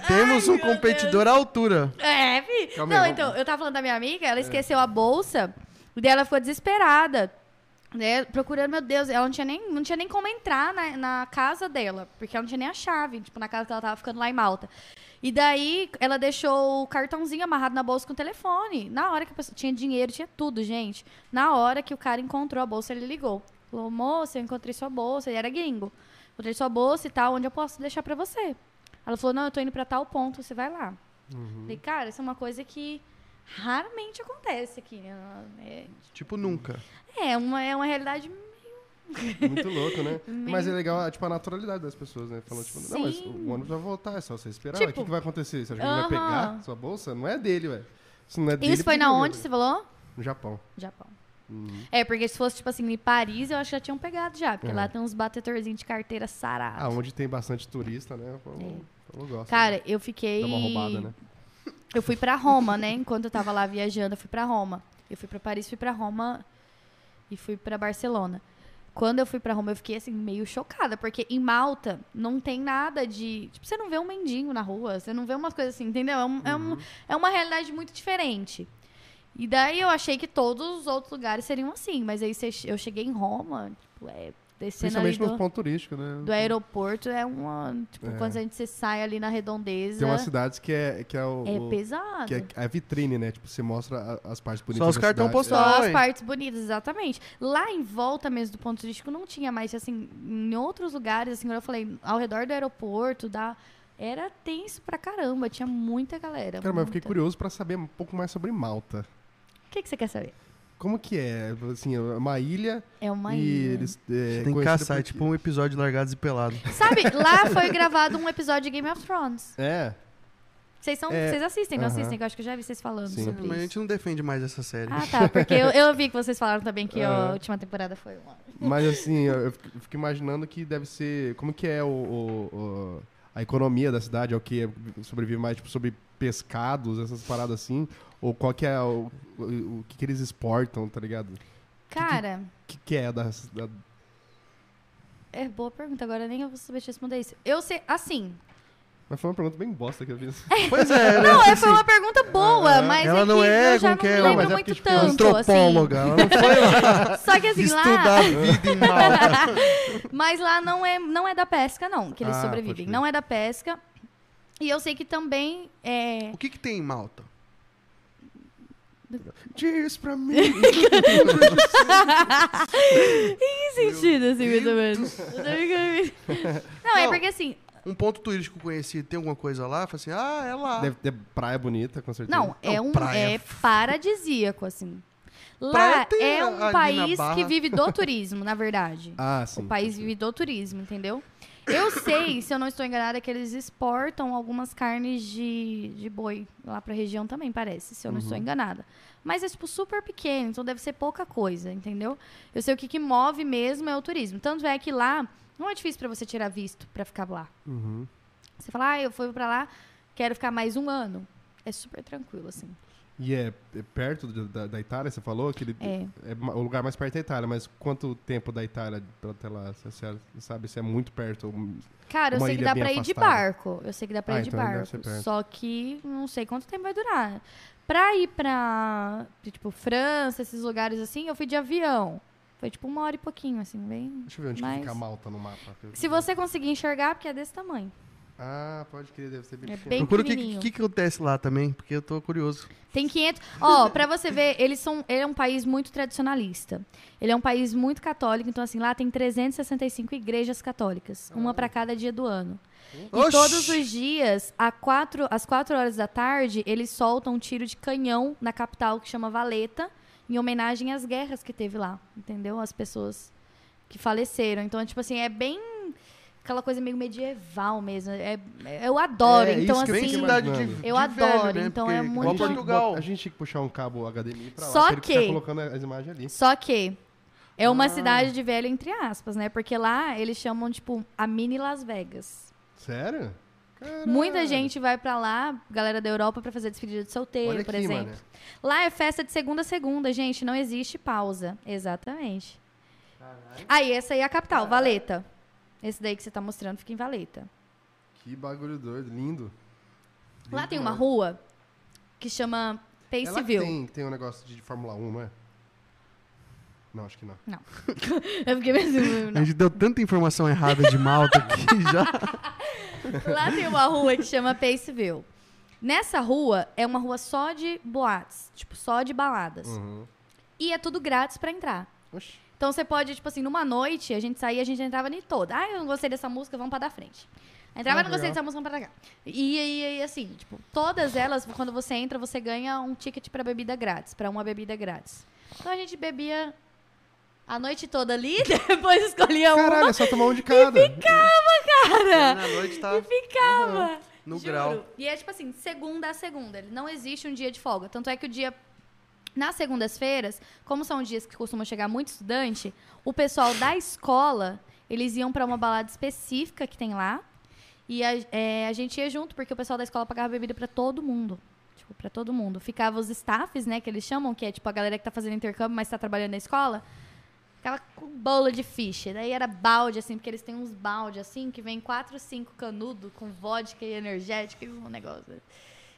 temos um meu competidor à altura. É, fi. Calma aí, não, vamos- então, eu tava falando da minha amiga, ela esqueceu a bolsa, e daí ela ficou desesperada. Né, procurando, meu Deus, ela não tinha nem, não tinha nem como entrar na, na casa dela, porque ela não tinha nem a chave, tipo, na casa que ela tava ficando lá em Malta. E daí, ela deixou o cartãozinho amarrado na bolsa com o telefone. Na hora que a pessoa tinha dinheiro, tinha tudo, gente. Na hora que o cara encontrou a bolsa, ele ligou. Falou, moça, eu encontrei sua bolsa, ele era gringo. Encontrei sua bolsa e tal, onde eu posso deixar pra você? Ela falou, não, eu tô indo pra tal ponto, você vai lá. Falei, cara, isso é uma coisa que raramente acontece aqui, né? É, Tipo, nunca. é uma, é uma realidade. *laughs* Muito louco, né? Meio- Mas é legal, tipo, a naturalidade das pessoas, né? Falando, tipo, não, mas Sim. o ônibus vai voltar, é só você esperar. Tipo, o que, que vai acontecer? Você acha que ele vai pegar sua bolsa? Não é dele, velho. Isso não é dele. Isso foi na onde você falou? No Japão. Japão. Uhum. É, porque se fosse, tipo assim, em Paris, eu acho que já tinham pegado já. Porque É. lá tem uns batetorzinhos de carteira sarados. Ah, onde tem bastante turista, né? Eu, É. eu gosto. Cara, eu fiquei. Dá uma roubada, né? Eu fui pra Roma, né? Enquanto eu tava lá viajando, eu fui pra Roma. Eu fui pra Paris, fui pra Roma e fui pra Barcelona. Quando eu fui pra Roma, eu fiquei assim, meio chocada, porque em Malta não tem nada de. Tipo, você não vê um mendigo na rua, você não vê umas coisas assim, entendeu? É, um- é, Uhum. um- é uma realidade muito diferente. E daí eu achei que todos os outros lugares seriam assim, mas aí eu cheguei em Roma, tipo, é, descendo ali Principalmente nos do, pontos turísticos, né? do aeroporto, é uma. Tipo, É. quando a gente sai ali na redondeza. Tem umas cidades que é, que é o. É o- pesado. que é a vitrine, né? Tipo, você mostra a- as partes bonitas Só os cartão postal. Só as partes bonitas, exatamente. Lá em volta mesmo do ponto turístico não tinha mais, assim, em outros lugares, assim, como eu falei, ao redor do aeroporto, da... era tenso pra caramba, tinha muita galera. Cara, mas eu fiquei muita. curioso pra saber um pouco mais sobre Malta. O que, que você quer saber? Como que é? Assim, é uma ilha É uma e ilha. eles. É, Tem que caçar, é tipo um episódio de Largados e Pelados. Sabe, *laughs* lá foi gravado um episódio de Game of Thrones. É. Vocês, são, É, vocês assistem, não aham. assistem? Que eu acho que eu já vi vocês falando Sim. sobre Mas a isso. gente não defende mais essa série. Ah, tá, porque eu, eu vi que vocês falaram também que É. a última temporada foi uma... Mas assim, eu eu fico imaginando que deve ser. Como que é o, o- o- a economia da cidade? É o que sobrevive mais tipo, sobre pescados, essas paradas assim? Ou qual que é o, o, o que, que eles exportam, tá ligado? O Cara, que, que é das, da, é boa pergunta, agora nem eu vou saber te responder isso. Eu sei, assim, Mas foi uma pergunta bem bosta que eu fiz. *laughs* Pois é, né? Não, é, Assim, foi uma pergunta boa, mas Ela é não que é eu já como não que é, me não, lembro mas é muito porque, tipo, tanto, antropóloga. Ela não foi lá assim. *laughs* Só que assim, estudar lá... *laughs* Mas lá não é, não é da pesca, não, que eles Ah, sobrevivem. Não é da pesca. E eu sei que também é... O que que tem em Malta? Diz pra mim! *laughs* Que sentido, assim, mais ou menos. *laughs* Não, é Não. porque assim... Um ponto turístico conhecido, tem alguma coisa lá? Fala assim, ah, é lá. Deve ter praia bonita, com certeza. Não, é Não, um praia. é paradisíaco, assim. Praia Lá tem é ali um na país Barra. que vive do turismo, na verdade. Ah, sim. o país vive do turismo, entendeu? Eu sei, se eu não estou enganada, que eles exportam algumas carnes de, de boi lá pra região também, parece, se eu não estou Uhum. enganada. Mas é, tipo, super pequeno, então deve ser pouca coisa, entendeu? Eu sei o que, que move mesmo é o turismo. Tanto é que lá não é difícil pra você tirar visto pra ficar lá. Uhum. Você fala, ah, eu fui pra lá, quero ficar mais um ano. É super tranquilo, assim. E é, é perto da, da Itália, você falou? Que ele, É. é ma- o lugar mais perto da Itália, mas quanto tempo da Itália pra até lá? Você, sabe se é muito perto? Cara, eu sei que dá pra ir de afastada. barco. Eu sei que dá pra Ah, ir de então barco. Só que não sei quanto tempo vai durar. Pra ir pra, tipo, França, esses lugares assim, eu fui de avião. Foi tipo uma hora e pouquinho, assim, bem. Deixa eu ver onde Mas- que fica Malta no mapa. Se você conseguir enxergar, porque é desse tamanho. Ah, pode crer, deve ser bem É bem Procura o que, que, que acontece lá também, porque eu tô curioso. Tem 500. Ó, pra você ver, eles são. Ele é um país muito tradicionalista. Ele é um país muito católico, então assim, lá tem 365 igrejas católicas, uma pra cada dia do ano. E Oxi! todos os dias, a quatro, às 4 horas da tarde, eles soltam um tiro de canhão na capital que chama Valeta, em homenagem às guerras que teve lá, entendeu? As pessoas que faleceram. Então, tipo assim, é bem aquela coisa meio medieval mesmo. É, é- eu adoro. É, então, que eu assim. de, imaginando. de Eu velho, adoro, né? então Porque é muito- a, gente que a gente tinha que puxar um cabo HDMI pra lá, Só pra ele ficar que- colocando as imagens ali. Só que é uma Ah. cidade de velho, entre aspas, né? Porque lá eles chamam, tipo, a mini Las Vegas. Sério? Caralho. Muita gente vai pra lá, galera da Europa, pra fazer despedida de solteiro, Olha por aqui, exemplo. mano. Lá é festa de segunda a segunda, gente. Não existe pausa. Exatamente. Aí, essa aí é a capital, Valeta. Esse daí que você tá mostrando fica em Valeta. Que bagulho doido, lindo. Lá Lindo tem uma rua que chama É lá Paceville. tem, tem um negócio de Fórmula 1, não é? Não, acho que não. Eu *laughs* fiquei mesmo. A gente deu tanta informação errada de Malta aqui *laughs* já. Lá tem uma rua que chama Paceville. Nessa rua é uma rua só de boates, tipo, só de baladas. Uhum. E é tudo grátis pra entrar. Oxi. Então você pode, tipo assim, numa noite, a gente saía, a gente entrava em toda. Ah, eu não gostei dessa música, vamos pra da frente. Entrava, Ah, não gostei legal. dessa música, vamos pra cá. E aí, assim, tipo, todas elas, quando você entra, você ganha um ticket pra bebida grátis, pra uma bebida grátis. Então a gente bebia a noite toda ali, *laughs* depois escolhia uma Caralho, é só tomar um de cada. cara. Na noite tá E ficava. no Juro. grau. E é tipo assim, segunda a segunda. Ele Não existe um dia de folga. Tanto é que o dia. Nas segundas-feiras, como são dias que costumam chegar muito estudante, o pessoal da escola, eles iam pra uma balada específica que tem lá. E a, é, a gente ia junto, porque o pessoal da escola pagava bebida pra todo mundo. Tipo, pra todo mundo. Ficava os staffs, né, que eles chamam, que é tipo a galera que tá fazendo intercâmbio, mas tá trabalhando na escola. Ficava com bolo de ficha. Daí era balde, assim, porque eles têm uns balde, assim, que vem quatro, cinco canudo com vodka e energética e um negócio.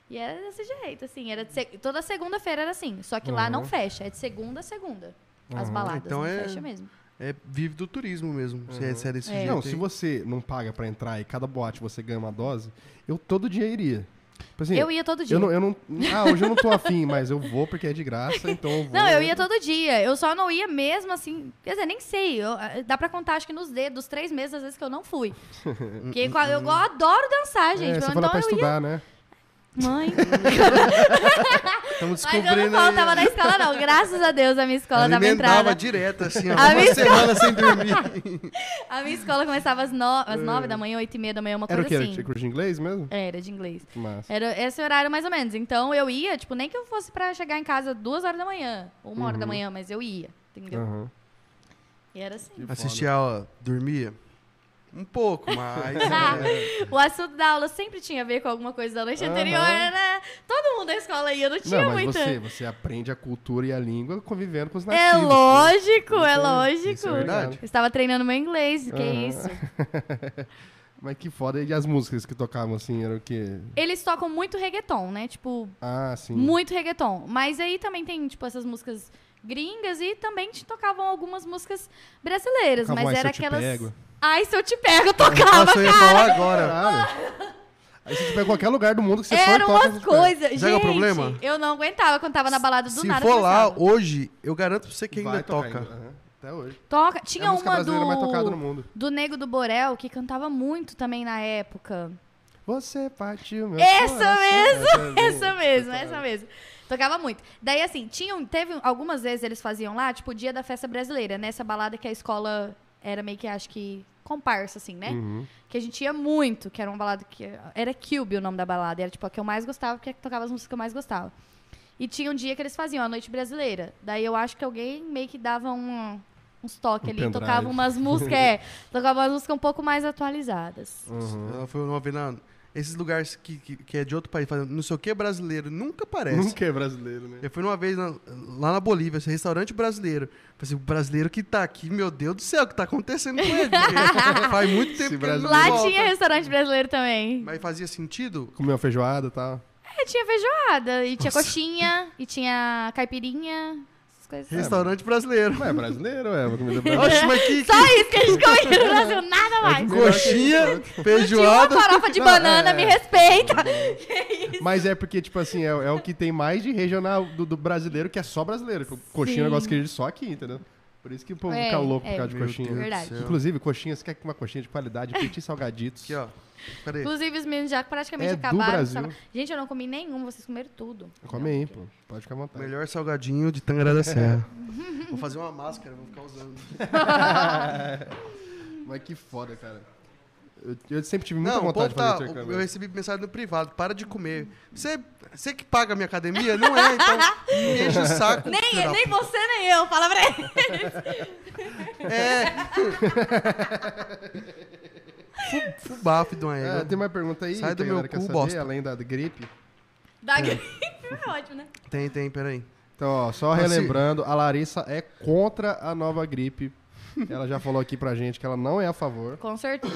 E era desse jeito, assim. Era de se- Toda segunda-feira era assim. Só que lá não Uhum. fecha. É de segunda a segunda. As Uhum. baladas. Então não é- fecha mesmo. É, vive do turismo mesmo. Se é, se é desse É. jeito. Não, se você não paga pra entrar e cada boate você ganha uma dose, eu todo dia iria. Tipo assim, eu ia todo dia. eu não, eu não. Ah, hoje eu não tô afim, mas eu vou porque é de graça, então eu vou. Não, eu ia todo dia. Eu só não ia mesmo assim. Quer dizer, nem sei. eu- eh, dá pra contar, acho que nos dedos, dos três meses, às vezes que eu não fui. *laughs* Porque qua- eu adoro dançar, gente. É, você então foi lá pra eu ia. estudar, né? Mãe. *laughs* Estamos Mas eu descobrindo. não faltava aí. na escola, não. Graças a Deus, a minha escola dava entrada. direto, assim, ó. A Uma minha semana sem *laughs* dormir. A minha escola começava às, no... às nove da manhã, oito e meia da manhã, uma É. Era o coisa quê? assim. Era curso de inglês mesmo? Era de inglês. Mas. Era esse horário mais ou menos. Então eu ia, tipo, nem que eu fosse pra chegar em casa duas horas da manhã, ou uma hora da Uhum. manhã, mas eu ia, entendeu? Aham. E era assim. Que. Assistia a aula, dormia? Um pouco, mas. *laughs* é, O assunto da aula sempre tinha a ver com alguma coisa da noite anterior, né? Todo mundo da escola ia, não tinha Não, mas muita. você, você aprende a cultura e a língua convivendo com os É nativos. lógico, Isso é é- lógico. isso é verdade. Eu Estava treinando meu inglês, que Aham. isso. *laughs* Mas que foda. E as músicas que tocavam assim, eram o quê? Eles tocam muito reggaeton, né? Tipo, Ah, sim. muito reggaeton. Mas aí também tem, tipo, essas músicas gringas e também te tocavam algumas músicas brasileiras. Tocavam mas era aquelas. Pego. Ai, se eu te pego, eu tocava, Nossa, eu ia cara. falar agora. Caralho. Aí você pega em qualquer lugar do mundo que você Eram for toca umas coisas. Sabe qual é o Gente, problema? eu não aguentava quando tava na balada do Se nada. for lá hoje, eu garanto pra você que ainda tocar toca. ainda. Aham, Até hoje. Toca. é Tinha música uma brasileira mais tocada no do. mundo. Do Nego do Borel, que cantava muito também na época. Você partiu meu Essa coração. mesmo, Essa mesmo. Essa mesmo, Tocava. essa mesmo. Tocava muito. Daí, assim, tinham, teve algumas vezes eles faziam lá, tipo, o dia da festa brasileira, nessa balada que a escola era meio que, acho que, comparsa, assim, né? Uhum. Que a gente ia muito, que era uma balada que. Era Cube o nome da balada. Era, tipo, a que eu mais gostava, porque tocava as músicas que eu mais gostava. E tinha um dia que eles faziam, a noite brasileira. Daí eu acho que alguém meio que dava um, uns toques Um ali, tocava umas músicas, é, tocava umas músicas um pouco mais atualizadas. Uhum. Ela foi uma vez na. Esses lugares que, que, que é de outro país, fazendo não sei o que brasileiro, nunca aparece. Nunca é brasileiro, né? Eu fui uma vez na- lá na Bolívia, esse restaurante brasileiro. Falei assim, o brasileiro que tá aqui, meu Deus do céu, o que tá acontecendo com ele? *laughs* Faz muito tempo que Lá volta. tinha restaurante brasileiro também. Mas fazia sentido? Comeu uma feijoada e tal. É, tinha feijoada, e tinha coxinha, e tinha caipirinha. Essas coisas. Restaurante brasileiro. É brasileiro, é. Uma comida brasileira. Oxe, mas que, Só isso que a gente come no Brasil, nada mais. que- coxinha, uma feijoada. farofa de Não, banana, é. me respeita. *laughs* Que isso? Mas é porque, tipo assim, é, é o que tem mais de regional do, do brasileiro, que é só brasileiro. Tipo, Coxinha é um negócio que existe só aqui, entendeu? Por isso que o povo É, fica louco por é. causa de coxinha. Verdade. Inclusive, coxinha, você quer uma coxinha de qualidade, *laughs* petit salgaditos. Aqui, ó. Cadê? Inclusive, os meninos já praticamente É do acabaram. Gente, eu não comi nenhum, vocês comeram tudo. Come aí, pô. Pode ficar à vontade. Melhor salgadinho de Tangará da Serra. *laughs* Vou fazer uma máscara, vou ficar usando. *laughs* Mas que foda, cara. Eu, eu sempre tive muita Não, vontade povo de fazer tá. intercâmbio. Eu recebi mensagem no privado, para de comer. Você, você que paga a minha academia? Não é, então me *laughs* enche o saco. Nem, nem você, nem eu. Fala pra ele. É. *laughs* Fu- Fubaf de uma É, tem mais pergunta aí? Sai que do meu cu, bosta. Além da gripe. Da gripe. É ótimo, né? Tem, tem, peraí. Então, ó, só Assim- relembrando, a Larissa é contra a nova gripe. Ela já falou aqui pra gente que ela não é a favor. Com certeza.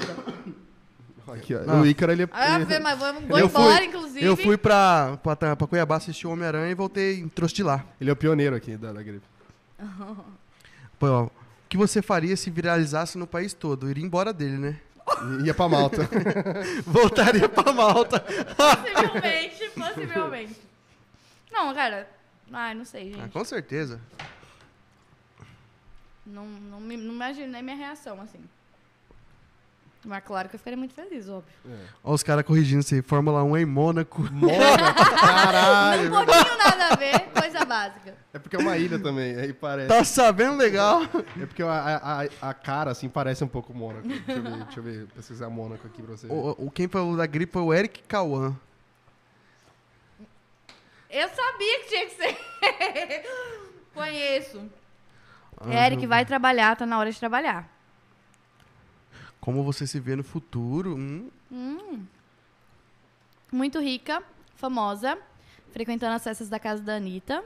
Aqui, ó. O Ícaro, ele é... Ah, Fê, mas vou, vou *laughs* Eu embora, fui- inclusive. Eu fui pra, pra, pra Cuiabá assistir o Homem-Aranha e voltei trouxe de lá. ele é o pioneiro aqui da, da gripe. Pô, ó, o que você faria se viralizasse no país todo? Eu iria embora dele, né? Ia pra Malta. *laughs* Voltaria pra Malta. Possivelmente, possivelmente. Não, cara. Ai, não sei, Ah, gente. com certeza. Não, não, me, não imaginei minha reação, assim. Mas claro que eu ficaria muito feliz, óbvio. Olha os caras corrigindo isso aí. Fórmula 1 em Mônaco. Caralho! um pouquinho nada a ver, coisa básica. É porque é uma ilha também, aí parece. Tá sabendo legal? É porque a, a, a cara, assim, parece um pouco Mônaco. Deixa eu ver, deixa eu ver, pesquisar Mônaco aqui pra você. O, o- quem falou da gripe foi o Eric Cauã. Eu sabia que tinha que ser. *laughs* Conheço. Ah, Eric vai trabalhar, tá na hora de trabalhar. Como você se vê no futuro? Hum, Muito rica, famosa, frequentando as festas da casa da Anitta.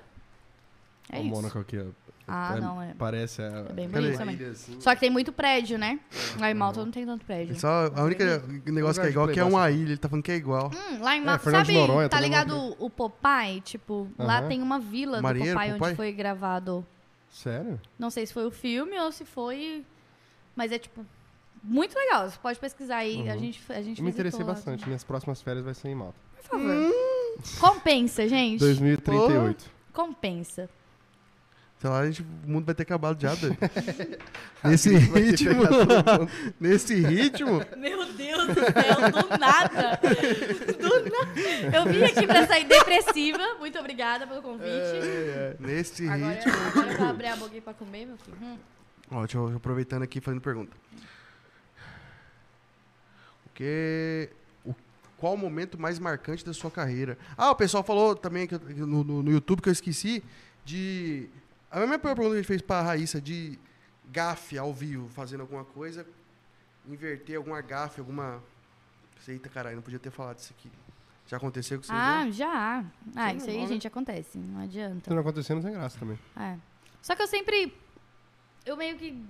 É o isso. Mônaco aqui, ó. Ah, não, é. Parece a, É bem bonito também. assim. Só que tem muito prédio, né? Lá em Malta não tem tanto prédio. só a única negócio que é igual que é uma ilha. Ele tá falando que é igual. Hum, lá em É, Malta, Fernando de sabe, Noronha, tá ligado o, Popeye? Tipo, lá Aham. tem uma vila Marinheiro, do Popeye, Popeye? onde foi gravado. Sério? Não sei se foi o filme ou se foi... Mas é, tipo, muito legal. Você pode pesquisar aí. A gente, a gente Eu me interessei lá. bastante. Minhas próximas férias vai ser em Malta. Por favor. Compensa, gente. 2038. Compensa. Sei lá, a gente, o mundo vai ter acabado já, doido. *laughs* Nesse ritmo. *laughs* nesse ritmo. Meu Deus do céu, do nada. Do nada. Eu vim aqui pra sair depressiva. Muito obrigada pelo convite. Nesse Agora, ritmo. agora eu vou abrir a aí pra comer, meu filho. Hum. Ó, deixa eu aproveitando aqui e fazendo pergunta. O que. O, qual o momento mais marcante da sua carreira? Ah, o pessoal falou também no, no- no YouTube que eu esqueci de. A mesma pergunta que a gente fez pra Raíssa de gafe ao vivo, fazendo alguma coisa, inverter alguma gafe, alguma. Eita, caralho, não podia ter falado isso aqui. Já aconteceu com você? Ah, já. Ah, Sim, isso aí, gente, acontece. Não adianta. Se não acontecer, não tem graça também. É. Só que eu sempre. Eu meio que.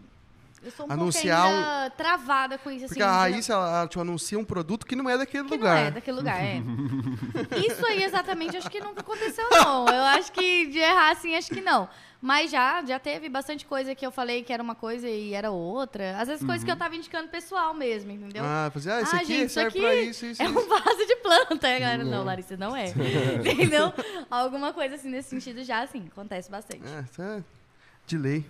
Eu sou um Anunciar pouco ainda travada com isso, assim. Porque a de- Raíssa, ela, ela te anuncia um produto que não é daquele Que lugar. não é daquele lugar, é. *laughs* Isso aí exatamente acho que nunca aconteceu, não. Eu acho que de errar assim, acho que não. Mas já, já teve bastante coisa que eu falei que era uma coisa e era outra. Às vezes coisas que eu tava indicando pessoal mesmo, entendeu? Ah, fazer, ah, esse Ah, aqui gente, isso serve aqui pra isso, isso, é isso. um vaso de planta. *laughs* Aí a galera, não, Larissa, não é. *laughs* entendeu? Alguma coisa assim nesse sentido já, assim, acontece bastante. É, isso é de lei.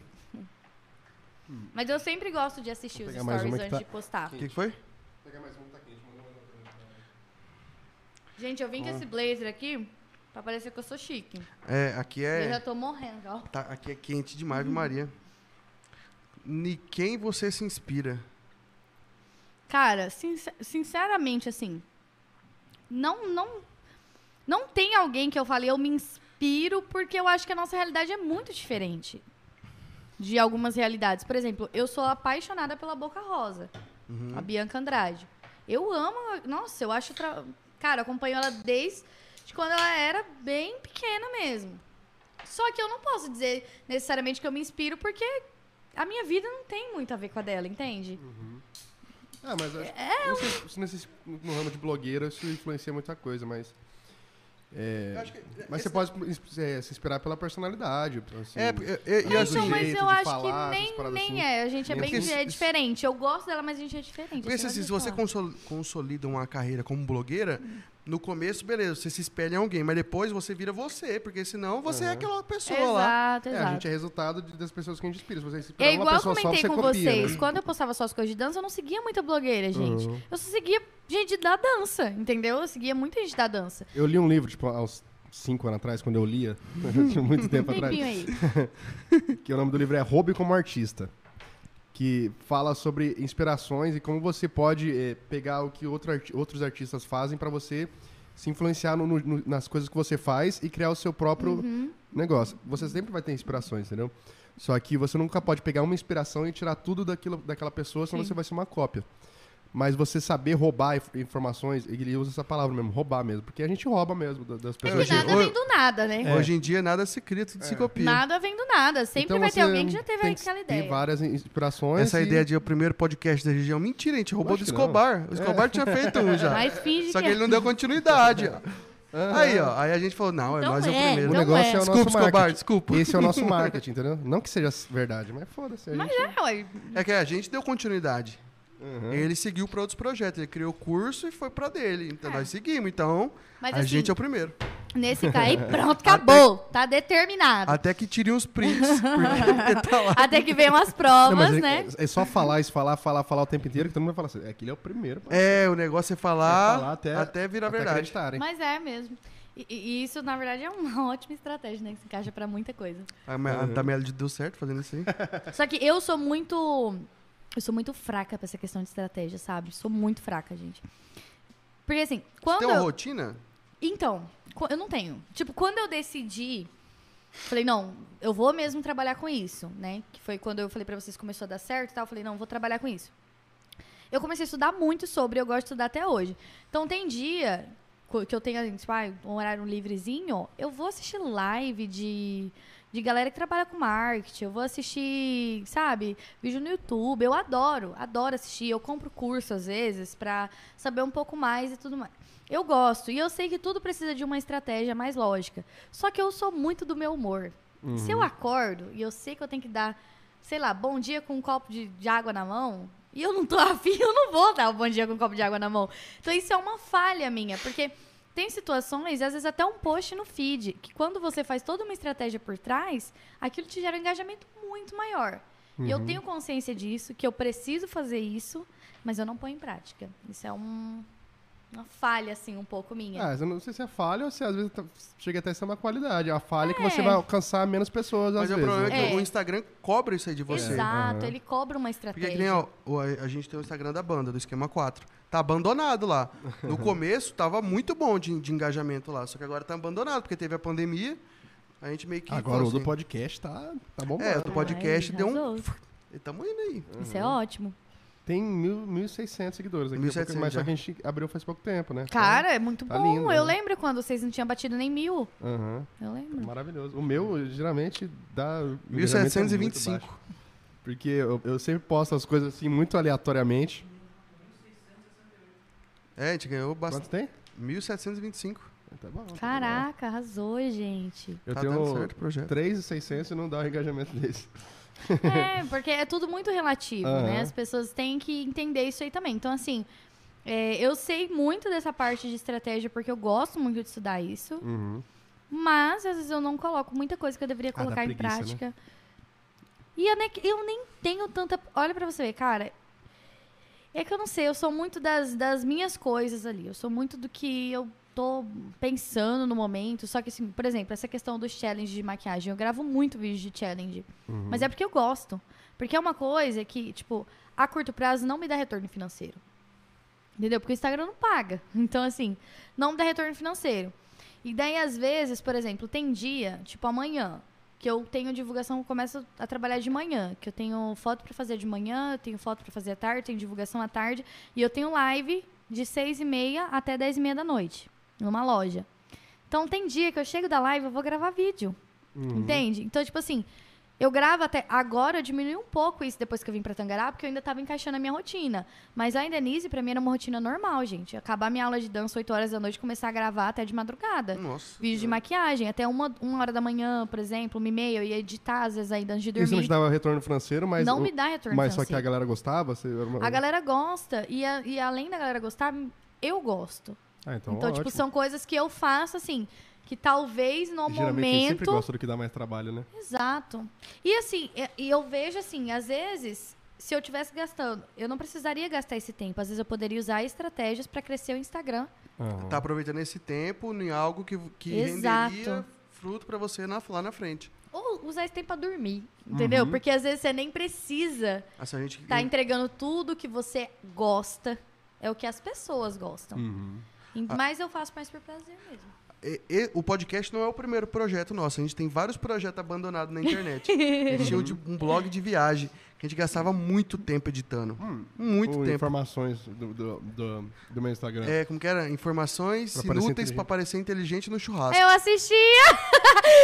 Mas eu sempre gosto de assistir Vou os pegar mais stories uma que antes tá- de postar. O que, que foi? Gente, eu vim com esse blazer aqui pra parecer que eu sou chique. É, aqui Eu já é, tô morrendo, ó. tá, aqui é quente demais, viu, Maria. Em quem você se inspira? Cara, sincer- sinceramente, assim, não, não, não tem alguém que eu falei, eu me inspiro, porque eu acho que a nossa realidade é muito diferente de algumas realidades. Por exemplo, eu sou apaixonada pela Boca Rosa, Uhum. a Bianca Andrade. Eu amo, nossa, eu acho, tra... cara, acompanho ela desde quando ela era bem pequena mesmo. Só que eu não posso dizer necessariamente que eu me inspiro, porque a minha vida não tem muito a ver com a dela, entende? Ah, mas acho, É, não sei se nesse, no ramo de blogueira isso influencia muita coisa, mas É, acho que- mas você pode é, se inspirar pela personalidade. Assim, É, porque- e- Então, assim, Então, mas jeito eu de acho falar, que nem, nem assim. é. A gente é bem assim. é diferente. Eu gosto dela, mas a gente é diferente. Porque isso se, você falar. consolida uma carreira como blogueira, no começo, beleza, você se espelha em alguém, mas depois você vira você, porque senão você é Uhum. aquela pessoa lá. Exato, É, exato. a gente é resultado de- das pessoas que a gente inspira. Se você É igual eu pessoa só, comentei você com copia, vocês. né? Quando eu postava só as coisas de dança, eu não seguia muita blogueira, gente. Uhum. Eu só seguia gente da dança, entendeu? Eu seguia muita gente da dança. Eu li um livro, tipo, há uns cinco anos atrás, quando eu lia, *laughs* tinha muito tempo Um atrás, *laughs* que o nome do livro é Roube como Artista, que fala sobre inspirações e como você pode eh, pegar o que outro arti- outros artistas fazem para você se influenciar no- no- nas coisas que você faz e criar o seu próprio Uhum. negócio. Você sempre vai ter inspirações, entendeu? Só que você nunca pode pegar uma inspiração e tirar tudo daquilo, daquela pessoa, senão Sim. você vai ser uma cópia. Mas você saber roubar inf- informações, ele usa essa palavra mesmo, roubar mesmo, porque a gente rouba mesmo da- das É pessoas. que Hoje- nada hoje- vem do nada, né? Hoje em dia nada se cria, tudo se copia. Nada vem do nada. Sempre Então vai ter alguém que já teve tem que aquela ideia. várias inspirações. Essa e- ideia de o primeiro podcast da região, mentira, a gente roubou do. Escobar. O Escobar tinha feito um já. Mas finge Só que que ele não deu continuidade. ó. Aí, ó. Aí a gente falou, não, é Então nós é o é, primeiro. O negócio é. é, o Desculpa, nosso Escobar, marketing. desculpa. Esse é o nosso marketing, entendeu? Não que seja verdade, mas foda-se. Mas gente- é, ué. É que a gente deu continuidade. Uhum. Ele seguiu para outros projetos. Ele criou o curso e foi para dele. Então É. nós seguimos. Então, Mas a assim, gente é o primeiro. nesse caso *laughs* aí, pronto, acabou. Tá determinado. Até que tirem os prints. *laughs* Porque tá lá. Até que venham as Não, provas, mas é, né? é só falar isso, falar, falar, falar o tempo inteiro que todo mundo vai falar assim. É que ele é o primeiro. É, o negócio é falar, É falar até- até, virar Até verdade. acreditarem. Mas é mesmo. E, e- isso, na verdade, é uma *laughs* ótima estratégia, né? Que se encaixa pra muita coisa. A, a Uhum. da Melody deu certo fazendo isso aí. Só que eu sou muito. Eu sou muito fraca pra essa questão de estratégia, sabe? Sou muito fraca, gente. Porque assim, quando. Tem uma eu- rotina? Então, eu não tenho. Tipo, quando eu decidi. Falei, não, eu vou mesmo trabalhar com isso, né? Que foi quando eu falei pra vocês que começou a dar certo e tal. Eu falei, não, vou trabalhar com isso. Eu comecei a estudar muito sobre, eu gosto de estudar até hoje. Então, tem dia que eu tenho, tipo, um horário livrezinho, eu vou assistir live de, de galera que trabalha com marketing. Eu vou assistir, sabe, vídeo no YouTube. Eu adoro, adoro assistir. Eu compro curso, às vezes, pra saber um pouco mais e tudo mais. Eu gosto. E eu sei que tudo precisa de uma estratégia mais lógica. Só que eu sou muito do meu humor. Se eu acordo e eu sei que eu tenho que dar, sei lá, bom dia com um copo de, de água na mão, e eu não tô *laughs* afim, eu não vou dar o bom dia com um copo de água na mão. Então isso é uma falha minha, porque tem situações, às vezes até um post no feed, que quando você faz toda uma estratégia por trás, aquilo te gera um engajamento muito maior. E eu tenho consciência disso, que eu preciso fazer isso, mas eu não ponho em prática. Isso é um- uma falha, assim, um pouco minha. Ah, eu não sei se é falha ou se às vezes tá- chega até a ser uma qualidade. A falha é que você É. vai alcançar menos pessoas Mas às o vezes. problema é né? que É. o Instagram cobra isso aí de você. Exato, Aham. ele cobra uma Porque estratégia. que nem, ó, o- a, a gente tem o Instagram da banda, do Esquema 4. Tá abandonado lá. No *laughs* começo tava muito bom de, de engajamento lá, só que agora tá abandonado, porque teve a pandemia. A gente meio que. Agora o do assim, podcast tá, tá bom. É, o do podcast Ai, deu um. E tamo indo aí. Isso é ótimo. Tem mil- 1.600 seguidores aqui. 1.700 mas só já. que a gente abriu faz pouco tempo, né? Cara, é muito tá bom. lindo, eu né? lembro quando vocês não tinham batido nem mil. Então, aham, Eu lembro. maravilhoso. O meu, geralmente, dá... o engajamento é muito 1725. baixo. Porque eu, eu sempre posto as coisas assim, muito aleatoriamente. É, a gente ganhou Quanto bastante. tem? 1725. Tá bom, tá bom. Caraca, arrasou, gente. Eu tá dando tenho certo o projeto. 3,600 e não dá o engajamento desse. É, porque é tudo muito relativo, né? As pessoas têm que entender isso aí também. Então, assim, é, eu sei muito dessa parte de estratégia porque eu gosto muito de estudar isso. Uhum. Mas, às vezes, eu não coloco muita coisa que eu deveria Ah, colocar em preguiça, né? prática. E eu nem, eu nem tenho tanta. Olha pra você ver, cara. É que eu não sei, eu sou muito das, das minhas coisas ali. Eu sou muito do que eu tô pensando no momento. Só que, assim, por exemplo, essa questão dos challenges de maquiagem. Eu gravo muito vídeo de challenge. Uhum. Mas é porque eu gosto. Porque é uma coisa que, tipo, a curto prazo não me dá retorno financeiro. Entendeu? Porque o Instagram não paga. *laughs* Então, assim, não me dá retorno financeiro. E daí, às vezes, por exemplo, tem dia, tipo amanhã, que eu tenho divulgação, começo a trabalhar de manhã, que eu tenho foto pra fazer de manhã, eu tenho foto pra fazer à tarde, tenho divulgação à tarde, e eu tenho live de seis e meia até dez e meia da noite, numa loja. Então, tem dia que eu chego da live, eu vou gravar vídeo. Uhum. Entende? Então, tipo assim, Eu gravo até. Agora eu diminui um pouco isso depois que eu vim pra Tangará, porque eu ainda tava encaixando a minha rotina. Mas a Denise, pra mim, era uma rotina normal, gente. Acabar minha aula de dança 8 horas da noite e começar a gravar até de madrugada. Nossa. Vídeo de maquiagem, até uma, uma hora da manhã, por exemplo, uma e meia, eu ia editar, às vezes, aí antes de Isso não dormir. te dava retorno financeiro, mas. Não o- me dá retorno Mas só que a financeiro. galera gostava? Você era uma- A galera gosta. E, a- e além da galera gostar, eu gosto. Ah, então, Então, tipo, ótimo. são coisas que eu faço, assim, que talvez no Geralmente quem sempre momento. gosta do que dá mais trabalho, né? Exato. E assim, e- e eu vejo assim, às vezes, se eu tivesse gastando, eu não precisaria gastar esse tempo. Às vezes eu poderia usar estratégias pra crescer o Instagram. Aham. Tá aproveitando esse tempo em algo que, que Exato. renderia fruto pra você na, lá na frente. Ou usar esse tempo pra dormir, entendeu? Uhum. Porque às vezes você nem precisa Assim, a gente, estar entregando tudo que você gosta. É o que as pessoas gostam. Uhum. Mas eu faço mais por prazer mesmo. E- e- o podcast não é o primeiro projeto nosso. A gente tem vários projetos abandonados na internet. *laughs* a gente tinha um, um blog de viagem que a gente gastava muito tempo editando. Muito Ou tempo. informações do, do, do, do meu Instagram. É, como que era? Informações Pra inúteis pra parecer inteligente no churrasco. Eu assistia!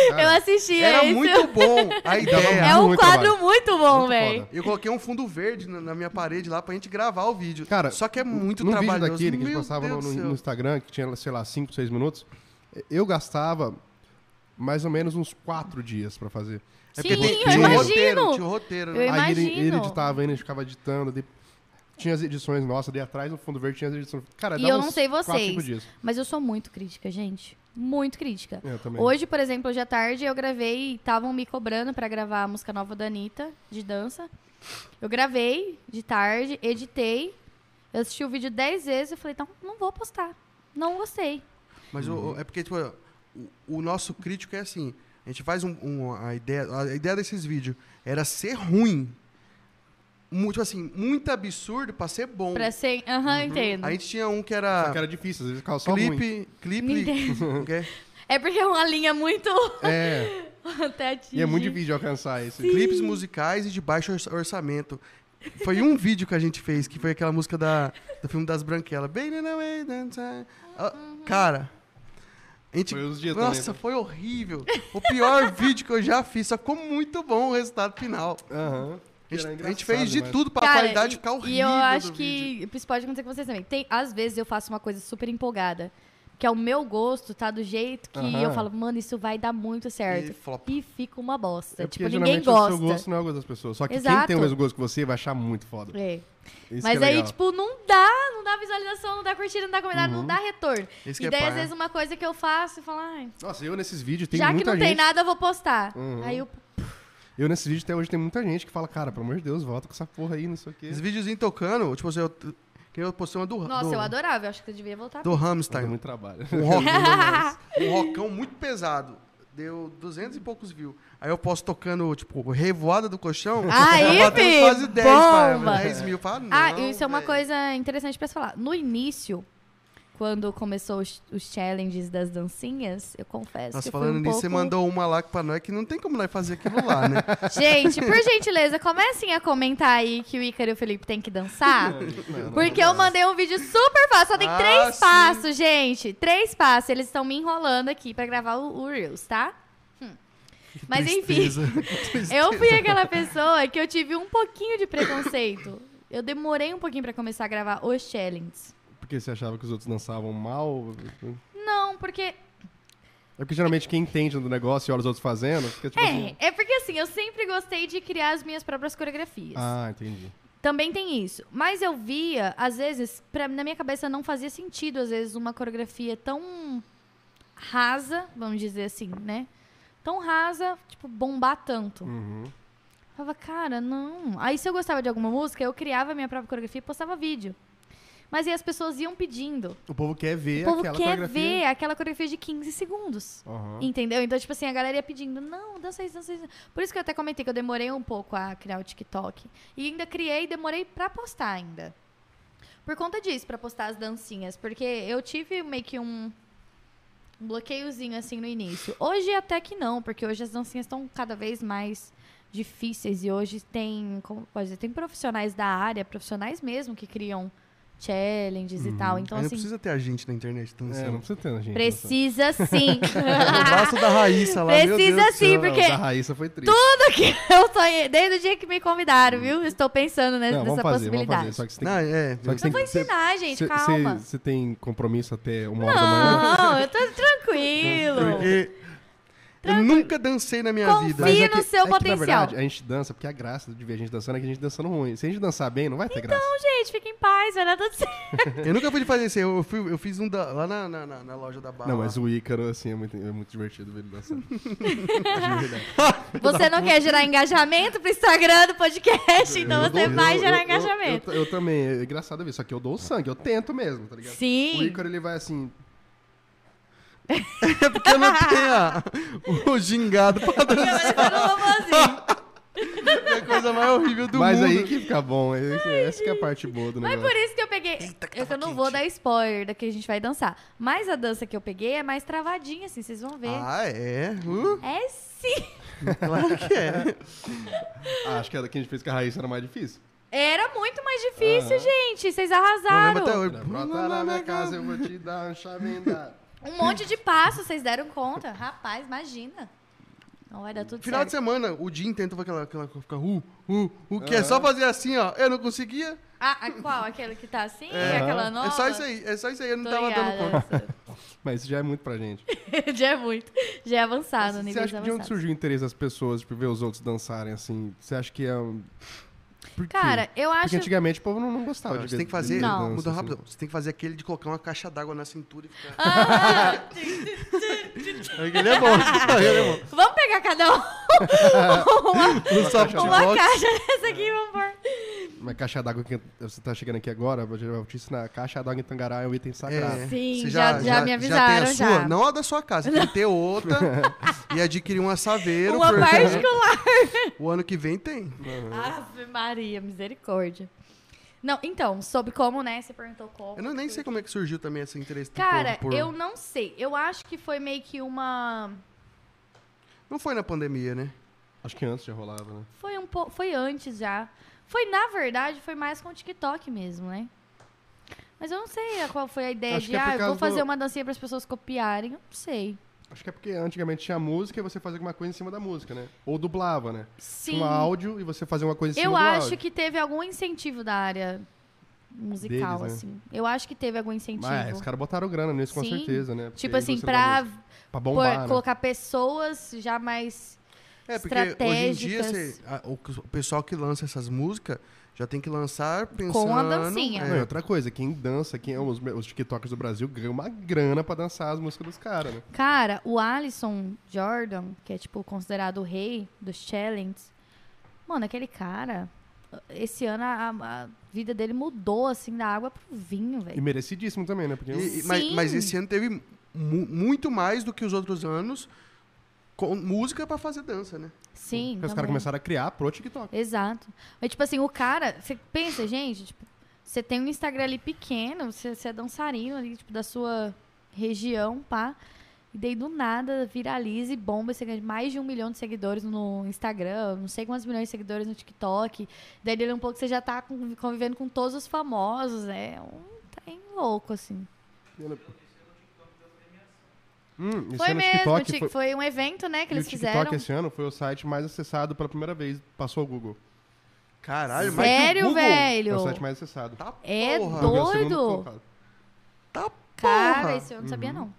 Cara, eu assistia Era isso. muito bom a ideia. É um muito quadro trabalho. muito bom, Muito velho. Eu coloquei um fundo verde na, na minha parede lá pra gente gravar o vídeo. Cara, Só que é muito no vídeo trabalhoso. daquele que a gente Meu postava no, no Instagram, que tinha, sei lá, 5, 6 minutos, eu gastava mais ou menos uns 4 dias pra fazer. É porque Sim, tem- eu tinha um imagino. roteiro, tinha um roteiro. né? Eu Aí ele, imagino. ele editava ainda, gente ficava editando. de- Tinha as edições nossas, ali atrás no fundo verde tinha as edições. Cara, E eu não sei 4, vocês. 5 dias. Mas eu sou muito crítica, gente. Muito crítica. Eu também. Hoje, por exemplo, hoje à tarde eu gravei, estavam me cobrando pra gravar a música nova da Anitta, de dança. Eu gravei de tarde, editei, eu assisti o vídeo 10 vezes e falei, então não vou postar. Não gostei. Mas o- o- é porque, tipo, o, o nosso crítico é assim. A gente faz um, um- a ideia. A ideia desses vídeos era ser ruim. Muito, tipo assim, muito absurdo pra ser bom. Pra ser. Aham, entendo. A gente tinha um que Só era, que era difícil, às vezes ficava só ruim. clipe. Clipe. É porque é uma linha muito. É, até *laughs* atingir. e é muito difícil de alcançar isso. Clipes musicais e de baixo orça- orçamento. Foi um vídeo que a gente fez, que foi aquela música da, do filme das Branquelas. Bem, não, é, não, tá. Ah, Cara, a gente. Foi uns dias Nossa, também. foi horrível. O pior *laughs* vídeo que eu já fiz, só ficou muito bom o resultado final. Aham. A gente, a gente fez de demais. tudo pra Cara, qualidade e- ficar horrível. E eu acho do que vídeo. isso pode acontecer com vocês também. Tem, às vezes eu faço uma coisa super empolgada. Que é o meu gosto, tá do jeito que Aham. eu falo, mano, isso vai dar muito certo. E flop. E fica uma bosta. É tipo, ninguém gosta. o seu gosto não é o gosto das pessoas. Só que quem Exato. tem o mesmo gosto que você vai achar muito foda. É. Isso Mas é aí, legal. tipo, não dá, não dá visualização, não dá curtida, não dá comentário, Uhum. não dá retorno. Esse e é daí, pai, às vezes, uma coisa que eu faço e falo, ai, Nossa, eu nesses vídeos tem já que não gente... tem nada, eu vou postar. Uhum. Aí eu, Eu nesses vídeos até hoje tem muita gente que fala, cara, pelo amor de Deus, volta com essa porra aí, não sei o quê. Esse videozinho tocando, tipo assim, eu, que eu postei uma do nossa, do, eu adorava, eu acho que você devia voltar. do Hamstein. muito trabalho. Um, rock, *laughs* um rockão muito pesado. Deu 200 e poucos views. Aí eu posto tocando, tipo, revoada do colchão. *laughs* Aí, tá *laughs* batendo fi, quase 10, bomba. pai, 10 mil. Fala, Ah, isso é uma coisa interessante pra se falar. No início, quando começou os, os challenges das dancinhas, eu confesso Nossa, que falando um nisso, pouco... você mandou uma lá pra nós que não tem como nós fazer aquilo lá, né? *laughs* Gente, por gentileza, comecem a comentar aí que o Ícaro e o Felipe têm que dançar. Não, não, Porque não. eu mandei um vídeo super fácil, só tem Ah, três sim. passos, gente. Três passos. Eles estão me enrolando aqui pra gravar o, o Reels, tá? Hum. Mas enfim, *laughs* *laughs* Tristeza. eu fui aquela pessoa que eu tive um pouquinho de preconceito. Eu demorei um pouquinho pra começar a gravar os challenges. Porque você achava que os outros dançavam mal? Não, porque É porque geralmente quem entende do negócio e olha os outros fazendo, fica tipo assim... É, é porque assim, eu sempre gostei de criar as minhas próprias coreografias. Ah, entendi. Também tem isso. Mas eu via, às vezes, pra, na minha cabeça não fazia sentido, às vezes, uma coreografia tão rasa, vamos dizer assim, né? Tão rasa, tipo, bombar tanto. Uhum. Eu falava, cara, não. Aí se eu gostava de alguma música, eu criava a minha própria coreografia e postava vídeo. Mas aí as pessoas iam pedindo. O povo quer ver o povo aquela quer coreografia. ver aquela coreografia de 15 segundos. Aham. Entendeu? Então, tipo assim, a galera ia pedindo, não, dança isso, dança isso. Por isso que eu até comentei que eu demorei um pouco a criar o TikTok. E ainda criei e demorei pra postar ainda. Por conta disso, pra postar as dancinhas. Porque eu tive meio que um, um bloqueiozinho assim no início. Hoje até que não, porque hoje as dancinhas estão cada vez mais difíceis. E hoje tem, como pode dizer, tem profissionais da área, profissionais mesmo, que criam challenges e tal. Então, Aí não assim, precisa ter a gente na internet É, não dançando. precisa ter, né, gente. precisa sim. *laughs* o braço da Raíssa lá, meu Precisa sim, céu. porque- Não, da Raíssa foi triste. Tudo que eu sonhei, desde o dia que me convidaram, viu? Estou pensando nessa, não, vamos nessa fazer, vamos possibilidade. fazer. Só que você tem Não, que... é. Só que você Eu vou ensinar, gente, você- calma. Você, você tem compromisso até uma hora da manhã? Não, eu tô tranquilo. Porque eu nunca dancei na minha Confia vida. Mas- é no seu é que, na potencial. verdade, a gente dança, porque a graça de ver a gente dançando é que a gente dançando ruim. Se a gente dançar bem, não vai ter graça. Então, gente, fica em paz, vai dar tudo certo. *laughs* Eu nunca pude fazer isso. Eu, fui- eu fiz um da- lá na, na, na- na loja da Barra. Não, mas o Ícaro, assim, é muito, é muito divertido ver ele dançando. *laughs* *laughs* Você não quer gerar engajamento pro Instagram do podcast, então Eu você dou- vai eu- gerar eu- eu- engajamento. Eu, eu também, é engraçado ver, só que eu dou o sangue, eu tento mesmo, tá ligado? O Sim. Ícaro, ele vai assim, É *laughs* porque eu não tenho a- o gingado pra dançar. Eu não vou assim. É a coisa mais horrível do mas mundo. aí que fica bom, esse- essa que é a parte boa do Mas negócio. por isso que eu peguei. que eu tava não quente. vou dar spoiler da que a gente vai dançar. Mas a dança que eu peguei é mais travadinha, assim, vocês vão ver. Ah, é? Uh, É sim. *laughs* claro que é. *laughs* Ah, acho que a que a gente fez com a Raíssa era mais difícil. Era muito mais difícil, gente. Vocês Eu arrasaram. até hoje. Brota na minha casa, eu vou te dar um chavenda. Um monte de passos, vocês deram conta. Rapaz, imagina. Não vai dar tudo Final de certo. semana, o dia inteiro tava aquela, aquela ficar uh, uh, o que é só fazer assim, ó. Eu não conseguia. Ah, a qual? Aquele que tá assim? É. Aquela nova? É só isso aí, é só isso aí, eu não Tô tava dando conta. *laughs* Mas isso já é muito pra gente. *laughs* já é muito. Já é avançado, Você acha que de onde surgiu o interesse das pessoas, tipo, ver os outros dançarem assim? Você acha que é um... Por quê? Cara, eu acho. Porque antigamente o povo não, não gostava Não, de você tem que fazer, Não. muda assim. rápido. Você tem que fazer aquele de colocar uma caixa d'água na cintura e ficar. *laughs* Ah, Aquele é bom, *laughs* aquele é bom. vamos pegar cada um *laughs* uma, No softbox. uma caixa dessa aqui e vamos pôr. Mas caixa d'água que você tá chegando aqui agora, eu vou te ensinar. Caixa d'água em Tangará é um item sagrado. É, Sim, você já- já me tem avisaram, a sua, já. não a da sua casa, tem que ter outra e adquirir uma saveiro. Uma particular. O ano que vem tem. Ave Maria, misericórdia. Não, então, sobre como, né? Você perguntou como. Eu não, nem sei como é que surgiu também esse interesse do Cara, povo por... eu não sei. Eu acho que foi meio que uma. Não foi na pandemia, né? Acho que antes já rolava, né? Foi um pouco. Foi antes já. Foi, na verdade, foi mais com o TikTok mesmo, né? Mas eu não sei qual foi a ideia Acho de, é ah, eu vou fazer do- uma dancinha para as pessoas copiarem. Eu não sei. Acho que é porque antigamente tinha música e você fazia alguma coisa em cima da música, né? Ou dublava, né? Sim. Tinha um áudio e você fazia uma coisa em Eu cima do acho áudio. que teve algum incentivo da área musical, Deles, né? assim. Eu acho que teve algum incentivo. Mas os caras botaram grana nisso, com Sim. certeza, né? Porque tipo assim, pra, música- Pra bombar, né? colocar pessoas já mais. É, porque hoje em dia a- o pessoal que lança essas músicas já tem que lançar pensando... Com a dancinha. E É, outra coisa, quem dança, quem é os, os TikTokers do Brasil ganham uma grana pra dançar as músicas dos caras, né? Cara, o Alisson Jordan, que é tipo considerado o rei dos challenges, mano, aquele cara, esse ano a, a vida dele mudou assim da água pro vinho, E velho. merecidíssimo também, né? Porque E- e- mas, mas esse ano teve mu- muito mais do que os outros anos com música pra fazer dança, né? Sim. porque os caras começaram a criar pro TikTok. Exato. Mas, tipo assim, o cara, você pensa, gente, tipo, você tem um Instagram ali pequeno, você, você é dançarino ali, tipo, da sua região, pá. E daí do nada viraliza e bomba, você ganha mais de um milhão de seguidores no Instagram, não sei quantos milhões de seguidores no TikTok. Daí dele um pouco você já tá convivendo com todos os famosos, é um trem louco, assim. Hum, esse foi o mesmo, TikTok Tik- foi, foi... um evento, né, que e o eles TikTok fizeram. esse ano foi o site mais acessado pela primeira vez, passou o Google. Caralho, mas que o Sério, Google- É velho? o site mais acessado. Tá É porra. O doido? Tá Cara, porra. esse eu não sabia, não.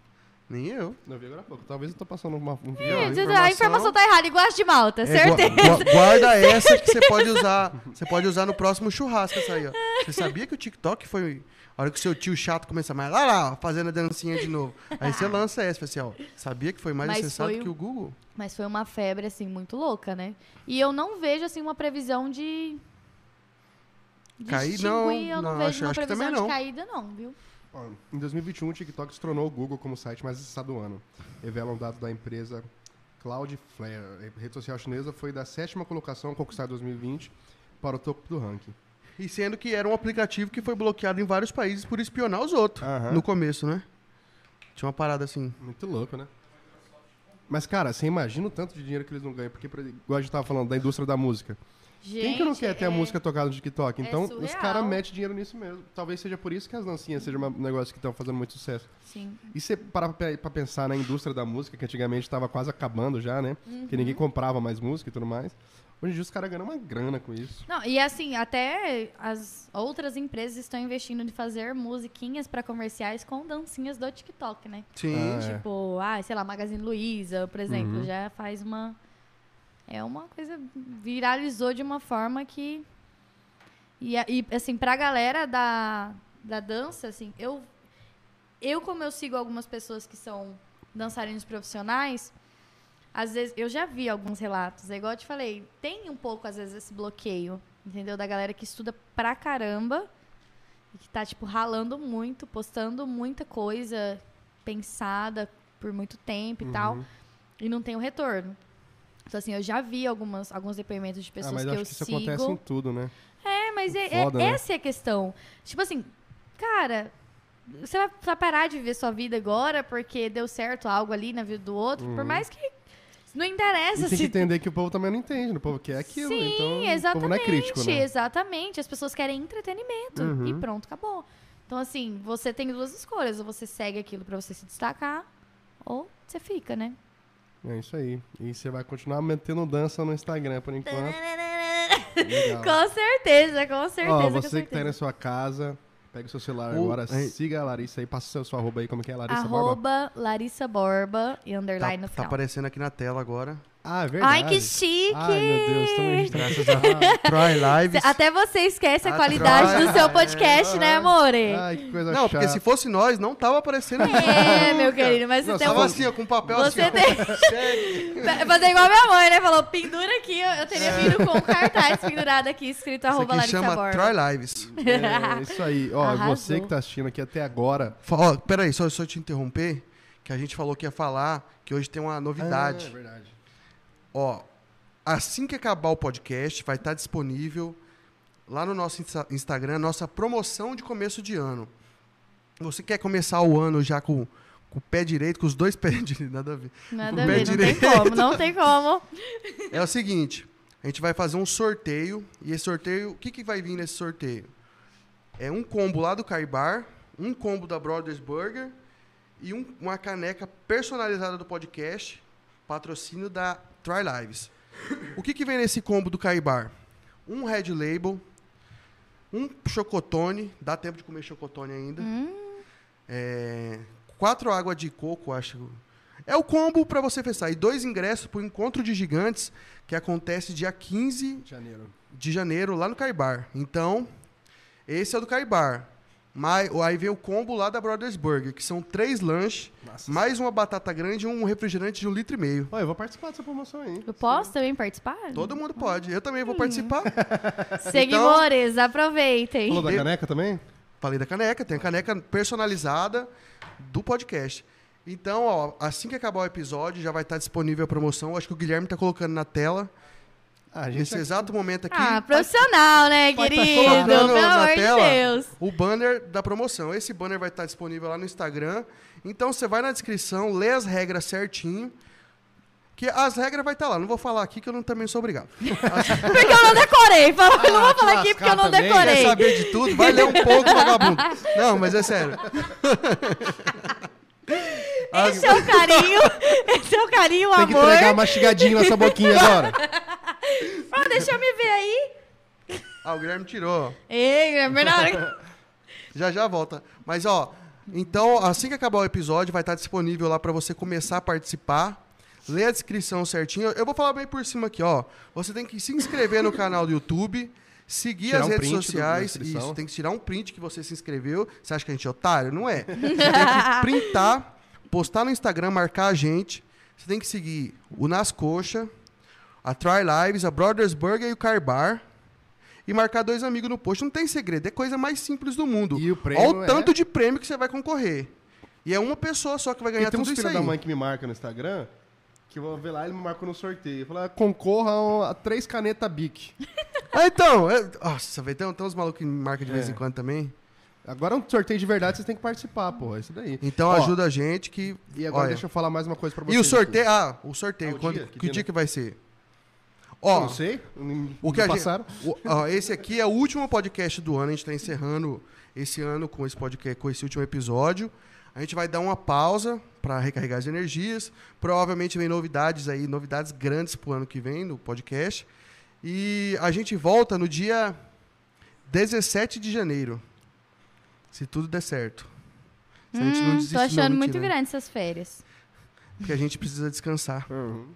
Nem eu. Eu vi agora há pouco. Talvez eu tô passando uma, um vídeo. É, aí. A informação- informação tá errada, igual as de Malta, É, certeza. gua- gua- guarda *laughs* essa que você pode usar. Você pode usar no próximo churrasco essa aí, ó. Você sabia que o TikTok foi. A hora que o seu tio chato começar mais lá, lá, fazendo a dancinha de novo. Aí você *laughs* lança essa, assim, ó. Sabia que foi mais Mas acessado foi que o- o Google? Mas foi uma febre, assim, muito louca, né? E eu não vejo, assim, uma previsão de. de Cair, não. Eu não, Não, vejo acho- uma acho que previsão de não. caída, não, viu? Ó, Em 2021, o TikTok se tornou o Google como site mais acessado do ano. Revelam dados da empresa Cloudflare. A rede social chinesa foi da sétima colocação conquistada em 2020 para o topo do ranking. E sendo que era um aplicativo que foi bloqueado em vários países por espionar os outros. Aham. No começo, né? Tinha uma parada assim. Muito louco, né? Mas, cara, você imagina o tanto de dinheiro que eles não ganham. Porque, por exemplo, igual a gente tava falando da indústria da música. Gente, Quem que não quer ter a é- música tocada no TikTok? é Então, os surreal. caras metem dinheiro nisso mesmo. Talvez seja por isso que as dancinhas sejam um negócio que estão fazendo muito sucesso. Sim. E você parar pra pra pensar na indústria da música, que antigamente estava quase acabando já, né? Que ninguém comprava mais música e tudo mais. Hoje em dia os caras ganham uma grana com isso. Não, e assim, até as outras empresas estão investindo em fazer musiquinhas pra comerciais com dancinhas do TikTok, né? Sim. Ah, é. Tipo, ah, sei lá, Magazine Luiza, por exemplo, Uhum. já faz uma. É uma coisa. Viralizou de uma forma que. E, a- e assim, pra galera da, da dança, assim, eu. Eu, como eu sigo algumas pessoas que são dançarinos profissionais, às vezes eu já vi alguns relatos. É igual eu te falei, tem um pouco, às vezes, esse bloqueio, entendeu? Da galera que estuda pra caramba e que tá, tipo, ralando muito, postando muita coisa pensada por muito tempo e tal, Uhum. e não tem o retorno. Então, assim, eu já vi algumas, alguns depoimentos de Ah, pessoas mas que acho eu que isso sigo. acontece em tudo, né? É, mas é, é- Foda, né? essa é a questão. Tipo assim, cara, você vai, vai parar de viver sua vida agora porque deu certo algo ali na vida do outro, por mais que não Uhum. E interessa tem que se entender que o povo também não entende, né? o povo quer aquilo, Sim, então o exatamente, povo não é crítico, né? exatamente. As pessoas querem entretenimento Uhum. e pronto, acabou. Então assim, você tem duas escolhas, ou você segue aquilo pra você se destacar, ou você fica, né? É isso aí. E você vai continuar metendo dança no Instagram por enquanto. *laughs* Com certeza, com certeza, Ó, com você que tá aí certeza. na sua casa, pega o seu celular O- agora, aí- siga a Larissa aí, passa o seu, seu arroba aí, como que é, Larissa Borba? Arroba Larissa Borba e underline Tá, no tá final. aparecendo aqui na tela agora. Ah, é verdade. Ai, que chique! Ai, meu Deus, tamo Graças a Troy Lives. *laughs* Até você esquece a Ah, qualidade Troy, do seu é, podcast, né, amore? Ai, que coisa Não, chata. porque se fosse nós, não tava aparecendo. É, meu querido, mas Não, você tem Tava um... assim, ó, com papel Você assim. tem... Fazer igual a minha mãe, né? Falou, pendura aqui, eu, teria vindo com um cartaz pendurado aqui, escrito Isso arroba aqui Larissa chama Borba. Troy Lives. É, isso aí. Ó, *laughs* Arrasou. você que tá assistindo aqui até agora. Ó, peraí, só, só te interromper, que a gente falou que ia falar, que hoje tem uma novidade. Ah, é verdade. Ó, assim que acabar o podcast, vai estar disponível lá no nosso Insta- Instagram, nossa promoção de começo de ano. Você quer começar o ano já com, com o pé direito, com os dois *laughs* pés direitos, nada a ver. Nada a ver, não tem direito. como, não tem como. *laughs* É o seguinte, a gente vai fazer um sorteio, e esse sorteio, o que, que vai vir nesse sorteio? É um combo lá do Caibar, um combo da Brothers Burger e um- uma caneca personalizada do podcast, patrocínio da Try Lives. O que, que vem nesse combo do Caibar? Um Red Label, um chocotone, dá tempo de comer chocotone ainda. É, quatro água de coco, acho. É o combo para você festar. E dois ingressos para o Encontro de Gigantes, que acontece dia 15 Janeiro. de janeiro, lá no Caibar. Então, esse é o do Caibar. Mas, aí vem o combo lá da Brothers Burger, que são três lanches, Nossa. mais uma batata grande e um refrigerante de um litro e meio. Ó, eu vou participar dessa promoção aí. Eu posso também participar? Todo mundo pode. Eu também vou Hum. participar. *laughs* Seguidores, aproveitem. Falou da caneca também? Falei da caneca, tem a caneca personalizada do podcast. Então, ó, assim que acabar o episódio, já vai estar disponível a promoção. Acho que o Guilherme está colocando na tela. Ah, a gente Nesse exato momento aqui, Ah, profissional, né, vai tá querido? colocando Pelo na amor de tela Deus. o banner da promoção. Esse banner vai estar disponível lá no Instagram. Então você vai na descrição, lê as regras certinho. Que as regras vai estar lá. Não vou falar aqui que eu não, também sou obrigado. *laughs* Porque eu não decorei. Fala, eu não vou Ah, falar aqui porque eu não também. Quer decorei. saber de tudo? Vai ler um pouco, vagabundo. *laughs* Não, mas é sério. *laughs* *laughs* Esse é o carinho. Esse é o carinho, o Tem que amor. entregar mastigadinho nessa boquinha *laughs* agora. Ah, deixa eu me ver aí. Ah, o Guilherme tirou. Ei, é melhor. *laughs* Já já volta. Mas ó, então assim que acabar o episódio, vai estar disponível lá para você começar a participar. Lê a descrição certinho. Eu vou falar bem por cima aqui, ó. Você tem que se inscrever no canal do YouTube, seguir Tirar as um redes do- sociais. inscrição. Isso, tem que tirar um print que você se inscreveu. Você acha que a gente é otário? Não é. Você tem que *laughs* printar, postar no Instagram, marcar a gente. Você tem que seguir o Nas Coxa, a Try Lives, a Brothers Burger e o Car Bar. E marcar dois amigos no post. Não tem segredo, é coisa mais simples do mundo. E o prêmio Olha o é- tanto de prêmio que você vai concorrer. E é uma pessoa só que vai ganhar E tem tudo isso aí. da mãe que me marcam no Instagram, que eu vou ver lá, ele me marcou no sorteio. Fala, concorra a três canetas Bic. *laughs* Ah, então, é... nossa, velho, tem, tem uns malucos que marcam de vez É. em quando também. Agora um sorteio de verdade, vocês têm que participar, pô. É isso daí. Então Ó, ajuda a gente que. E agora olha. deixa eu falar mais uma coisa pra vocês. E o aqui. sorteio. Ah, o sorteio. Ah, o quando- dia? que, Que dia, dia né? que vai ser? Ó, não sei. O que a gente, passaram. o- ó, esse aqui é o último podcast do ano. A gente está encerrando esse ano com esse podcast, com esse último episódio. A gente vai dar uma pausa para recarregar as energias. Provavelmente vem novidades aí, novidades grandes pro ano que vem no podcast. E a gente volta no dia 17 de janeiro. Se tudo der certo. Se a gente não Hum, desistir, tô achando não, muito mentira. grande essas férias. Porque a gente precisa descansar. Uhum.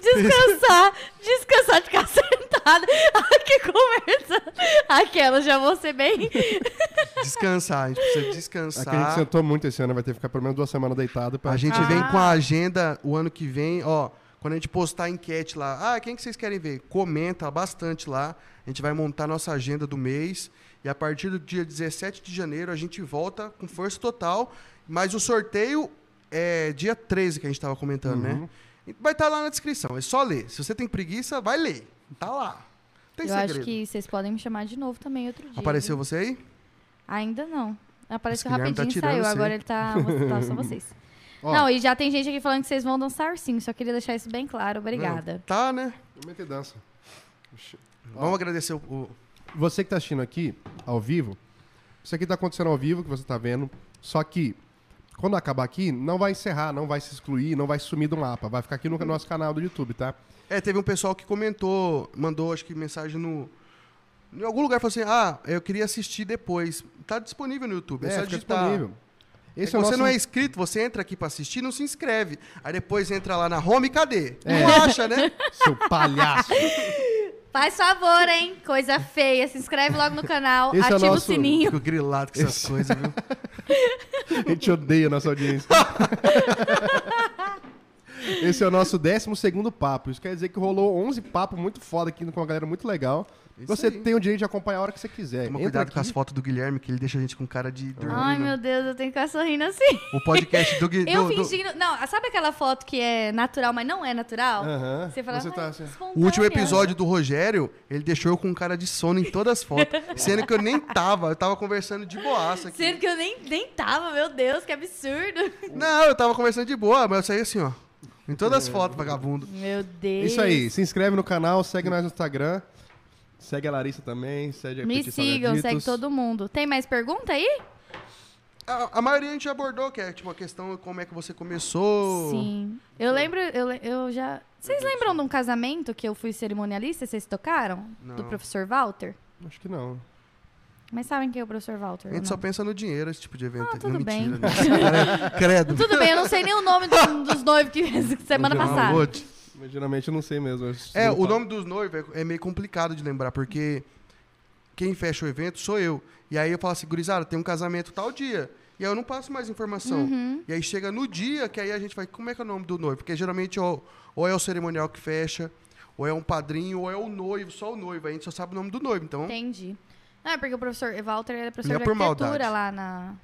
Descansar, descansar de ficar *laughs* sentada. Ai, que conversa. Aquela já vou ser bem. *laughs* Descansar, a gente precisa Aqui a gente descansar. sentou muito esse ano, vai ter que ficar pelo menos duas semanas deitado. Pra... A gente Ah. vem com a agenda o ano que vem, ó. Quando a gente postar a enquete lá, ah, quem que vocês querem ver? Comenta bastante lá. A gente vai montar nossa agenda do mês. E a partir do dia 17 de janeiro a gente volta com força total. Mas o sorteio é dia 13 que a gente estava comentando, Uhum. né? Vai estar lá na descrição, é só ler. Se você tem preguiça, vai ler. Tá lá. Tem Eu segredo. acho que vocês podem me chamar de novo também outro dia. Apareceu viu? você aí? Ainda não. Apareceu tá rapidinho e tirando saiu. você. Agora ele tá, tá só vocês. *laughs* Ó, Não, e já tem gente aqui falando que vocês vão dançar sim. Só queria deixar isso bem claro. Obrigada. Tá, né? momento de dança. Vamos agradecer o- o, Você que tá assistindo aqui, ao vivo, isso aqui tá acontecendo ao vivo, que você tá vendo. Só que, quando acabar aqui, não vai encerrar, não vai se excluir, não vai sumir do mapa. Vai ficar aqui no nosso canal do YouTube, tá? É, teve um pessoal que comentou, mandou acho que mensagem no. Em algum lugar falou assim: ah, eu queria assistir depois. Tá disponível no YouTube. É, só fica digitar. disponível. É Esse que é você nosso... não é inscrito, você entra aqui pra assistir não se inscreve. Aí depois entra lá na home, cadê? É. Não acha, né? *laughs* Seu palhaço. Faz favor, hein? Coisa feia. Se inscreve logo no canal. Esse é o ativa nosso- o sininho. Fico grilado com essas Esse- coisas, viu? *laughs* A gente odeia a nossa audiência. Esse é o nosso 12 segundo papo. Isso quer dizer que rolou 11 papos muito foda aqui com uma galera muito legal. Isso você aí. tem o direito de acompanhar a hora que você quiser. Toma Entra cuidado aqui. com as fotos do Guilherme, que ele deixa a gente com cara de dormindo. Ai, meu Deus, eu tenho que ficar sorrindo assim. O podcast do Guilherme. Eu fingindo. Não, sabe aquela foto que é natural, mas não é natural? Aham. Você fala, Você tá "Ai, assim. espontânea." O último episódio do Rogério, ele deixou eu com cara de sono em todas as fotos. *laughs* sendo que eu nem tava, eu tava conversando de boaça aqui. Sendo que eu nem, nem tava, meu Deus, que absurdo. Não, eu tava conversando de boa, mas eu saí assim, ó. Em todas as fotos, vagabundo. Meu Deus. Isso aí. Se inscreve no canal, segue nós no Instagram. Segue a Larissa também, segue a Me Petit sigam, segue todo mundo. Tem mais pergunta aí? A, a maioria a gente abordou, que é tipo a questão de como é que você começou. Sim. Eu lembro, eu, eu já. Vocês lembram de um casamento que eu fui cerimonialista? Vocês tocaram? Do Não. professor Walter? Acho que não. Mas sabem quem é o professor Walter? A gente só pensa no dinheiro, esse tipo de evento. Ah, tudo não, bem. mentira, né? *laughs* Credo. Tudo bem, eu não sei nem o nome do- dos noivos que *laughs* semana Não, passada. Mas geralmente eu não sei mesmo. É, o falo. nome dos noivos é é meio complicado de lembrar, porque quem fecha o evento sou eu. E aí eu falo assim, gurizada, tem um casamento tal dia. E aí eu não passo mais informação. Uhum. E aí chega no dia que aí a gente vai, como é que é o nome do noivo? Porque geralmente ou, ou é o cerimonial que fecha, ou é um padrinho, ou é o noivo, só o noivo. Aí a gente só sabe o nome do noivo. Então, Entendi. Não, é porque o professor Walter era professor é de por arquitetura maldade. lá na,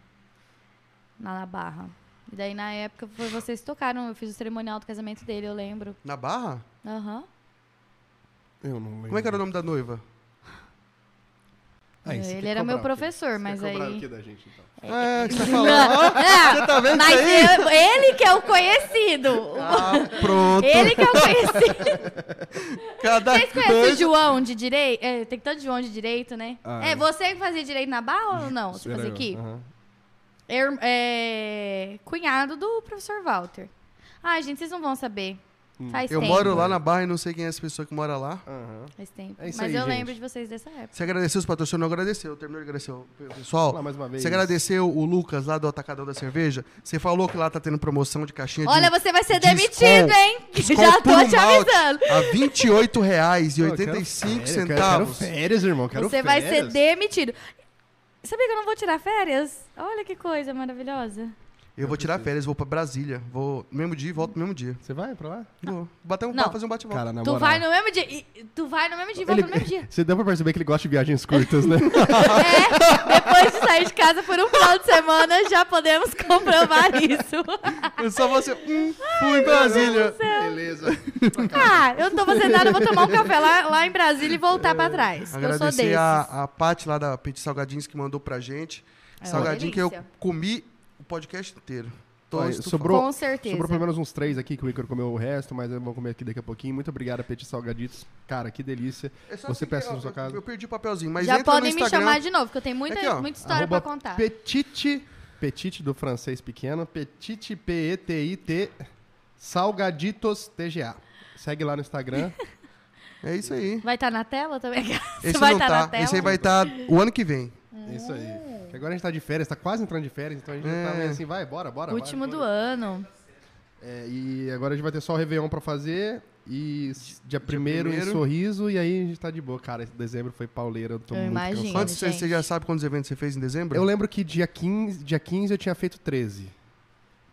na, na Barra. E daí, na época, foi vocês que tocaram. Eu fiz o cerimonial do casamento dele, eu lembro. na Barra? Aham. Eu não lembro. Como é que era o nome da noiva? Ah, isso Ele era meu cobrar o quê? professor, Você mas quer cobrar aí- o quê da gente, então? É, que você tá *laughs* falando. Ó, Ah, você tá vendo Mas isso aí? eu- ele que é o conhecido. Ah, pronto. Ele que é o conhecido. *laughs* Cada Vocês conhecem o coisa. João de direito? É, tem tanto João de direito, né? Ah, é, é. você que fazia direito na barra ou não? Você Era fazia eu, aqui? aham. Er- é, cunhado do professor Walter. Ai, gente, vocês não vão saber. Faz Eu tempo. moro lá na Barra e não sei quem é essa pessoa que mora lá. Aham. Faz tempo. É Mas aí, eu gente. lembro de vocês dessa época. Você agradeceu os patrocinadores? Não agradeceu. Terminou de agradecer o pessoal. Mais uma vez. Você agradeceu o Lucas lá do Atacadão da Cerveja? Você falou que lá tá tendo promoção de caixinha Olha, de... você vai ser demitido, hein? Já tô te avisando. A R$ 28,85 Pô, eu quero férias, eu quero- centavos. Quero férias, irmão. Quero Você vai ser férias. demitido. Sabia que eu não vou tirar férias? Olha que coisa maravilhosa. Eu vou tirar férias, vou pra Brasília. Vou no mesmo dia e volto no mesmo dia. Você vai pra lá? Vou bater um Não. papo, fazer um bate-volta. Cara, na Tu moral. vai no mesmo dia. e- Tu vai no mesmo dia e volta no mesmo dia. *laughs* Você deu pra perceber que ele gosta de viagens curtas, né? *laughs* É, depois de sair de casa por um final de semana, já podemos comprovar isso. Eu só vou ser... Hum, fui em Brasília. Beleza. Ah, eu não tô fazendo nada, eu vou tomar um café lá, lá em Brasília e voltar pra trás. que Eu sou Agradecer desses. a, a Paty lá da Petit Salgadinhos que mandou pra gente. É uma Salgadinho que eu delícia. comi podcast inteiro. Olha, sobrou, Com certeza. sobrou pelo menos uns três aqui que o Ícaro comeu o resto, mas eu vou comer aqui daqui a pouquinho. Muito obrigado, Petit Salgaditos. Cara, que delícia. É Você seguir, peça na sua casa. Eu perdi o papelzinho, mas Já entra podem no me chamar de novo, porque eu tenho muita, Aqui, ó. muita história pra Arroba contar. Petite, Petite do francês pequeno, Petite P-E-T-I-T, Salgaditos TGA. Segue lá no Instagram. *laughs* É isso aí. Vai estar na tela também? *laughs* Esse vai não tá tá. na tela? Esse aí vai estar o ano que vem. Isso aí. Que agora a gente tá de férias, tá quase entrando de férias, então a gente já tá É. meio assim, vai, bora, bora. vai, Último bora. do ano. É, e agora a gente vai ter só o Réveillon pra fazer. E s- dia primeiro em primeiro. Sorriso, e aí a gente tá de boa. Cara, esse dezembro foi pauleira, eu tô Eu muito imagino. cansado. Quantos, você, já sabe quantos eventos você fez em dezembro? Eu lembro que dia 15, dia 15 eu tinha feito 13.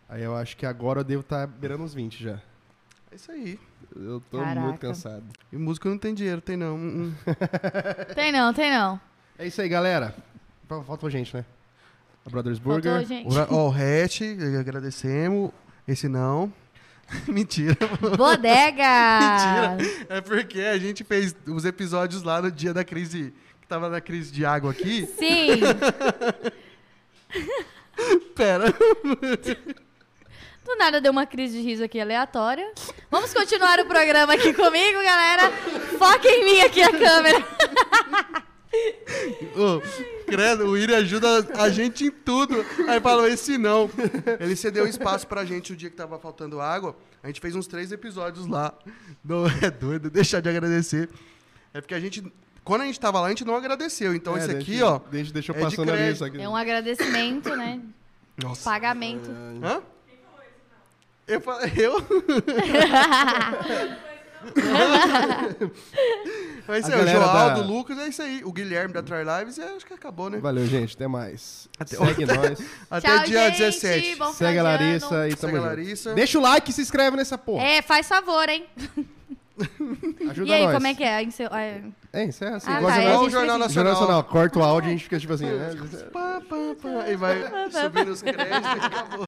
Aí eu acho que agora eu devo estar beirando uns 20 já. É isso aí. Eu tô Caraca. muito cansado. E músico não tem dinheiro, tem não. Hum, hum. *laughs* *laughs* Tem não, tem não. É isso aí, galera. Fa- Faltou gente, né? A Brothers Burger. Faltou, gente. O, o Hatch, agradecemos. Esse não. *laughs* Mentira. Bodega! *laughs* É porque a gente fez os episódios lá no dia da crise, que tava na crise de água aqui. Sim! *laughs* Pera. Do nada deu uma crise de riso aqui aleatória. Vamos continuar o programa aqui comigo, galera. Foca em mim aqui a câmera. Ô, credo, o Iri ajuda a gente em tudo. Aí falou, esse não. Ele cedeu espaço pra gente o dia que tava faltando água. A gente fez uns três episódios lá. Não, é doido, deixar de agradecer. É porque a gente. Quando a gente tava lá, a gente não agradeceu. Então É, esse aqui, gente- ó. A gente deixou é passando ali isso aqui. É um agradecimento, né? Nossa. Pagamento. Hã? Eu falei, *laughs* eu? *laughs* *laughs* Mas é, o Joaldo, da- Lucas, é isso aí. O Guilherme da Try Lives, é, acho que acabou, né? Valeu, gente. Até mais. Até- Segue nós. *laughs* Até Tchau, dia gente. 17. Bom Segue a Larissa e tamo Segue a junto. Larissa. Deixa o like e se inscreve nessa porra. É, faz favor, hein? *laughs* Ajuda e aí, nós. como é que é? Seu- é, É, encerra assim. Ah, igual tá, jornal- é, Igual o Jornal isso. Jornal Nacional. Nacional. Corta o áudio e a gente fica tipo assim. né? Pá, pá, pá, e vai subindo os créditos e acabou.